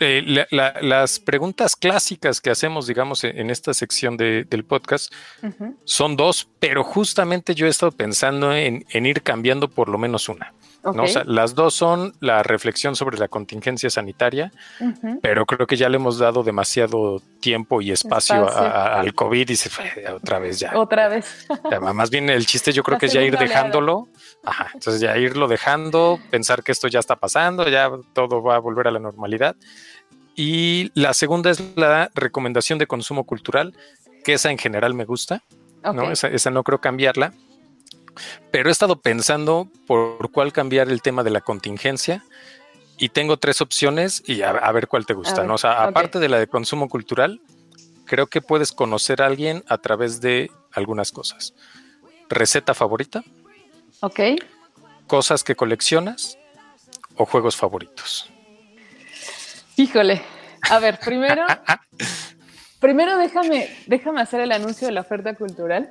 eh, las preguntas clásicas que hacemos, digamos, en, esta sección del podcast son dos, pero justamente yo he estado pensando en, ir cambiando por lo menos una. Las dos son la reflexión sobre la contingencia sanitaria, pero creo que ya le hemos dado demasiado tiempo y espacio, al COVID y se fue otra vez ya. Otra vez. más bien el chiste yo creo que es ya ir dejándolo. Ajá, entonces ya irlo dejando, pensar que esto ya está pasando, ya todo va a volver a la normalidad. Y la segunda es la recomendación de consumo cultural, que esa en general me gusta. ¿no? Esa, no creo cambiarla. Pero he estado pensando por cuál cambiar el tema de la contingencia y tengo tres opciones y a, ver cuál te gusta. ¿no? O sea, aparte de la de consumo cultural, creo que puedes conocer a alguien a través de algunas cosas. Receta favorita. Ok. Cosas que coleccionas o juegos favoritos. Híjole. A ver, primero, primero déjame, déjame hacer el anuncio de la oferta cultural.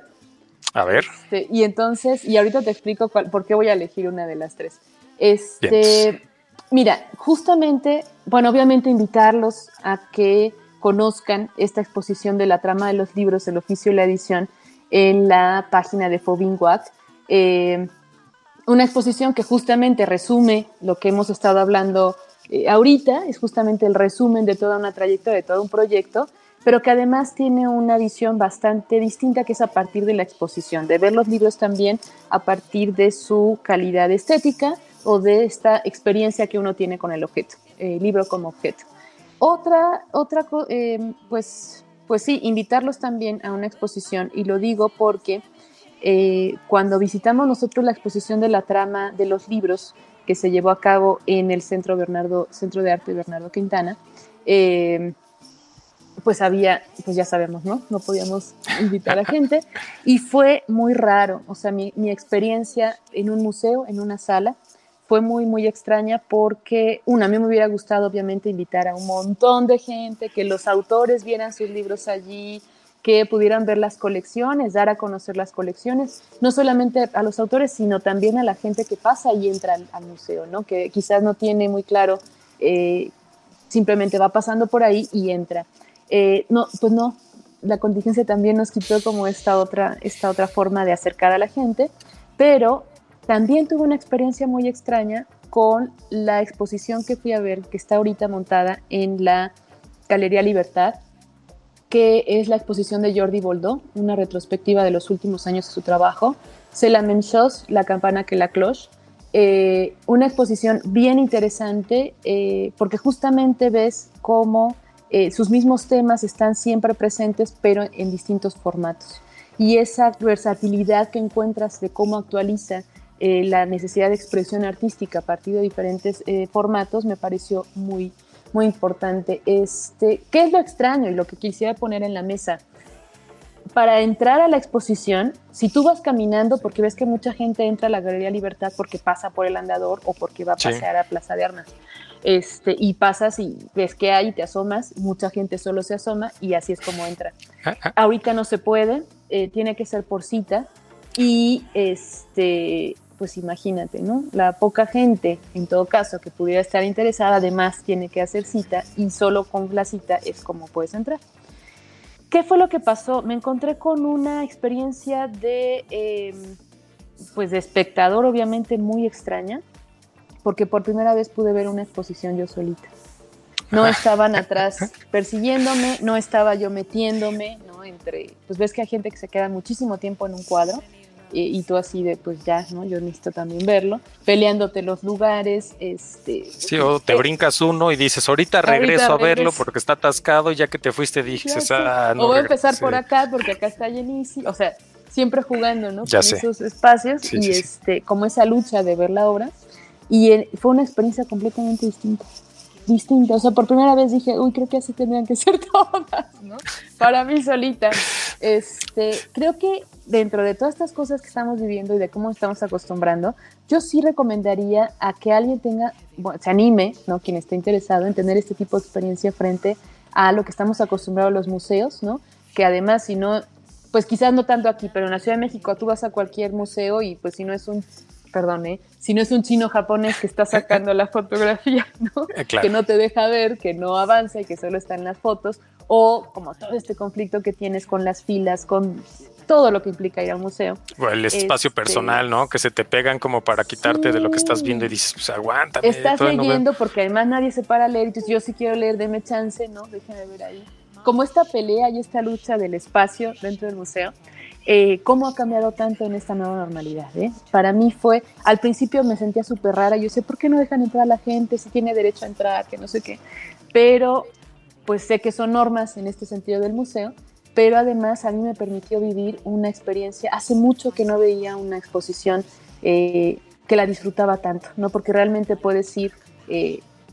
A ver. Este, y entonces, y ahorita te explico por qué voy a elegir una de las tres. Este, mira, justamente, bueno, obviamente invitarlos a que conozcan esta exposición de la trama de los libros, el oficio y la edición en la página de Fobinguac. Eh, una exposición que justamente resume lo que hemos estado hablando eh, ahorita es justamente el resumen de toda una trayectoria, de todo un proyecto, pero que además tiene una visión bastante distinta que es a partir de la exposición, de ver los libros también a partir de su calidad estética o de esta experiencia que uno tiene con el objeto, el libro como objeto. Otra, otra eh, pues, pues sí, invitarlos también a una exposición, y lo digo porque eh, cuando visitamos nosotros la exposición de la trama de los libros, que se llevó a cabo en el Centro, Bernardo, Centro de Arte Bernardo Quintana, eh, pues había, pues ya sabemos, ¿no? No podíamos invitar a gente y fue muy raro, o sea, mi, mi, experiencia en un museo, en una sala, fue muy, muy extraña porque, una, a mí me hubiera gustado obviamente invitar a un montón de gente, que los autores vieran sus libros allí, que pudieran ver las colecciones, dar a conocer las colecciones, no solamente a los autores, sino también a la gente que pasa y entra al, museo, ¿no? que quizás no tiene muy claro, eh, simplemente va pasando por ahí y entra. Eh, no, pues no, la contingencia también nos quitó como esta otra, esta otra forma de acercar a la gente, pero también tuve una experiencia muy extraña con la exposición que fui a ver, que está ahorita montada en la Galería Libertad, que es la exposición de Jordi Boldó, una retrospectiva de los últimos años de su trabajo. C'est la la campana que la cloche. Eh, una exposición bien interesante eh, porque justamente ves cómo eh, sus mismos temas están siempre presentes pero en distintos formatos. Y esa versatilidad que encuentras de cómo actualiza la necesidad de expresión artística a partir de diferentes formatos me pareció muy, muy importante. Este, ¿Qué es lo extraño y lo que quisiera poner en la mesa? Para entrar a la exposición, si tú vas caminando, porque ves que mucha gente entra a la Galería Libertad porque pasa por el andador o porque va a pasear a Plaza de Armas, este, y pasas y ves que hay y te asomas, mucha gente solo se asoma y así es como entra. Ah, ah. Ahorita no se puede, eh, tiene que ser por cita y este, pues imagínate, ¿no? La poca gente, en todo caso, que pudiera estar interesada, además tiene que hacer cita y solo con la cita es como puedes entrar. ¿Qué fue lo que pasó? Me encontré con una experiencia de, em, pues de espectador, obviamente muy extraña, porque por primera vez pude ver una exposición yo solita. No estaban atrás persiguiéndome, no estaba yo metiéndome, ¿no? Entre, pues ves que hay gente que se queda muchísimo tiempo en un cuadro y tú así de, pues ya, ¿no? Yo necesito también verlo, peleándote los lugares, este... Sí, o te brincas uno y dices, ahorita regreso a verlo porque está atascado y ya que te fuiste dices, ah, no O voy a empezar por acá porque acá está llenísimo, o sea, siempre jugando, ¿no? Con esos espacios y este, como esa lucha de ver la obra. Y fue una experiencia completamente distinta distinta. O sea, por primera vez dije, uy, creo que así tendrían que ser todas, ¿no? Para mí solita. Este, creo que dentro de todas estas cosas que estamos viviendo y de cómo estamos acostumbrando, yo sí recomendaría a que alguien tenga, bueno, se anime, ¿no? Quien esté interesado en tener este tipo de experiencia frente a lo que estamos acostumbrados los museos, ¿no? Que además, si no, pues quizás no tanto aquí, pero en la Ciudad de México tú vas a cualquier museo y pues si no es un perdón, ¿eh? si no es un chino japonés que está sacando la fotografía, ¿no? Eh, que no te deja ver, que no avanza y que solo está en las fotos, o como todo este conflicto que tienes con las filas, con todo lo que implica ir a un museo. O el espacio este, personal, ¿no? Que se te pegan como para quitarte de lo que estás viendo y dices, pues aguántame. Estás leyendo porque además nadie se para a leer, entonces yo sí quiero leer, deme chance, ¿no? Déjame ver ahí. Como esta pelea y esta lucha del espacio dentro del museo, eh, cómo ha cambiado tanto en esta nueva normalidad. Eh? Para mí fue, al principio me sentía súper rara, yo sé, ¿por qué no dejan entrar a la gente si tiene derecho a entrar, que no sé qué? Pero pues sé que son normas en este sentido del museo, pero además a mí me permitió vivir una experiencia, hace mucho que no veía una exposición eh, que la disfrutaba tanto, ¿no? Porque realmente puedes ir,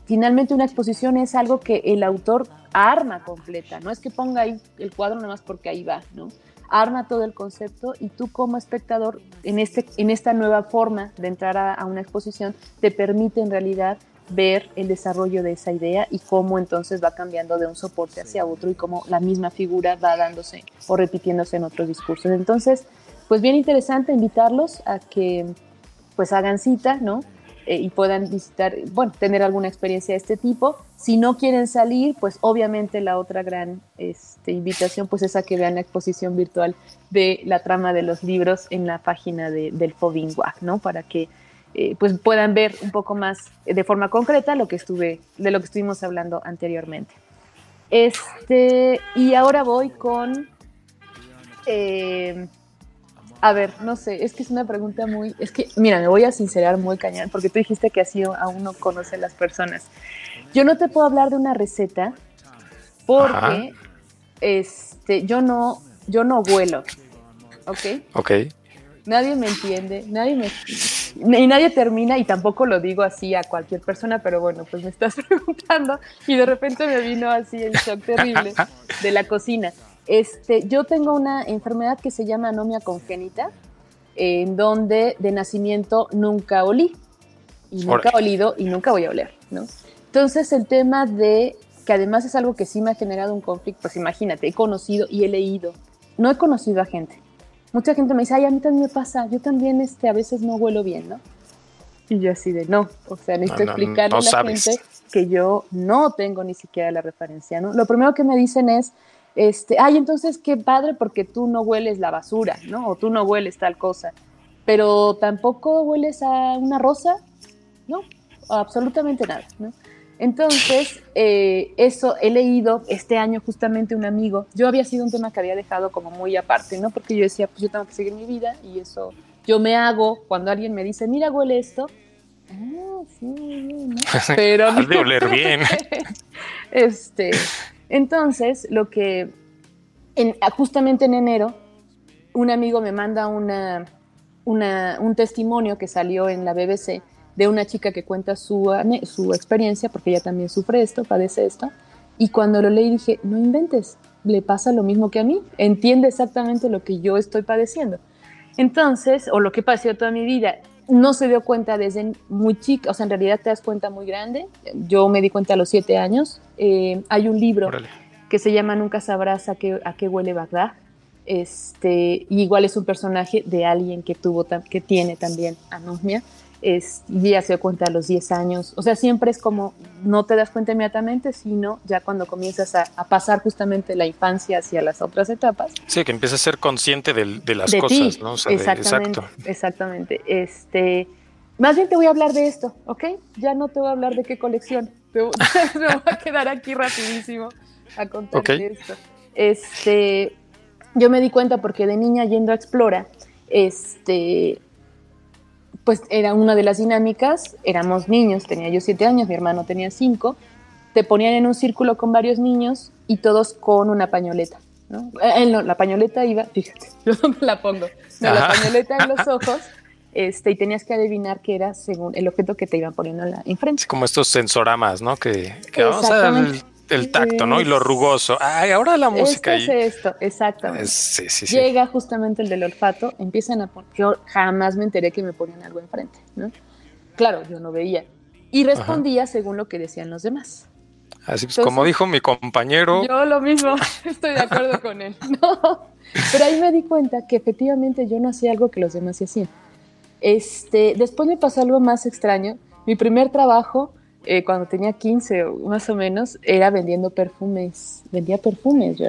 finalmente una exposición es algo que el autor arma completa, no es que ponga ahí el cuadro nada más porque ahí va, ¿no? Arma todo el concepto y tú como espectador en, este, en esta nueva forma de entrar a, una exposición te permite en realidad ver el desarrollo de esa idea y cómo entonces va cambiando de un soporte hacia otro y cómo la misma figura va dándose o repitiéndose en otros discursos. Entonces, pues bien interesante invitarlos a que pues hagan cita, ¿no? Eh, y puedan visitar, bueno, tener alguna experiencia de este tipo. Si no quieren salir, pues obviamente la otra gran este, invitación pues es a que vean la exposición virtual de la trama de los libros en la página de, del Fobingua, ¿no? Para que eh, pues puedan ver un poco más de forma concreta lo que estuve, de lo que estuvimos hablando anteriormente. Este, y ahora voy con eh, a ver, no sé, es que es una pregunta muy, es que, mira, me voy a sincerar muy cañón, porque tú dijiste que así aún no conoce las personas. Yo no te puedo hablar de una receta porque este, yo no, yo no vuelo, ¿ok? Ok. Nadie me entiende, nadie me, y nadie termina, y tampoco lo digo así a cualquier persona, pero bueno, pues me estás preguntando, y de repente me vino así el shock terrible de la cocina. Este, yo tengo una enfermedad que se llama anomia congénita, en donde de nacimiento nunca olí y nunca he olido y nunca voy a oler, ¿no? Entonces el tema de que además es algo que sí me ha generado un conflicto, pues imagínate, he conocido y he leído, no he conocido a gente. Mucha gente me dice, ay, a mí también me pasa, yo también este, a veces no huelo bien, ¿no? Y yo así de no, o sea, necesito explicarle a la gente que yo no tengo ni siquiera la referencia, ¿no? Lo primero que me dicen es, este, ay, entonces qué padre porque tú no hueles la basura, ¿no? O tú no hueles tal cosa, pero tampoco hueles a una rosa, ¿no? absolutamente nada, ¿no? Entonces, eh, eso he leído este año justamente un amigo, yo había sido un tema que había dejado como muy aparte, ¿no? Porque yo decía, pues yo tengo que seguir mi vida y eso yo me hago cuando alguien me dice, mira, huele esto. Ah, sí, ¿no? Pero... Has de oler bien. este, entonces, lo que justamente en enero, un amigo me manda una, un testimonio que salió en la BBC de una chica que cuenta su, su experiencia, porque ella también sufre esto, padece esto, y cuando lo leí dije, no inventes, le pasa lo mismo que a mí, entiende exactamente lo que yo estoy padeciendo. Entonces, o lo que pasó toda mi vida, no se dio cuenta desde muy chica, o sea, en realidad te das cuenta muy grande. Yo me di cuenta a los siete años. Eh, hay un libro que se llama Nunca sabrás a qué, a qué huele Bagdad. Este, y igual es un personaje de alguien que tuvo, que tiene también anosmia es, ya se dio cuenta a los 10 años. O sea, siempre es como, no te das cuenta inmediatamente, sino ya cuando comienzas a, pasar justamente la infancia hacia las otras etapas. Sí, que empiezas a ser consciente de, las cosas, ¿no? exactamente, exactamente. Este, más bien te voy a hablar de esto, ¿ok? Ya no te voy a hablar de qué colección. me voy a quedar aquí rapidísimo a contarte esto. Este, yo me di cuenta porque de niña yendo a Explora, este, pues era una de las dinámicas, éramos niños, tenía yo siete años, mi hermano tenía cinco, te ponían en un círculo con varios niños y todos con una pañoleta. ¿no? Eh, la pañoleta iba, fíjate, yo la pongo, la pañoleta en los ojos este, y tenías que adivinar qué era según el objeto que te iban poniendo en la, enfrente. como estos sensoramas, ¿no? Que, que vamos a el tacto, ¿no? Y lo rugoso. Ay, ahora la música. Esto es esto, exactamente. Sí, sí, sí. Llega justamente el del olfato, empiezan a poner. Yo jamás me enteré que me ponían algo enfrente, ¿no? Claro, yo no veía. Y respondía según lo que decían los demás. Así pues, como dijo mi compañero. Yo lo mismo, estoy de acuerdo con él. No. Pero ahí me di cuenta que efectivamente yo no hacía algo que los demás hacían. Este, después me pasó algo más extraño. Mi primer trabajo eh, cuando tenía 15 o más o menos, era vendiendo perfumes. Vendía perfumes, yo.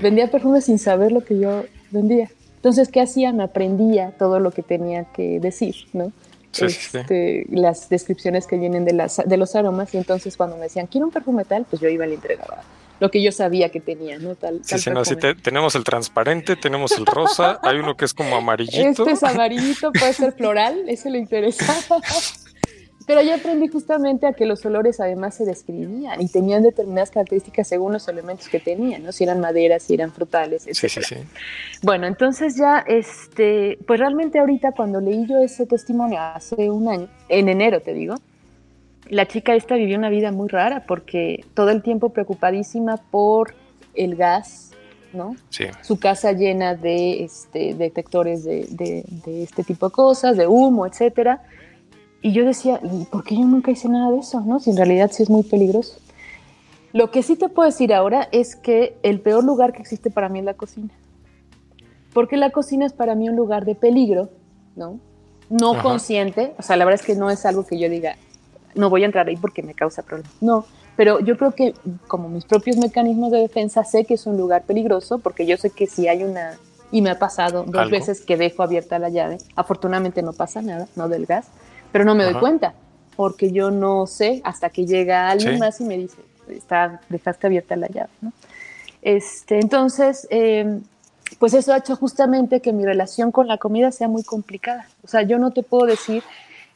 Vendía perfumes sin saber lo que yo vendía. Entonces, ¿qué hacía? Me aprendía todo lo que tenía que decir, ¿no? Este, las descripciones que vienen de, las, de los aromas y entonces cuando me decían, quiero un perfume tal, pues yo iba y le entregaba lo que yo sabía que tenía, ¿no? Tal, sí, sí, no, sí tenemos el transparente, tenemos el rosa, hay uno que es como amarillito. Este es amarillito, puede ser floral, ese le interesa. Pero yo aprendí justamente a que los olores además se describían y tenían determinadas características según los elementos que tenían, ¿no? Si eran maderas, si eran frutales, etc. Sí, sí, sí. Bueno, entonces ya, este, pues realmente ahorita cuando leí yo ese testimonio hace un año, en enero te digo, la chica esta vivió una vida muy rara porque todo el tiempo preocupadísima por el gas, ¿no? Sí. Su casa llena de este, detectores de, de, de este tipo de cosas, de humo, etcétera y yo decía, ¿y por qué yo nunca hice nada de eso? ¿no? Si en realidad sí es muy peligroso. Lo que sí te puedo decir ahora es que el peor lugar que existe para mí es la cocina. Porque la cocina es para mí un lugar de peligro, ¿no? No consciente, o sea, la verdad es que no es algo que yo diga, no voy a entrar ahí porque me causa problemas. No, pero yo creo que como mis propios mecanismos de defensa sé que es un lugar peligroso porque yo sé que si hay una, y me ha pasado dos veces que dejo abierta la llave, afortunadamente no pasa nada, no del gas, pero no me doy cuenta, porque yo no sé hasta que llega alguien más y me dice, está, dejaste abierta la llave. ¿no? Este, entonces, em, pues eso ha hecho justamente que mi relación con la comida sea muy complicada. O sea, yo no te puedo decir,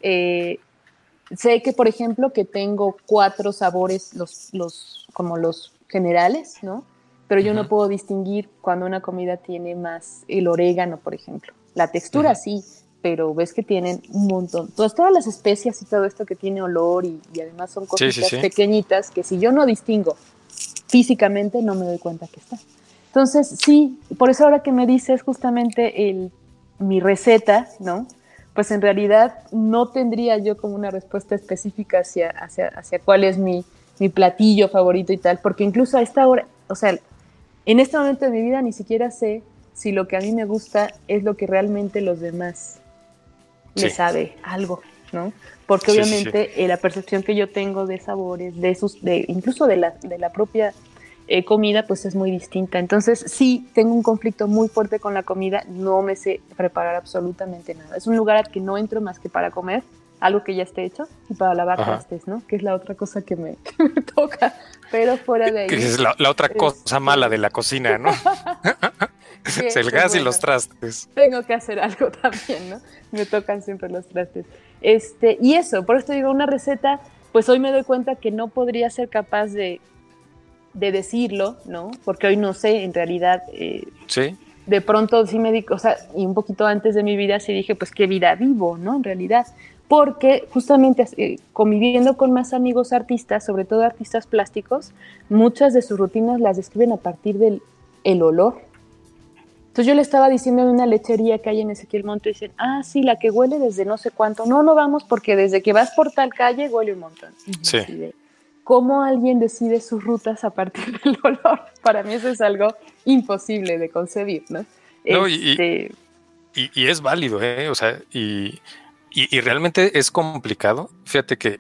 eh, sé que, por ejemplo, que tengo cuatro sabores, los, los, como los generales, ¿no? Pero yo no puedo distinguir cuando una comida tiene más el orégano, por ejemplo. La textura sí, pero ves que tienen un montón, todas, todas las especias y todo esto que tiene olor y, además son cositas pequeñitas que si yo no distingo físicamente no me doy cuenta que está. Entonces, sí, por eso ahora que me dices justamente el, mi receta, ¿no? Pues en realidad no tendría yo como una respuesta específica hacia, hacia, hacia cuál es mi, mi platillo favorito y tal, porque incluso a esta hora, o sea, en este momento de mi vida ni siquiera sé si lo que a mí me gusta es lo que realmente los demás le sabe algo, ¿no? Porque obviamente eh, la percepción que yo tengo de sabores, de sus, de, incluso de la, de la propia eh, comida, pues es muy distinta. Entonces, sí, tengo un conflicto muy fuerte con la comida, no me sé preparar absolutamente nada. Es un lugar al que no entro más que para comer, algo que ya esté hecho, y para lavar trastes, ¿no? Que es la otra cosa que me, toca, pero fuera de ahí. Que es la, otra cosa mala de la cocina, ¿no? es el gas y los trastes. Tengo que hacer algo también, ¿no? Me tocan siempre los trastes. Este, y eso, por eso digo, una receta, pues hoy me doy cuenta que no podría ser capaz de, de decirlo, ¿no? Porque hoy no sé, en realidad. Eh, sí. De pronto sí me di, o sea, y un poquito antes de mi vida sí dije, pues qué vida vivo, ¿no? En realidad. porque justamente eh, conviviendo con más amigos artistas, sobre todo artistas plásticos, muchas de sus rutinas las describen a partir del el olor. Entonces yo le estaba diciendo en una lechería que hay en Ezequiel Monte, dicen, ah, sí, la que huele desde no sé cuánto. No, no vamos porque desde que vas por tal calle huele un montón. Sí. ¿Cómo alguien decide sus rutas a partir del olor? Para mí eso es algo imposible de concebir, ¿no? no y, este, y, es válido, ¿eh? O sea, y, y, realmente es complicado. Fíjate que,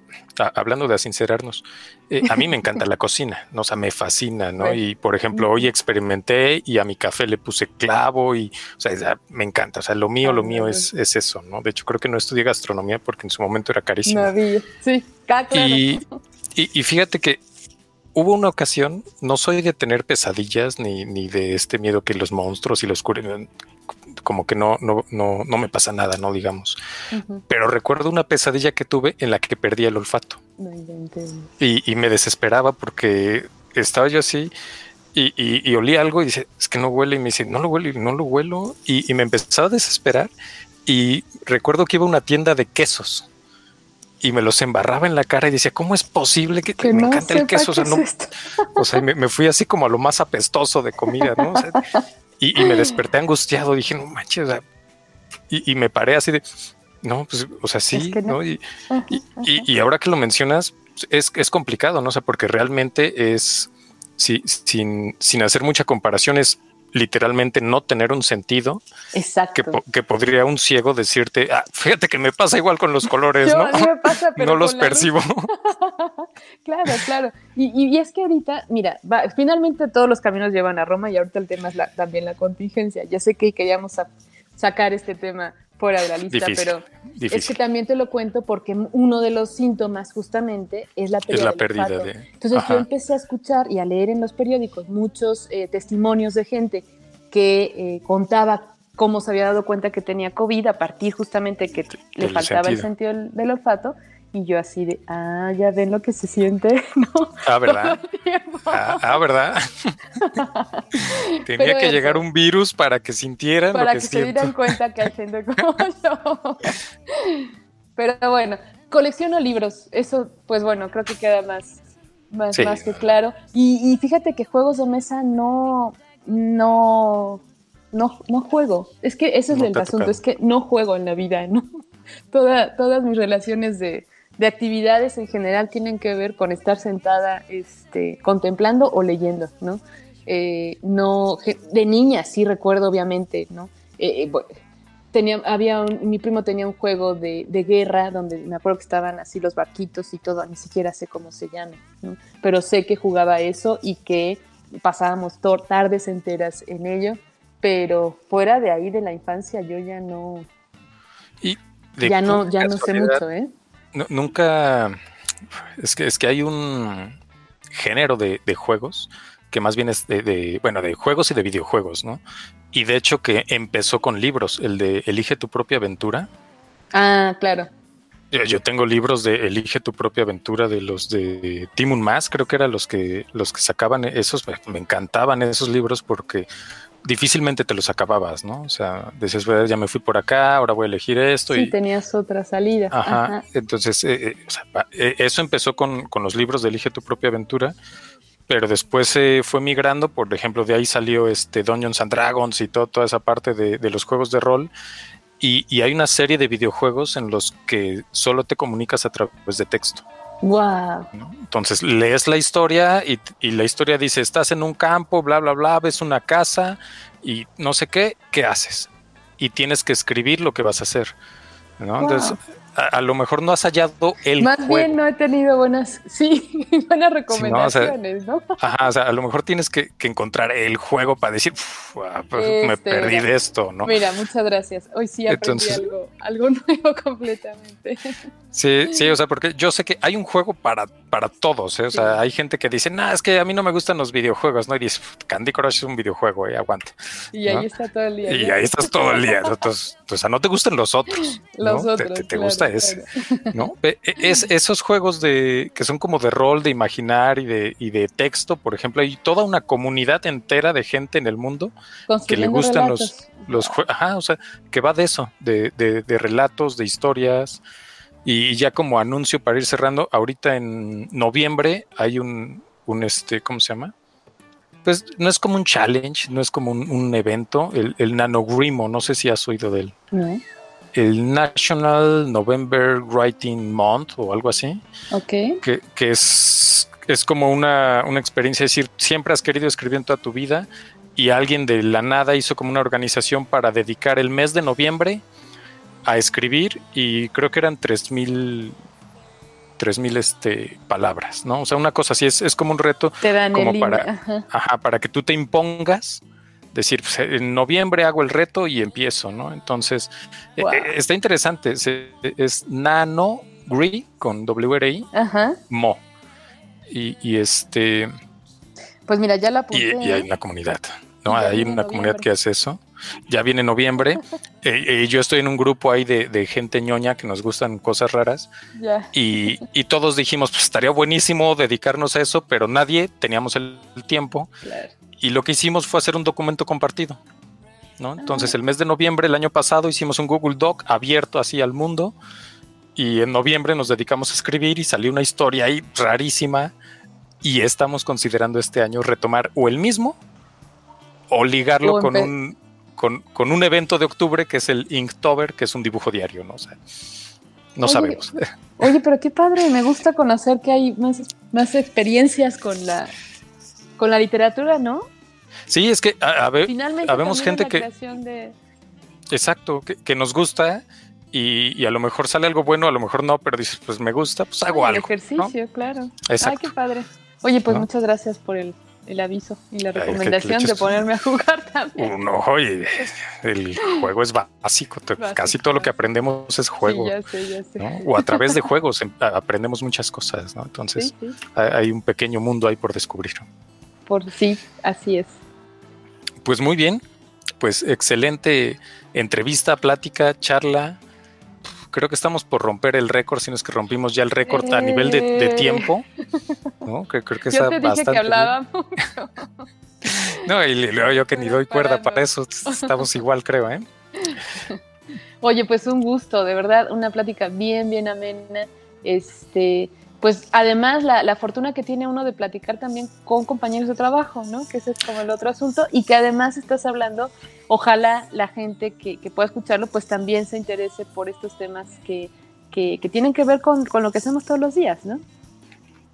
hablando de sincerarnos, eh, a mí me encanta la cocina, ¿no? o sea, me fascina, ¿no? Y por ejemplo, hoy experimenté y a mi café le puse clavo y, o sea, me encanta. O sea, lo mío, lo mío es, es eso, ¿no? De hecho, creo que no estudié gastronomía porque en su momento era carísimo. sí, claro. Y, y, fíjate que hubo una ocasión, no soy de tener pesadillas ni, ni de este miedo que los monstruos y los como que no, no, no, no me pasa nada, no digamos. Pero recuerdo una pesadilla que tuve en la que perdí el olfato. y, y, me desesperaba porque estaba yo así y, y, olí algo y dice, es que no huele. Y me dice, no lo huele, no lo huelo. Y, me empezaba a desesperar. Y recuerdo que iba a una tienda de quesos y me los embarraba en la cara y decía, ¿cómo es posible que, me encanta el queso? O sea, me, fui así como a lo más apestoso de comida, ¿no? y, me desperté angustiado, dije, no manches, y, me paré así de, no, pues, o sea, sí, no. Y, ahora que lo mencionas, es, es complicado, ¿no? sé porque realmente es, sí, sin, sin hacer mucha comparación, es literalmente no tener un sentido. Exacto. Que, podría un ciego decirte, ah, fíjate que me pasa igual con los colores, ¿no? no los percibo. claro, claro. Y, es que ahorita, mira, finalmente todos los caminos llevan a Roma y ahorita el tema es también la contingencia. Ya sé que queríamos sacar este tema fuera de la lista, pero es que también te lo cuento porque uno de los síntomas justamente es la pérdida. de... Entonces yo empecé a escuchar y a leer en los periódicos muchos eh, testimonios de gente que eh, contaba cómo se había dado cuenta que tenía COVID a partir justamente que le faltaba el sentido. del olfato y yo así de, ah, ya ven lo que se siente, ¿no? Ah, ¿verdad? Ah, ah, ¿verdad? Tenía que llegar un virus para que sintieran para lo que, que se dieran cuenta que hay gente como yo. Pero bueno, colecciono libros. Eso, pues bueno, creo que queda más, más, más que claro. Y, fíjate que juegos de mesa no, no, no, no juego. Es que ese es el asunto, es que no juego en la vida, ¿no? Toda, todas mis relaciones de, de actividades en general tienen que ver con estar sentada este, contemplando o leyendo, ¿no? Eh, no de niña sí recuerdo obviamente, ¿no? Eh, eh, tenía, había mi primo tenía un juego de, guerra donde me acuerdo que estaban así los barquitos y todo, ni siquiera sé cómo se llama, ¿no? pero sé que jugaba eso y que pasábamos tardes enteras en ello, pero fuera de ahí de la infancia yo ya no, y ya no, ya no sé mucho, ¿eh? Nunca. Es que, es que hay un género de, juegos que más bien es de, bueno, de juegos y de videojuegos, ¿no? Y de hecho que empezó con libros, el de Elige tu propia aventura. Ah, claro. Yo, tengo libros de Elige tu propia aventura de los de Timun Más, creo que eran los que los que sacaban esos, me encantaban esos libros porque difícilmente te los acababas, ¿no? O sea, decías, ya me fui por acá, ahora voy a elegir esto. Sí, y tenías otra salida. Ajá. Entonces, eh, eh, eh, eso empezó con, los libros de Elige tu propia aventura, pero después se fue migrando, por ejemplo, de ahí salió este Dungeons and Dragons y todo, toda esa parte de, los juegos de rol. Y, y, hay una serie de videojuegos en los que solo te comunicas a través de texto. Wow. Entonces lees la historia y, la historia dice, estás en un campo, bla, bla, bla, ves una casa y no sé qué, ¿qué haces? Y tienes que escribir lo que vas a hacer. Entonces, a, lo mejor no has hallado el Más bien no he tenido buenas, sí, buenas recomendaciones, ¿no? Ajá, o sea, a lo mejor tienes que, encontrar el juego para decir, ah, pues, me este, perdí de esto, ¿no? Mira, muchas gracias. Hoy sí aprendí algo, algo nuevo completamente. Sí, sí, o sea, porque yo sé que hay un juego para, para todos, ¿eh? o sea, hay gente que dice, no, es que a mí no me gustan los videojuegos, ¿no? Y dice, Candy Crush es un videojuego, ¿eh? aguante. Y ahí está todo el día. Y ahí estás todo el día. Entonces, o sea, no te gustan los otros. Los otros. Te, gusta ese, ¿no? E, es, esos juegos de que son como de rol, de imaginar y de, y de texto, por ejemplo, hay toda una comunidad entera de gente en el mundo que le gustan los, los juegos, ajá, o sea, que va de eso, de, de, de relatos, de historias Y ya como anuncio para ir cerrando, ahorita en noviembre hay un, un este, ¿cómo se llama? Pues no es como un challenge, no es como un, evento, el, el Nanogrimo, no sé si has oído de él. El National November Writing Month o algo así. Ok. Que, que es, es como una, una experiencia, es decir, siempre has querido escribir en toda tu vida y alguien de la nada hizo como una organización para dedicar el mes de noviembre a escribir y creo que eran 3000 3000 este palabras, ¿no? O sea, una cosa así es, es como un reto como para ajá. para que tú te impongas decir, pues, en noviembre hago el reto y empiezo, ¿no? Entonces, eh, eh, está interesante, es, Nano Gri con WRI, Ajá. Mo. Y, este... Pues mira, ya la apunté. Y, hay una comunidad, ¿no? Hay una comunidad que hace eso ya viene noviembre. Eh, eh, yo estoy en un grupo ahí de, gente ñoña que nos gustan cosas raras. Y, todos dijimos, pues estaría buenísimo dedicarnos a eso, pero nadie teníamos el, tiempo. Y lo que hicimos fue hacer un documento compartido. ¿no? Entonces, el mes de noviembre el año pasado hicimos un Google Doc abierto así al mundo. Y en noviembre nos dedicamos a escribir y salió una historia ahí rarísima. Y estamos considerando este año retomar o el mismo o ligarlo con un con, un evento de octubre que es el Inktober, que es un dibujo diario, ¿no? no sabemos. Oye, pero qué padre, me gusta conocer que hay más, más experiencias con la, con la literatura, ¿no? Sí, es que a, ver, habemos gente que... Exacto, que, nos gusta y, a lo mejor sale algo bueno, a lo mejor no, pero dices, pues me gusta, pues hago algo. El ejercicio, claro. Exacto. Ay, qué padre. Oye, pues muchas gracias por el el aviso y la recomendación de ponerme a jugar también. No, oye, el juego es básico, casi todo lo que aprendemos es juego. ya sé, ya sé. O a través de juegos em, aprendemos muchas cosas, ¿no? Entonces hay un pequeño mundo ahí por descubrir. Por sí, así es. Pues muy bien, pues excelente entrevista, plática, charla creo que estamos por romper el récord, si no es que rompimos ya el récord a nivel de, eh. tiempo, ¿no? Que creo que yo te dije que hablaba mucho. no, y luego yo que ni doy cuerda para eso, estamos igual, creo, ¿eh? Oye, pues un gusto, de verdad, una plática bien, bien amena. Este, pues además la, la, fortuna que tiene uno de platicar también con compañeros de trabajo, ¿no? Que ese es como el otro asunto, y que además estás hablando, ojalá la gente que, que pueda escucharlo, pues también se interese por estos temas que, que, tienen que ver con, con, lo que hacemos todos los días, ¿no?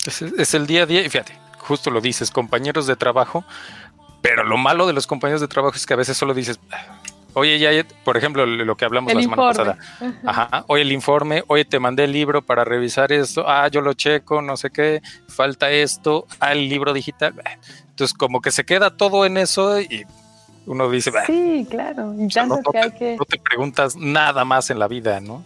Es, es el día a día, y fíjate, justo lo dices, compañeros de trabajo, pero lo malo de los compañeros de trabajo es que a veces solo dices, Oye, ya, por ejemplo, lo que hablamos la semana pasada. Ajá. Oye, el informe, oye, te mandé el libro para revisar esto. Ah, yo lo checo, no sé qué. Falta esto. Ah, el libro digital. Entonces, como que se queda todo en eso y uno dice, sí, claro. Y no, no te preguntas nada más en la vida, ¿no?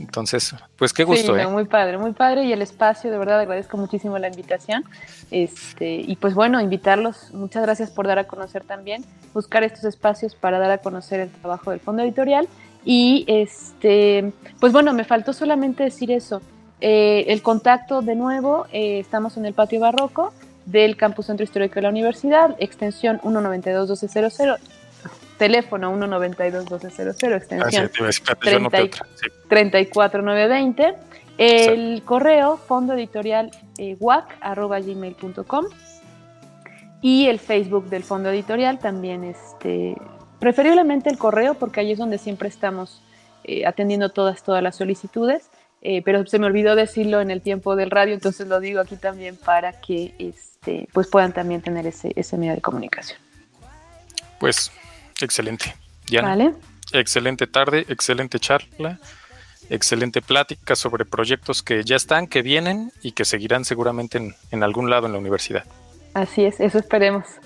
Entonces, pues qué gusto. Sí, ¿eh? muy padre, muy padre. Y el espacio, de verdad, agradezco muchísimo la invitación. Este, y pues bueno, invitarlos, muchas gracias por dar a conocer también, buscar estos espacios para dar a conocer el trabajo del fondo editorial. Y este, pues bueno, me faltó solamente decir eso. Eh, el contacto de nuevo, eh, estamos en el patio barroco del Campus Centro Histórico de la Universidad, extensión 192-1200 teléfono 192-1200, extensión 34920. El correo fondo editorial eh, y el Facebook del fondo editorial también, este, preferiblemente el correo porque ahí es donde siempre estamos eh, atendiendo todas, todas las solicitudes. Eh, pero se me olvidó decirlo en el tiempo del radio, entonces lo digo aquí también para que este, pues puedan también tener ese, ese medio de comunicación. Pues Excelente. Vale. Excelente tarde, excelente charla, excelente plática sobre proyectos que ya están, que vienen y que seguirán seguramente en, algún lado en la universidad. Así es, eso esperemos.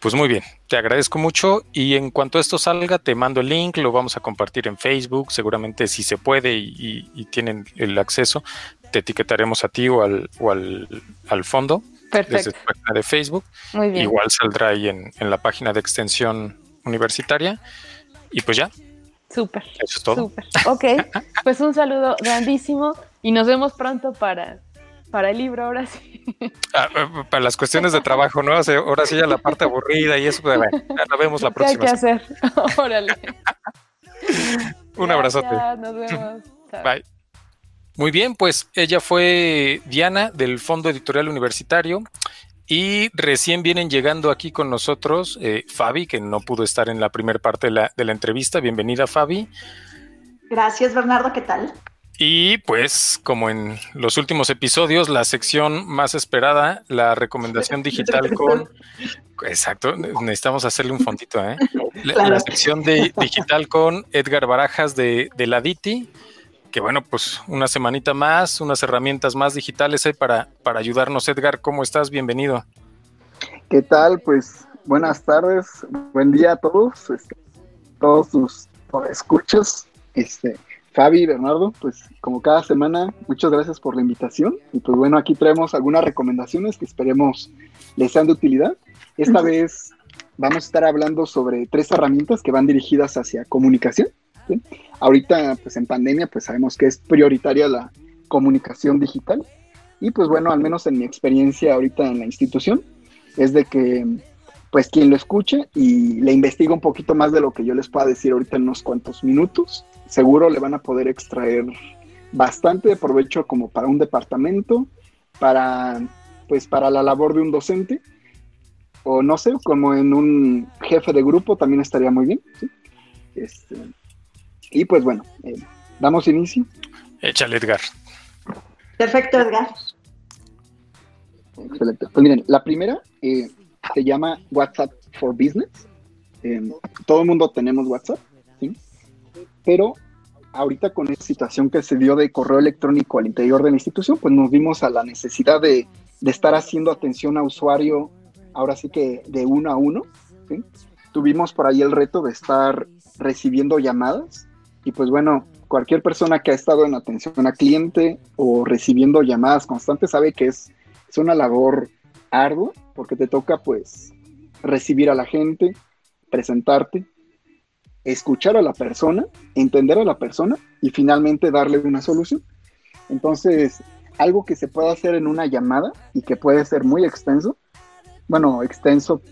Pues muy bien, te agradezco mucho y en cuanto esto salga te mando el link, lo vamos a compartir en Facebook, seguramente si se puede y, tienen el acceso, te etiquetaremos a ti o al, o al, al fondo desde la página de Facebook. Igual saldrá ahí en, la página de extensión universitaria. Y pues ya. Súper. Eso es todo. Súper. Ok, pues un saludo grandísimo y nos vemos pronto para, para el libro, ahora sí. Ah, eh, para las cuestiones de trabajo, ¿no? ahora sí ya la parte aburrida y eso, pues, bueno, ya vemos la próxima. ¿Qué hay que hacer? Órale. Un abrazote. Nos vemos. Bye. Muy bien, pues ella fue Diana del Fondo Editorial Universitario y recién vienen llegando aquí con nosotros eh, Fabi, que no pudo estar en la primera parte de la, de la entrevista. Bienvenida, Fabi. Gracias, Bernardo. ¿Qué tal? Y pues, como en los últimos episodios, la sección más esperada, la recomendación digital con... Exacto, necesitamos hacerle un fontito, ¿eh? La, sección de digital con Edgar Barajas de, de la DITI, que bueno, pues una semanita más, unas herramientas más digitales ahí para, para ayudarnos. Edgar, ¿cómo estás? Bienvenido. ¿Qué tal? Pues buenas tardes, buen día a todos, este, todos tus escuchas. Este, Fabi, Bernardo, pues como cada semana, muchas gracias por la invitación. Y pues bueno, aquí traemos algunas recomendaciones que esperemos les sean de utilidad. Esta vez vamos a estar hablando sobre tres herramientas que van dirigidas hacia comunicación. Ahorita, pues en pandemia, pues sabemos que es prioritaria la comunicación digital. Y pues bueno, al menos en mi experiencia ahorita en la institución, es de que pues quien lo escuche y le investiga un poquito más de lo que yo les pueda decir ahorita en unos cuantos minutos, seguro le van a poder extraer bastante de provecho como para un departamento, para pues para la labor de un docente o no sé, como en un jefe de grupo también estaría muy bien. Este, y pues bueno, eh, damos inicio. Échale, Edgar. Perfecto, Edgar. Excelente. Pues miren, la primera eh, se llama WhatsApp for Business. Eh, todo el mundo tenemos WhatsApp, ¿sí? pero ahorita con esta situación que se dio de correo electrónico al interior de la institución, pues nos vimos a la necesidad de, estar haciendo atención a usuario, ahora sí que de uno a uno. Tuvimos por ahí el reto de estar recibiendo llamadas y pues bueno, cualquier persona que ha estado en atención a cliente o recibiendo llamadas constantes sabe que es, es una labor ardua porque te toca pues recibir a la gente, presentarte, escuchar a la persona, entender a la persona y finalmente darle una solución. Entonces, algo que se puede hacer en una llamada y que puede ser muy extenso, bueno, extenso,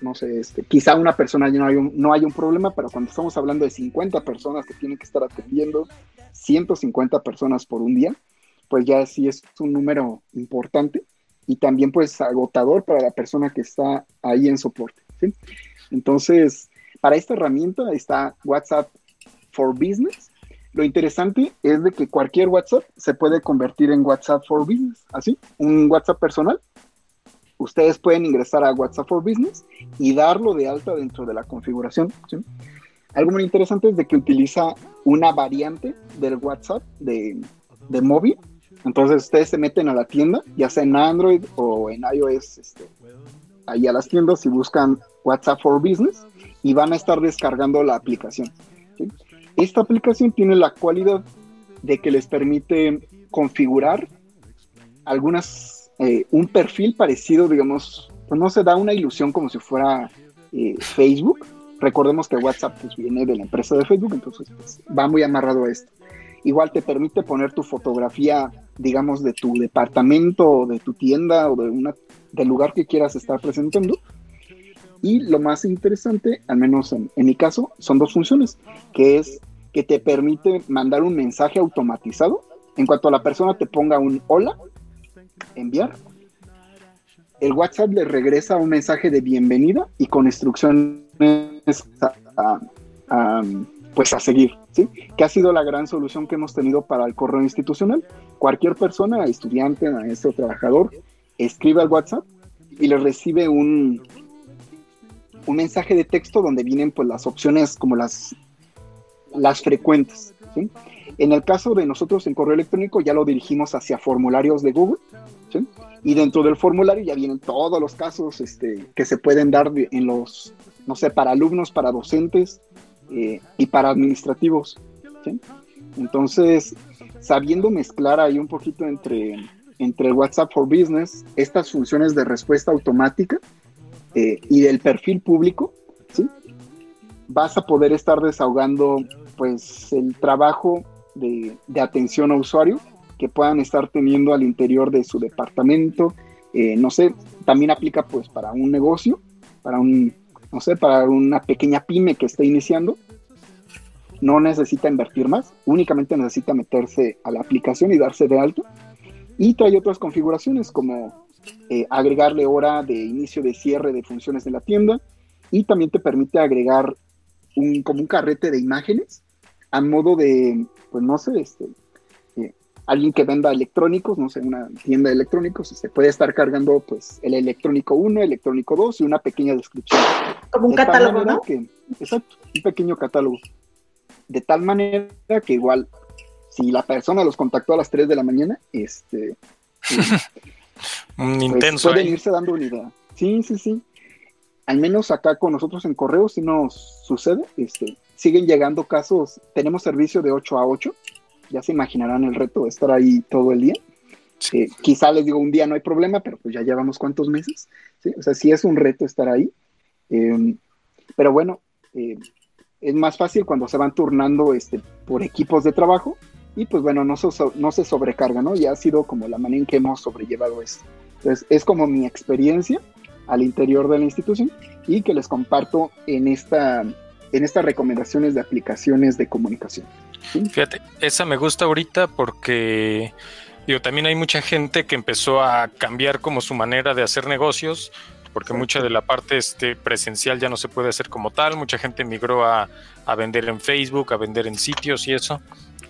no sé, este, quizá una persona no hay, un, no hay un problema, pero cuando estamos hablando de 50 personas que tienen que estar atendiendo, 150 personas por un día, pues ya sí es un número importante y también pues agotador para la persona que está ahí en soporte. Entonces, para esta herramienta está WhatsApp for Business. Lo interesante es de que cualquier WhatsApp se puede convertir en WhatsApp for Business, así, un WhatsApp personal. Ustedes pueden ingresar a WhatsApp for Business y darlo de alta dentro de la configuración. Algo muy interesante es de que utiliza una variante del WhatsApp de, de móvil. Entonces ustedes se meten a la tienda, ya sea en Android o en iOS, este, ahí a las tiendas y buscan WhatsApp for Business y van a estar descargando la aplicación. Esta aplicación tiene la cualidad de que les permite configurar algunas, eh, un perfil parecido, digamos, pues no se da una ilusión como si fuera eh, Facebook. Recordemos que WhatsApp pues, viene de la empresa de Facebook, entonces pues, va muy amarrado a esto. Igual te permite poner tu fotografía, digamos, de tu departamento o de tu tienda o de una, del lugar que quieras estar presentando y lo más interesante, al menos en, mi caso, son dos funciones, que es que te permite mandar un mensaje automatizado. En cuanto a la persona te ponga un hola, enviar, el WhatsApp le regresa un mensaje de bienvenida y con instrucciones a, pues a seguir, ¿sí? Que ha sido la gran solución que hemos tenido para el correo institucional. Cualquier persona, estudiante, maestro, trabajador, escribe al WhatsApp y le recibe un, un mensaje de texto donde vienen pues las opciones como las, las frecuentes. En el caso de nosotros en correo electrónico ya lo dirigimos hacia formularios de Google. Y dentro del formulario ya vienen todos los casos este, que se pueden dar en los, no sé, para alumnos, para docentes eh, y para administrativos. Entonces, sabiendo mezclar ahí un poquito entre, entre WhatsApp for Business, estas funciones de respuesta automática, eh, y del perfil público, vas a poder estar desahogando pues el trabajo de, atención a usuario que puedan estar teniendo al interior de su departamento. Eh, no sé, también aplica pues para un negocio, para un, no sé, para una pequeña pyme que esté iniciando. no necesita invertir más, únicamente necesita meterse a la aplicación y darse de alto. Y trae otras configuraciones como eh, agregarle hora de inicio de cierre de funciones de la tienda y también te permite agregar un, como un carrete de imágenes a modo de, pues no sé, este, eh, alguien que venda electrónicos, no sé, una tienda de electrónicos, se puede estar cargando pues el electrónico 1, electrónico 2 y una pequeña descripción. Como un catálogo, ¿no? exacto, un pequeño catálogo. De tal manera que igual, si la persona los contactó a las 3 de la mañana, este... un pues, intenso. pueden irse dando una idea. Sí, sí, sí. Al menos acá con nosotros en correo si nos sucede. Este, siguen llegando casos. Tenemos servicio de 8 a 8. Ya se imaginarán el reto de estar ahí todo el día. Eh, quizá les digo un día no hay problema, pero pues ya llevamos cuántos meses. O sea, sí es un reto estar ahí. Em, pero bueno, eh, es más fácil cuando se van turnando este, por equipos de trabajo y pues bueno, no se, no se sobrecarga, ¿no? Ya ha sido como la manera en que hemos sobrellevado esto. Entonces, es como mi experiencia al interior de la institución y que les comparto en, esta, en estas recomendaciones de aplicaciones de comunicación. Fíjate, esa me gusta ahorita porque digo, también hay mucha gente que empezó a cambiar como su manera de hacer negocios porque mucha de la parte este, presencial ya no se puede hacer como tal, mucha gente migró a, a vender en Facebook, a vender en sitios y eso.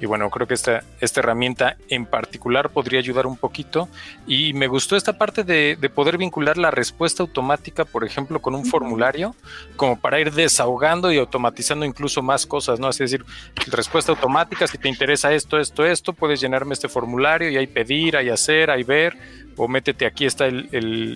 Y bueno, creo que esta, esta herramienta en particular podría ayudar un poquito. Y me gustó esta parte de, poder vincular la respuesta automática, por ejemplo, con un formulario, como para ir desahogando y automatizando incluso más cosas, ¿no? Es decir, respuesta automática, si te interesa esto, esto, esto, puedes llenarme este formulario y ahí pedir, ahí hacer, ahí ver, o métete aquí está el,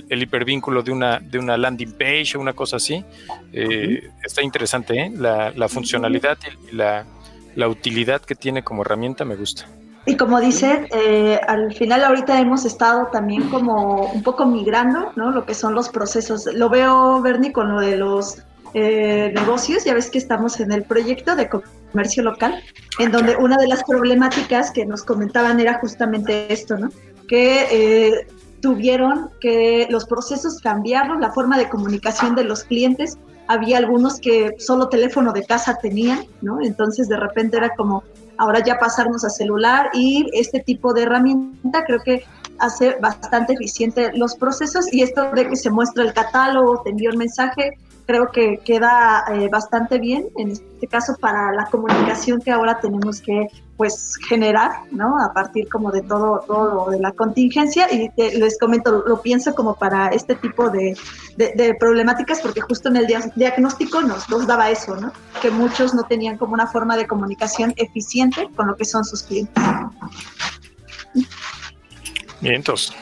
el, hipervínculo de una, de una landing page o una cosa así. Eh, está interesante, ¿eh? La, la funcionalidad y la la utilidad que tiene como herramienta me gusta. Y como dice, eh, al final ahorita hemos estado también como un poco migrando, ¿no? Lo que son los procesos. Lo veo, Bernie, con lo de los eh, negocios. Ya ves que estamos en el proyecto de comercio local, en donde una de las problemáticas que nos comentaban era justamente esto, ¿no? Que eh, tuvieron que los procesos cambiaron, la forma de comunicación de los clientes había algunos que solo teléfono de casa tenían, ¿no? Entonces de repente era como ahora ya pasarnos a celular y este tipo de herramienta creo que hace bastante eficiente los procesos y esto de que se muestra el catálogo, te envío el mensaje, creo que queda eh, bastante bien en este caso para la comunicación que ahora tenemos que pues generar, ¿no? A partir como de todo, todo de la contingencia y les comento, lo pienso como para este tipo de, de, problemáticas porque justo en el diagnóstico nos, nos daba eso, ¿no? Que muchos no tenían como una forma de comunicación eficiente con lo que son sus clientes. Bien, entonces.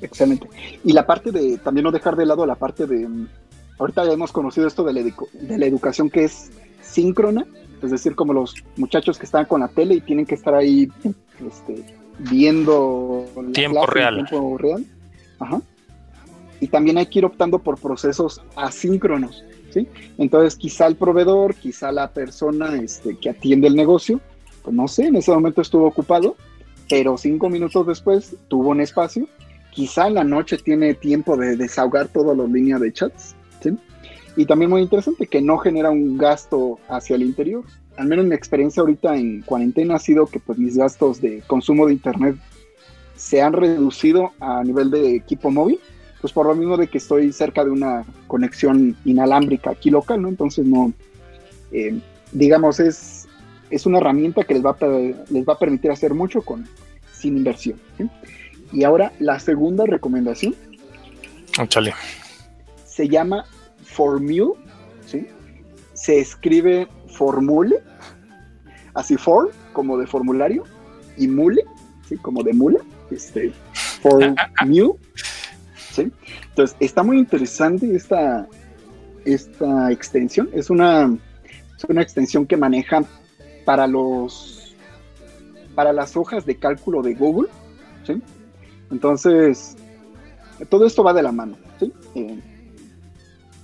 Excelente. Y la parte de, también no dejar de lado la parte de ahorita ya hemos conocido esto de la, de la educación que es síncrona, es decir, como los muchachos que están con la tele y tienen que estar ahí este, viendo tiempo real. tiempo real. Ajá. Y también hay que ir optando por procesos asíncronos. ¿sí? Entonces, quizá el proveedor, quizá la persona este, que atiende el negocio, pues no sé, en ese momento estuvo ocupado, pero cinco minutos después tuvo un espacio. Quizá en la noche tiene tiempo de desahogar todas las líneas de chats y también muy interesante que no genera un gasto hacia el interior. Al menos mi experiencia ahorita en cuarentena ha sido que pues mis gastos de consumo de internet se han reducido a nivel de equipo móvil, pues por lo mismo de que estoy cerca de una conexión inalámbrica aquí local, ¿no? Entonces no, eh, digamos, es, es una herramienta que les va, a, les va a permitir hacer mucho con, sin inversión. Y ahora la segunda recomendación. Chale se llama Formule, ¿sí? Se escribe formule, así for, como de formulario, y mule, ¿sí? Como de mula, este, Formule, ¿sí? Entonces, está muy interesante esta, esta extensión. Es una, es una extensión que maneja para los para las hojas de cálculo de Google, ¿sí? Entonces, todo esto va de la mano, ¿sí? Eh,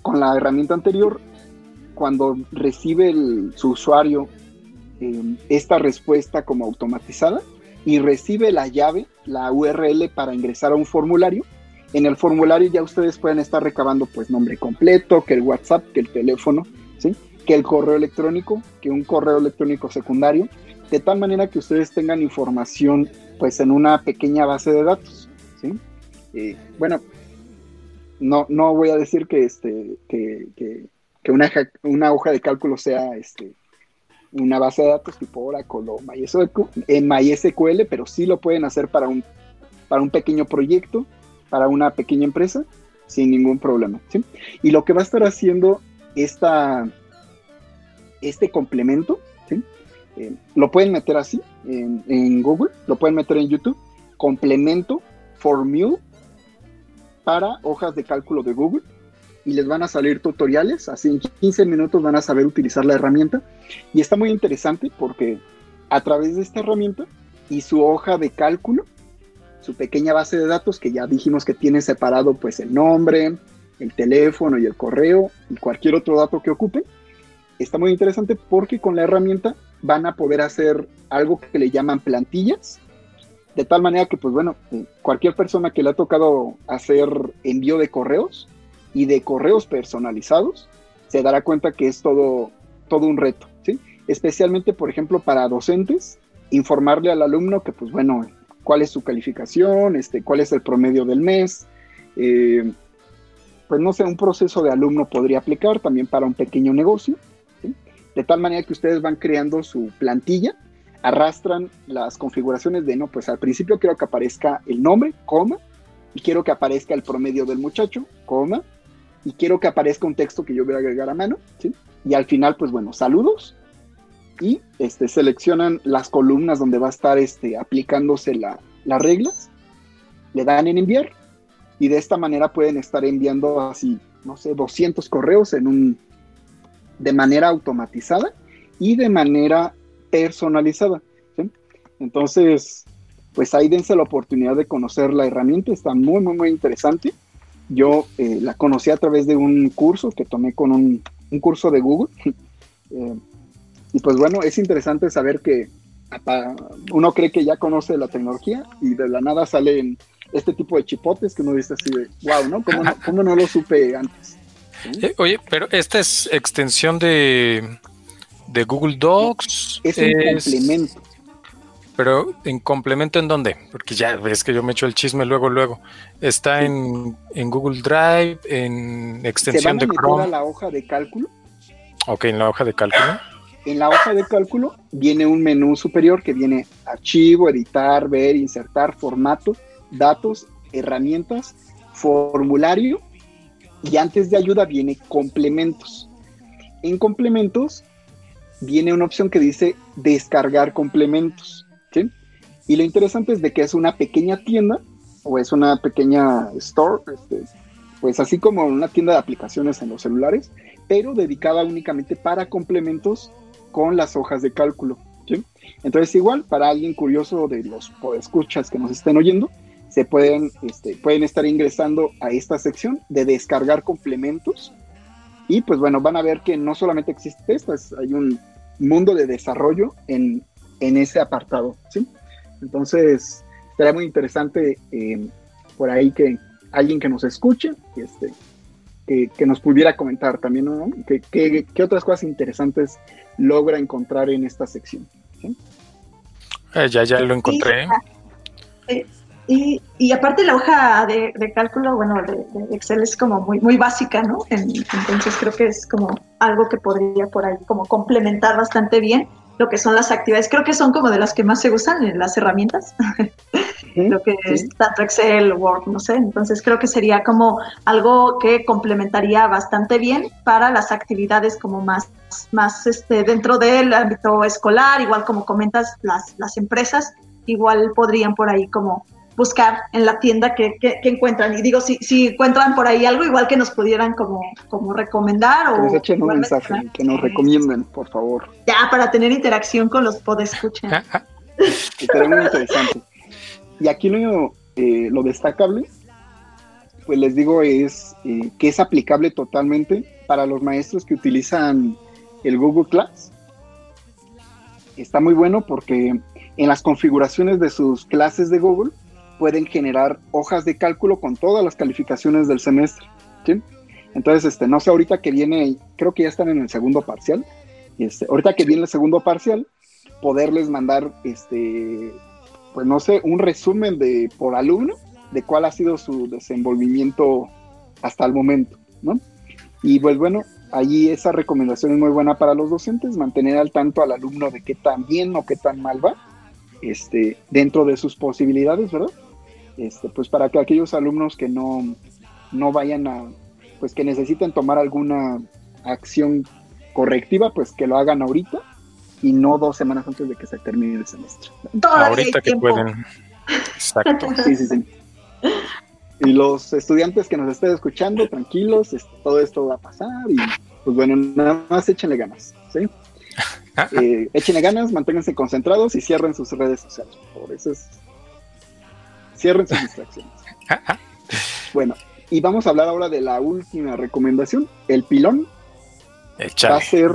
con la herramienta anterior, cuando recibe su usuario em, esta respuesta como automatizada y recibe la llave, la URL para ingresar a un formulario, en el formulario ya ustedes pueden estar recabando pues nombre completo, que el WhatsApp, que el teléfono, ¿sí? que el correo electrónico, que un correo electrónico secundario, de tal manera que ustedes tengan información pues en una pequeña base de datos. ¿sí? Eh, bueno, no, no voy a decir que, este, una, hoja de cálculo sea este, una base de datos tipo Oracle o MySQL, pero sí lo pueden hacer para un, pequeño proyecto, para una pequeña empresa, sin ningún problema. Y lo que va a estar haciendo este complemento. Eh, lo pueden meter así en, Google, lo pueden meter en YouTube, complemento Formule para hojas de cálculo de Google y les van a salir tutoriales, así en 15 minutos van a saber utilizar la herramienta. Y está muy interesante porque a través de esta herramienta y su hoja de cálculo, su pequeña base de datos que ya dijimos que tiene separado pues el nombre, el teléfono y el correo y cualquier otro dato que ocupe, está muy interesante porque con la herramienta van a poder hacer algo que le llaman plantillas de tal manera que, pues bueno, cualquier persona que le ha tocado hacer envío de correos y de correos personalizados, se dará cuenta que es todo, todo un reto, ¿sí? Especialmente, por ejemplo, para docentes, informarle al alumno que, pues bueno, cuál es su calificación, este, cuál es el promedio del mes. Eh, pues no sé, un proceso de alumno podría aplicar también para un pequeño negocio, de tal manera que ustedes van creando su plantilla arrastran las configuraciones de, no, pues al principio quiero que aparezca el nombre, coma, y quiero que aparezca el promedio del muchacho, coma, y quiero que aparezca un texto que yo voy a agregar a mano, ¿sí? Y al final, pues bueno, saludos, y este, seleccionan las columnas donde va a estar este, aplicándose la, las reglas, le dan en enviar, y de esta manera pueden estar enviando así, no sé, 200 correos en un, de manera automatizada y de manera personalizada. Entonces, pues ahí dense la oportunidad de conocer la herramienta, está muy, muy, muy interesante. Yo eh, la conocí a través de un curso que tomé con un, curso de Google. Eh, y pues bueno, es interesante saber que uno cree que ya conoce la tecnología y de la nada salen este tipo de chipotes que uno dice así de, wow, ¿no? ¿Cómo no, cómo no lo supe antes? Eh, oye, pero esta es extensión de, de Google Docs. Es un complemento. Pero en complemento en dónde? Porque ya ves que yo me echo el chisme luego, luego. Está en, Google Drive, en extensión ¿Se de Chrome. a la hoja de cálculo? Ok, en la hoja de cálculo. En la hoja de cálculo viene un menú superior que viene archivo, editar, ver, insertar, formato, datos, herramientas, formulario y antes de ayuda viene complementos. En complementos viene una opción que dice descargar complementos. ¿sí? Y lo interesante es de que es una pequeña tienda o es una pequeña store, este, pues así como una tienda de aplicaciones en los celulares, pero dedicada únicamente para complementos con las hojas de cálculo. Entonces igual, para alguien curioso de los escuchas que nos estén oyendo, se pueden, este, pueden estar ingresando a esta sección de descargar complementos y pues bueno, van a ver que no solamente existe esto, hay un mundo de desarrollo en, ese apartado. ¿sí? Entonces, estaría muy interesante eh, por ahí que alguien que nos escuche, este, que, nos pudiera comentar también, ¿no? ¿Qué, otras cosas interesantes logra encontrar en esta sección? Eh, ya, ya lo encontré. Eh, y, y, aparte la hoja de, cálculo, bueno, de, Excel es como muy, muy básica, ¿no? entonces creo que es como algo que podría por ahí como complementar bastante bien lo que son las actividades. Creo que son como de las que más se usan en las herramientas, lo que es tanto Excel, Word, no sé. Entonces creo que sería como algo que complementaría bastante bien para las actividades como más, más este, dentro del ámbito escolar, igual como comentas, las, las empresas igual podrían por ahí como buscar en la tienda que, encuentran. Y digo, si, si encuentran por ahí algo, igual que nos pudieran como, como recomendar o... Que nos echen un mensaje, que nos recomienden, por favor. Ya, para tener interacción con los podescuchas. Estaría muy interesante. Y aquí lo, eh, lo destacable, pues les digo, es eh, que es aplicable totalmente para los maestros que utilizan el Google Class. Está muy bueno porque en las configuraciones de sus clases de Google pueden generar hojas de cálculo con todas las calificaciones del semestre. Entonces, este, no sé, ahorita que viene, creo que ya están en el segundo parcial. Este, ahorita que viene el segundo parcial, poderles mandar, este, pues no sé, un resumen de por alumno de cuál ha sido su desenvolvimiento hasta el momento, ¿no? Y pues bueno, allí esa recomendación es muy buena para los docentes, mantener al tanto al alumno de qué tan bien o qué tan mal va, este, dentro de sus posibilidades, ¿verdad? Este, pues para que aquellos alumnos que no, no vayan a, pues que necesiten tomar alguna acción correctiva, pues que lo hagan ahorita y no dos semanas antes de que se termine el semestre. ahorita que pueden. Exacto. sí, sí, sí. Y los estudiantes que nos estén escuchando, tranquilos, este, todo esto va a pasar y pues bueno, nada más échenle ganas, ¿sí? eh, échenle ganas, manténganse concentrados y cierren sus redes sociales, por favor. Eso es... Cierren sus distracciones. bueno, y vamos a hablar ahora de la última recomendación. El pilón va a ser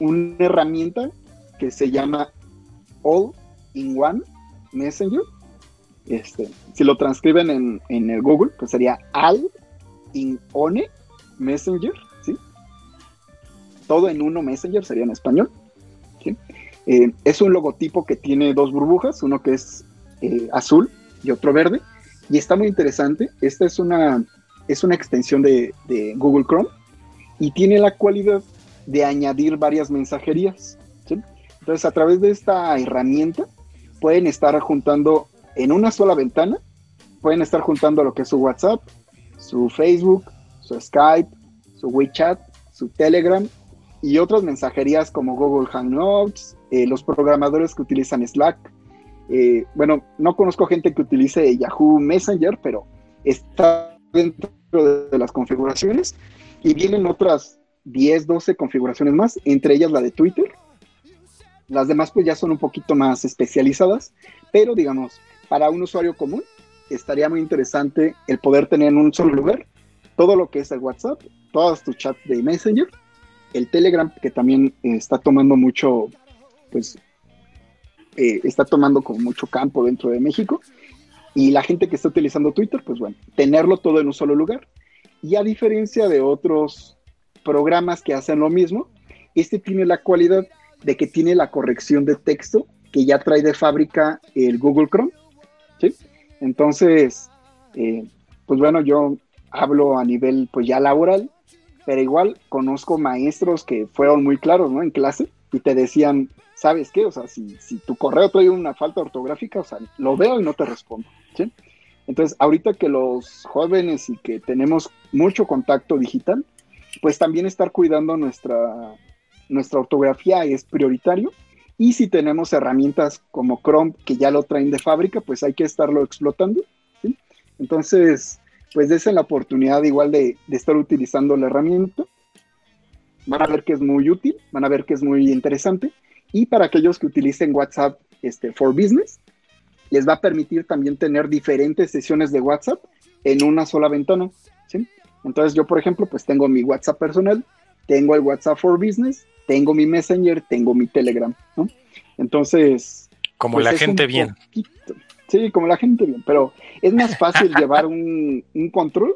una herramienta que se llama All in One Messenger este, si lo transcriben en, el Google, pues sería Al in One Messenger, ¿sí? Todo en uno Messenger sería en español. Eh, es un logotipo que tiene dos burbujas, uno que es eh, azul y otro verde, y está muy interesante. Esta es una, es una extensión de, de Google Chrome y tiene la cualidad de añadir varias mensajerías. Entonces, a través de esta herramienta pueden estar juntando en una sola ventana pueden estar juntando lo que es su WhatsApp, su Facebook, su Skype, su WeChat, su Telegram y otras mensajerías como Google Hangouts, eh, los programadores que utilizan Slack. Eh, bueno, no conozco gente que utilice Yahoo Messenger, pero está dentro de las configuraciones y vienen otras 10, 12 configuraciones más, entre ellas la de Twitter. Las demás pues ya son un poquito más especializadas, pero digamos, para un usuario común estaría muy interesante el poder tener en un solo lugar todo lo que es el WhatsApp, todos tus chats de Messenger, el Telegram que también eh, está tomando mucho, pues, eh, está tomando como mucho campo dentro de México, y la gente que está utilizando Twitter, pues bueno, tenerlo todo en un solo lugar. Y a diferencia de otros programas que hacen lo mismo, este tiene la cualidad de que tiene la corrección de texto que ya trae de fábrica el Google Chrome ¿sí? Entonces, eh, pues bueno, yo hablo a nivel pues ya laboral, pero igual conozco maestros que fueron muy claros, ¿no? En clase y te decían, ¿sabes qué? O sea, si, tu correo trae una falta ortográfica, o sea, lo veo y no te respondo. Entonces, ahorita que los jóvenes y que tenemos mucho contacto digital, pues también estar cuidando nuestra, nuestra ortografía es prioritario y si tenemos herramientas como Chrome que ya lo traen de fábrica, pues hay que estarlo explotando. Entonces, pues desen la oportunidad igual de, estar utilizando la herramienta. Van a ver que es muy útil, van a ver que es muy interesante. Y para aquellos que utilicen WhatsApp este, for Business, les va a permitir también tener diferentes sesiones de WhatsApp en una sola ventana. Entonces yo, por ejemplo, pues tengo mi WhatsApp personal, tengo el WhatsApp for Business tengo mi Messenger, tengo mi Telegram, ¿no? Entonces... Como pues, la gente bien. sí, como la gente bien, pero es más fácil llevar un, control,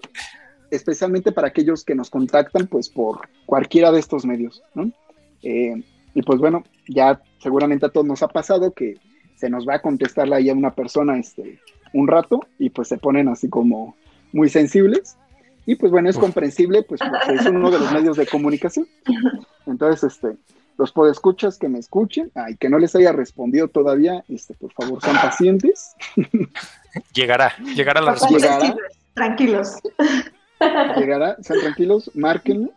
especialmente para aquellos que nos contactan, pues por cualquiera de estos medios, ¿no? Eh, y pues bueno, ya seguramente a todos nos ha pasado que se nos va a contestar ahí a una persona este, un rato y pues se ponen así como muy sensibles. Y pues bueno, es comprensible, pues, pues es uno de los medios de comunicación. Entonces, este, los podescuchas que me escuchen, ay, que no les haya respondido todavía, este, por favor, sean pacientes. Llegará, llegará la respuesta. Tranquilos. Llegará, sean tranquilos, márquenme.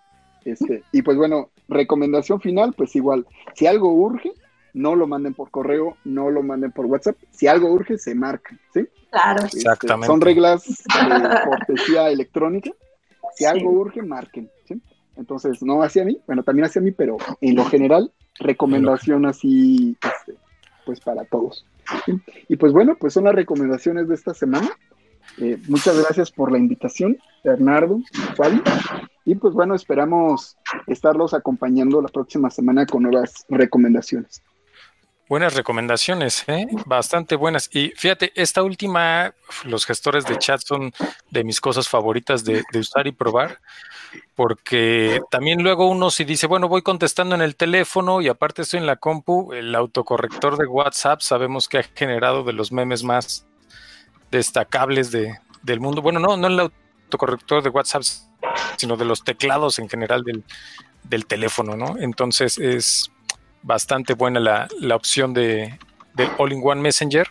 Este, y pues bueno, recomendación final, pues igual, si algo urge, no lo manden por correo, no lo manden por WhatsApp. Si algo urge, se marca, ¿sí? Claro. Este, Exactamente. Son reglas de cortesía electrónica. Si algo urge, marquen, ¿sí? Entonces, no hacia mí, bueno, también hacia mí, pero en lo general, recomendación así, este, pues para todos. Y pues bueno, pues son las recomendaciones de esta semana. Eh, muchas gracias por la invitación, Bernardo, Fabi. Y pues bueno, esperamos estarlos acompañando la próxima semana con nuevas recomendaciones. Buenas recomendaciones, ¿eh? bastante buenas. Y fíjate, esta última, los gestores de chat son de mis cosas favoritas de, usar y probar, porque también luego uno si dice, bueno, voy contestando en el teléfono y aparte estoy en la compu, el autocorrector de WhatsApp sabemos que ha generado de los memes más destacables de, del mundo. Bueno, no, no el autocorrector de WhatsApp, sino de los teclados en general del, del teléfono, ¿no? Entonces es bastante buena la, la opción de, All-in-One Messenger.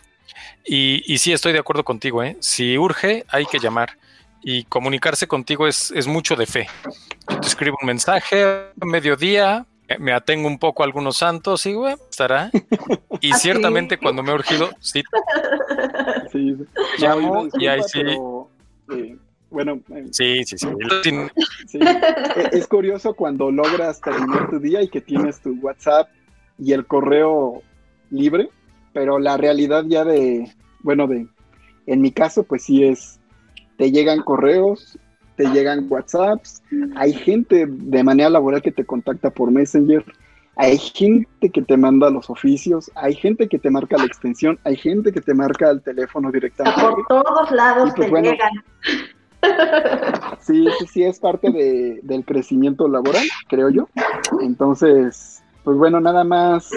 Y, y, sí, estoy de acuerdo contigo. ¿eh? Si urge, hay que llamar. Y comunicarse contigo es, es mucho de fe. Te escribo un mensaje mediodía, me atengo un poco a algunos santos y güey, estará. Y ¿Ah, ciertamente cuando me he urgido, sí. sí. Llamo y ahí sí. Eh, bueno, eh, sí, sí, sí. E, es curioso cuando logras terminar tu día y que tienes tu WhatsApp y el correo libre, pero la realidad ya de, bueno, de, en mi caso, pues sí es, te llegan correos, te llegan WhatsApps, hay gente de manera laboral que te contacta por Messenger, hay gente que te manda los oficios, hay gente que te marca la extensión, hay gente que te marca el teléfono directamente. Por todos lados pues te llegan. Sí, sí, sí, es parte de, del crecimiento laboral, creo yo. Entonces, pues bueno, nada más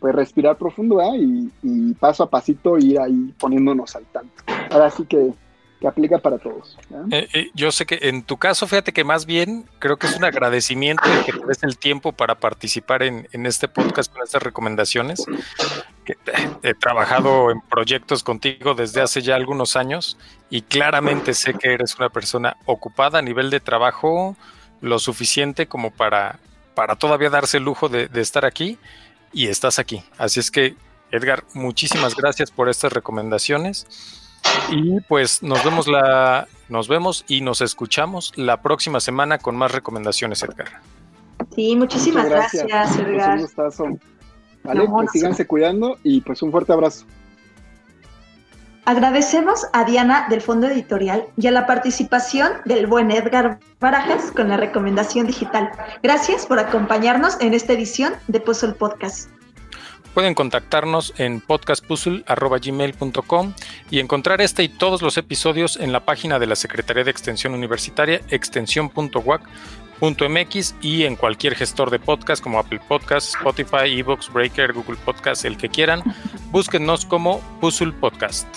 pues respirar profundo y, paso a pasito ir ahí poniéndonos al tanto. Ahora sí que, aplica para todos. Eh, eh, yo sé que en tu caso, fíjate que más bien creo que es un agradecimiento de que te des el tiempo para participar en, este podcast con estas recomendaciones. Que he trabajado en proyectos contigo desde hace ya algunos años y claramente sé que eres una persona ocupada a nivel de trabajo lo suficiente como para para todavía darse el lujo de, estar aquí y estás aquí. Así es que, Edgar, muchísimas gracias por estas recomendaciones. Y pues nos vemos la, nos vemos y nos escuchamos la próxima semana con más recomendaciones, Edgar. Sí, muchísimas gracias, Edgar. un gustazo. Vale, pues síganse cuidando y pues un fuerte abrazo. Agradecemos a Diana del Fondo Editorial y a la participación del buen Edgar Barajas con la recomendación digital. Gracias por acompañarnos en esta edición de Puzzle Podcast. Pueden contactarnos en podcastpuzzle.gmail.com y encontrar este y todos los episodios en la página de la Secretaría de Extensión Universitaria, extensión.wac.mx y en cualquier gestor de podcast como Apple Podcasts, Spotify, Evox, Breaker, Google Podcasts, el que quieran. Búsquennos como Puzzle Podcast.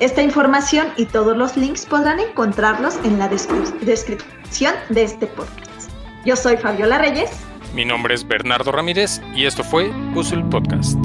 Esta información y todos los links podrán encontrarlos en la descripción de este podcast. Yo soy Fabiola Reyes. Mi nombre es Bernardo Ramírez y esto fue Puzzle Podcast.